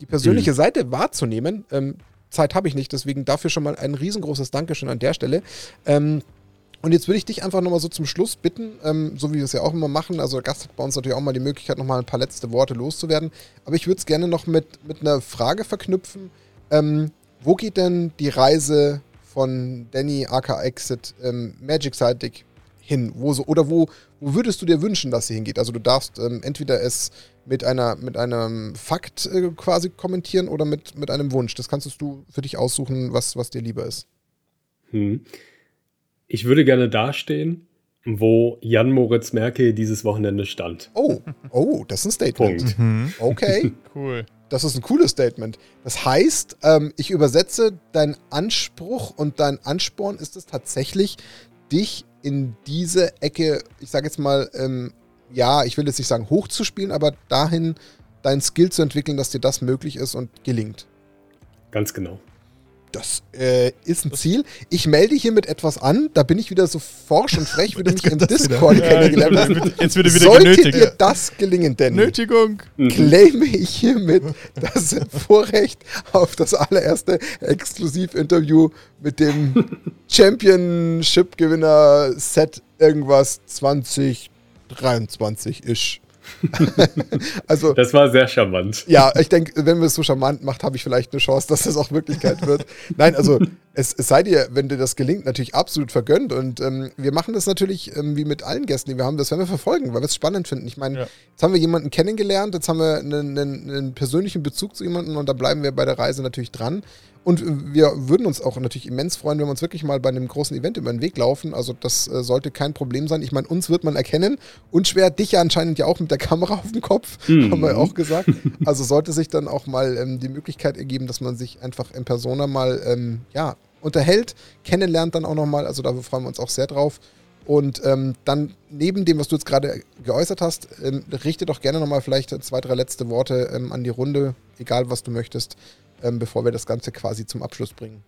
die persönliche mhm. Seite wahrzunehmen. Ähm, Zeit habe ich nicht, deswegen dafür schon mal ein riesengroßes Dankeschön an der Stelle. Ähm, und jetzt würde ich dich einfach nochmal so zum Schluss bitten, ähm, so wie wir es ja auch immer machen. Also der Gast hat bei uns natürlich auch mal die Möglichkeit, nochmal ein paar letzte Worte loszuwerden. Aber ich würde es gerne noch mit, mit einer Frage verknüpfen. Ähm, wo geht denn die Reise von Danny aka Exit ähm, Magic-seitig hin? Wo so, oder wo, wo würdest du dir wünschen, dass sie hingeht? Also du darfst ähm, entweder es mit, einer, mit einem Fakt äh, quasi kommentieren oder mit, mit einem Wunsch. Das kannst du für dich aussuchen, was, was dir lieber ist. Hm. Ich würde gerne dastehen, wo Jan Moritz Merkel dieses Wochenende stand. Oh, oh, das ist ein Statement. Punkt. Mhm. Okay. cool. Das ist ein cooles Statement. Das heißt, ähm, ich übersetze, dein Anspruch und dein Ansporn ist es tatsächlich, dich in diese Ecke, ich sage jetzt mal, ähm, ja, ich will jetzt nicht sagen hochzuspielen, aber dahin dein Skill zu entwickeln, dass dir das möglich ist und gelingt. Ganz genau. Das äh, ist ein Ziel. Ich melde hiermit etwas an. Da bin ich wieder so forsch und frech, wie du mich im Discord wieder. kennengelernt hast. Jetzt wird wieder Sollte genötigt. dir das gelingen, denn Nötigung. claime ich hiermit das Vorrecht auf das allererste Exklusivinterview mit dem Championship-Gewinner Set irgendwas 2023 ist. also, das war sehr charmant. Ja, ich denke, wenn wir es so charmant macht, habe ich vielleicht eine Chance, dass das auch Wirklichkeit wird. Nein, also es, es, sei dir, wenn dir das gelingt, natürlich absolut vergönnt. Und ähm, wir machen das natürlich ähm, wie mit allen Gästen, die wir haben, das werden wir verfolgen, weil wir es spannend finden. Ich meine, ja. jetzt haben wir jemanden kennengelernt, jetzt haben wir einen, einen, einen persönlichen Bezug zu jemandem und da bleiben wir bei der Reise natürlich dran. Und wir würden uns auch natürlich immens freuen, wenn wir uns wirklich mal bei einem großen Event über den Weg laufen. Also das äh, sollte kein Problem sein. Ich meine, uns wird man erkennen. Unschwer, dich ja anscheinend ja auch mit der Kamera auf dem Kopf, mhm. haben wir auch gesagt. Also sollte sich dann auch mal ähm, die Möglichkeit ergeben, dass man sich einfach in Persona mal ähm, ja, unterhält, kennenlernt dann auch nochmal. Also da freuen wir uns auch sehr drauf. Und ähm, dann neben dem, was du jetzt gerade geäußert hast, ähm, richte doch gerne nochmal vielleicht zwei, drei letzte Worte ähm, an die Runde, egal was du möchtest ähm, bevor wir das Ganze quasi zum Abschluss bringen.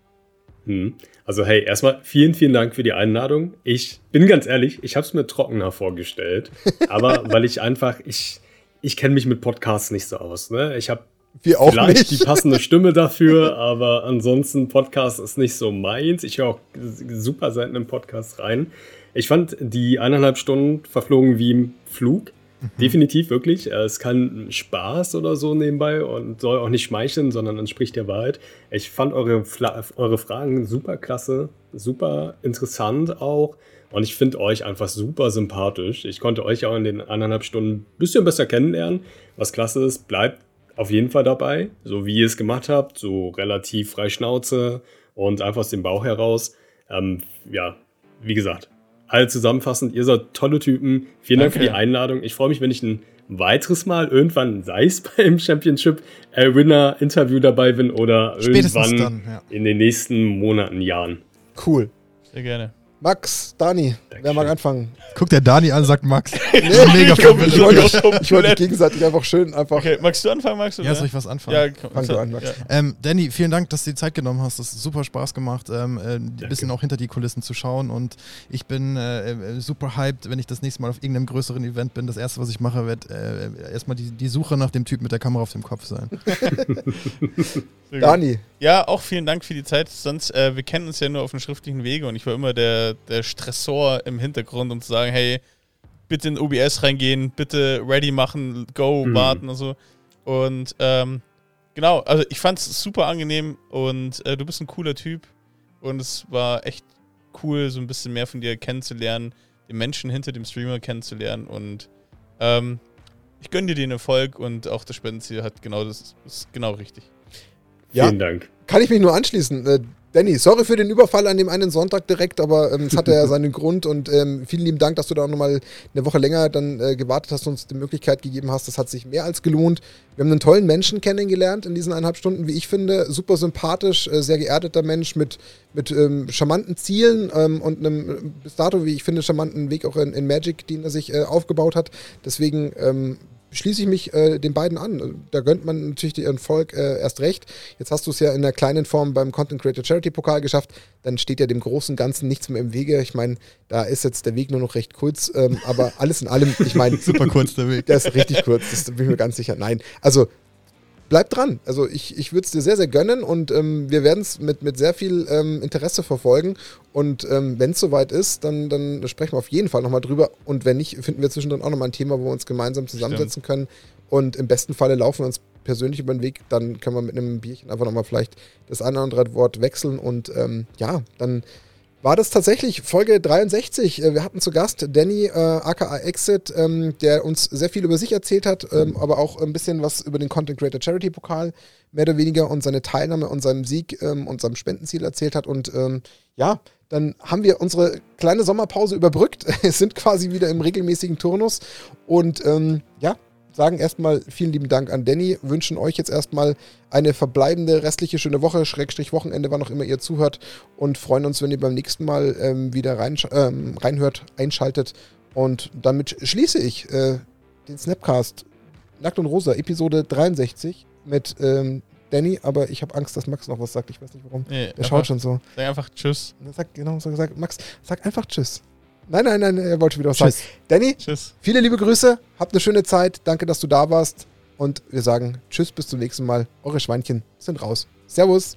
Hm. Also hey, erstmal vielen, vielen Dank für die Einladung. Ich bin ganz ehrlich, ich habe es mir trockener vorgestellt, aber weil ich einfach, ich, ich kenne mich mit Podcasts nicht so aus. Ne? Ich habe vielleicht nicht. die passende Stimme dafür, aber ansonsten Podcast ist nicht so meins. Ich höre auch super selten in Podcasts rein. Ich fand die eineinhalb Stunden verflogen wie im Flug. Definitiv, wirklich. Äh, es kann Spaß oder so nebenbei und soll auch nicht schmeicheln, sondern entspricht der Wahrheit. Ich fand eure, eure Fragen super klasse, super interessant auch. Und ich finde euch einfach super sympathisch. Ich konnte euch auch in den anderthalb Stunden ein bisschen besser kennenlernen. Was klasse ist, bleibt auf jeden Fall dabei. So wie ihr es gemacht habt, so relativ frei Schnauze und einfach aus dem Bauch heraus. Ähm, ja, wie gesagt, alle zusammenfassend, ihr seid tolle Typen. Vielen Dank okay. für die Einladung. Ich freue mich, wenn ich ein weiteres Mal irgendwann, sei es beim Championship äh, Winner Interview dabei bin oder Spätestens irgendwann dann, ja. in den nächsten Monaten, Jahren. Cool. Sehr gerne. Max, Dani, Dankeschön. wer mag anfangen? Guckt der Dani an, sagt Max. nee, mega ich, ich, wollte, ich wollte gegenseitig einfach schön einfach. Okay, magst du anfangen, Max? Ja, soll ich was anfangen? Ja, komm, Fang du an, Max. Ja. Ähm, Danny, vielen Dank, dass du die Zeit genommen hast. Das hat super Spaß gemacht, ähm, äh, ein bisschen auch hinter die Kulissen zu schauen. Und ich bin äh, äh, super hyped, wenn ich das nächste Mal auf irgendeinem größeren Event bin. Das erste, was ich mache, wird äh, erstmal die, die Suche nach dem Typ mit der Kamera auf dem Kopf sein. Dani. Ja, auch vielen Dank für die Zeit. Sonst, äh, wir kennen uns ja nur auf dem schriftlichen Wege und ich war immer der, der Stressor im Hintergrund, um zu sagen, hey, bitte in OBS reingehen, bitte ready machen, go, mhm. warten und so. Und ähm, genau, also ich fand es super angenehm und äh, du bist ein cooler Typ und es war echt cool, so ein bisschen mehr von dir kennenzulernen, den Menschen hinter dem Streamer kennenzulernen und ähm, ich gönne dir den Erfolg und auch das Spendenziel hat genau das, ist genau richtig. Ja, Vielen Dank. Kann ich mich nur anschließen. Danny, sorry für den Überfall an dem einen Sonntag direkt, aber ähm, es hatte ja seinen Grund und ähm, vielen lieben Dank, dass du da nochmal eine Woche länger dann äh, gewartet hast und uns die Möglichkeit gegeben hast. Das hat sich mehr als gelohnt. Wir haben einen tollen Menschen kennengelernt in diesen eineinhalb Stunden, wie ich finde. Super sympathisch, äh, sehr geerdeter Mensch mit, mit ähm, charmanten Zielen ähm, und einem äh, bis dato, wie ich finde, charmanten Weg auch in, in Magic, den er sich äh, aufgebaut hat. Deswegen ähm, schließe ich mich äh, den beiden an. Da gönnt man natürlich ihren Volk äh, erst recht. Jetzt hast du es ja in der kleinen Form beim Content Creator Charity Pokal geschafft. Dann steht ja dem großen Ganzen nichts mehr im Wege. Ich meine, da ist jetzt der Weg nur noch recht kurz. Ähm, aber alles in allem, ich meine. Super kurz der Weg. Der ist richtig kurz, das bin ich mir ganz sicher. Nein, also bleib dran. Also ich, ich würde es dir sehr, sehr gönnen und ähm, wir werden es mit, mit sehr viel ähm, Interesse verfolgen. Und ähm, wenn es soweit ist, dann, dann sprechen wir auf jeden Fall nochmal drüber. Und wenn nicht, finden wir zwischendrin auch nochmal ein Thema, wo wir uns gemeinsam zusammensetzen Stimmt. können. Und im besten Falle laufen wir uns persönlich über den Weg. Dann können wir mit einem Bierchen einfach nochmal vielleicht das eine oder andere Wort wechseln. Und ähm, ja, dann war das tatsächlich Folge 63. Äh, wir hatten zu Gast Danny, äh, aka Exit, ähm, der uns sehr viel über sich erzählt hat, ähm, aber auch ein bisschen was über den Content Creator Charity Pokal, mehr oder weniger, und seine Teilnahme und seinem Sieg ähm, und seinem Spendenziel erzählt hat. Und ähm, ja, dann haben wir unsere kleine Sommerpause überbrückt, sind quasi wieder im regelmäßigen Turnus. Und ähm, ja, sagen erstmal vielen lieben Dank an Danny, wünschen euch jetzt erstmal eine verbleibende restliche schöne Woche, Schrägstrich Wochenende, wann auch immer ihr zuhört und freuen uns, wenn ihr beim nächsten Mal ähm, wieder rein, ähm, reinhört, einschaltet. Und damit schließe ich äh, den Snapcast Nackt und Rosa, Episode 63 mit ähm, Danny, aber ich habe Angst, dass Max noch was sagt. Ich weiß nicht warum. Nee, Der schaut schon so. Sag einfach Tschüss. Sag, genau, sag, Max, sag einfach Tschüss. Nein, nein, nein, er wollte wieder was Tschüss. sagen. Danny, Tschüss. viele liebe Grüße, habt eine schöne Zeit, danke, dass du da warst und wir sagen Tschüss, bis zum nächsten Mal. Eure Schweinchen sind raus. Servus.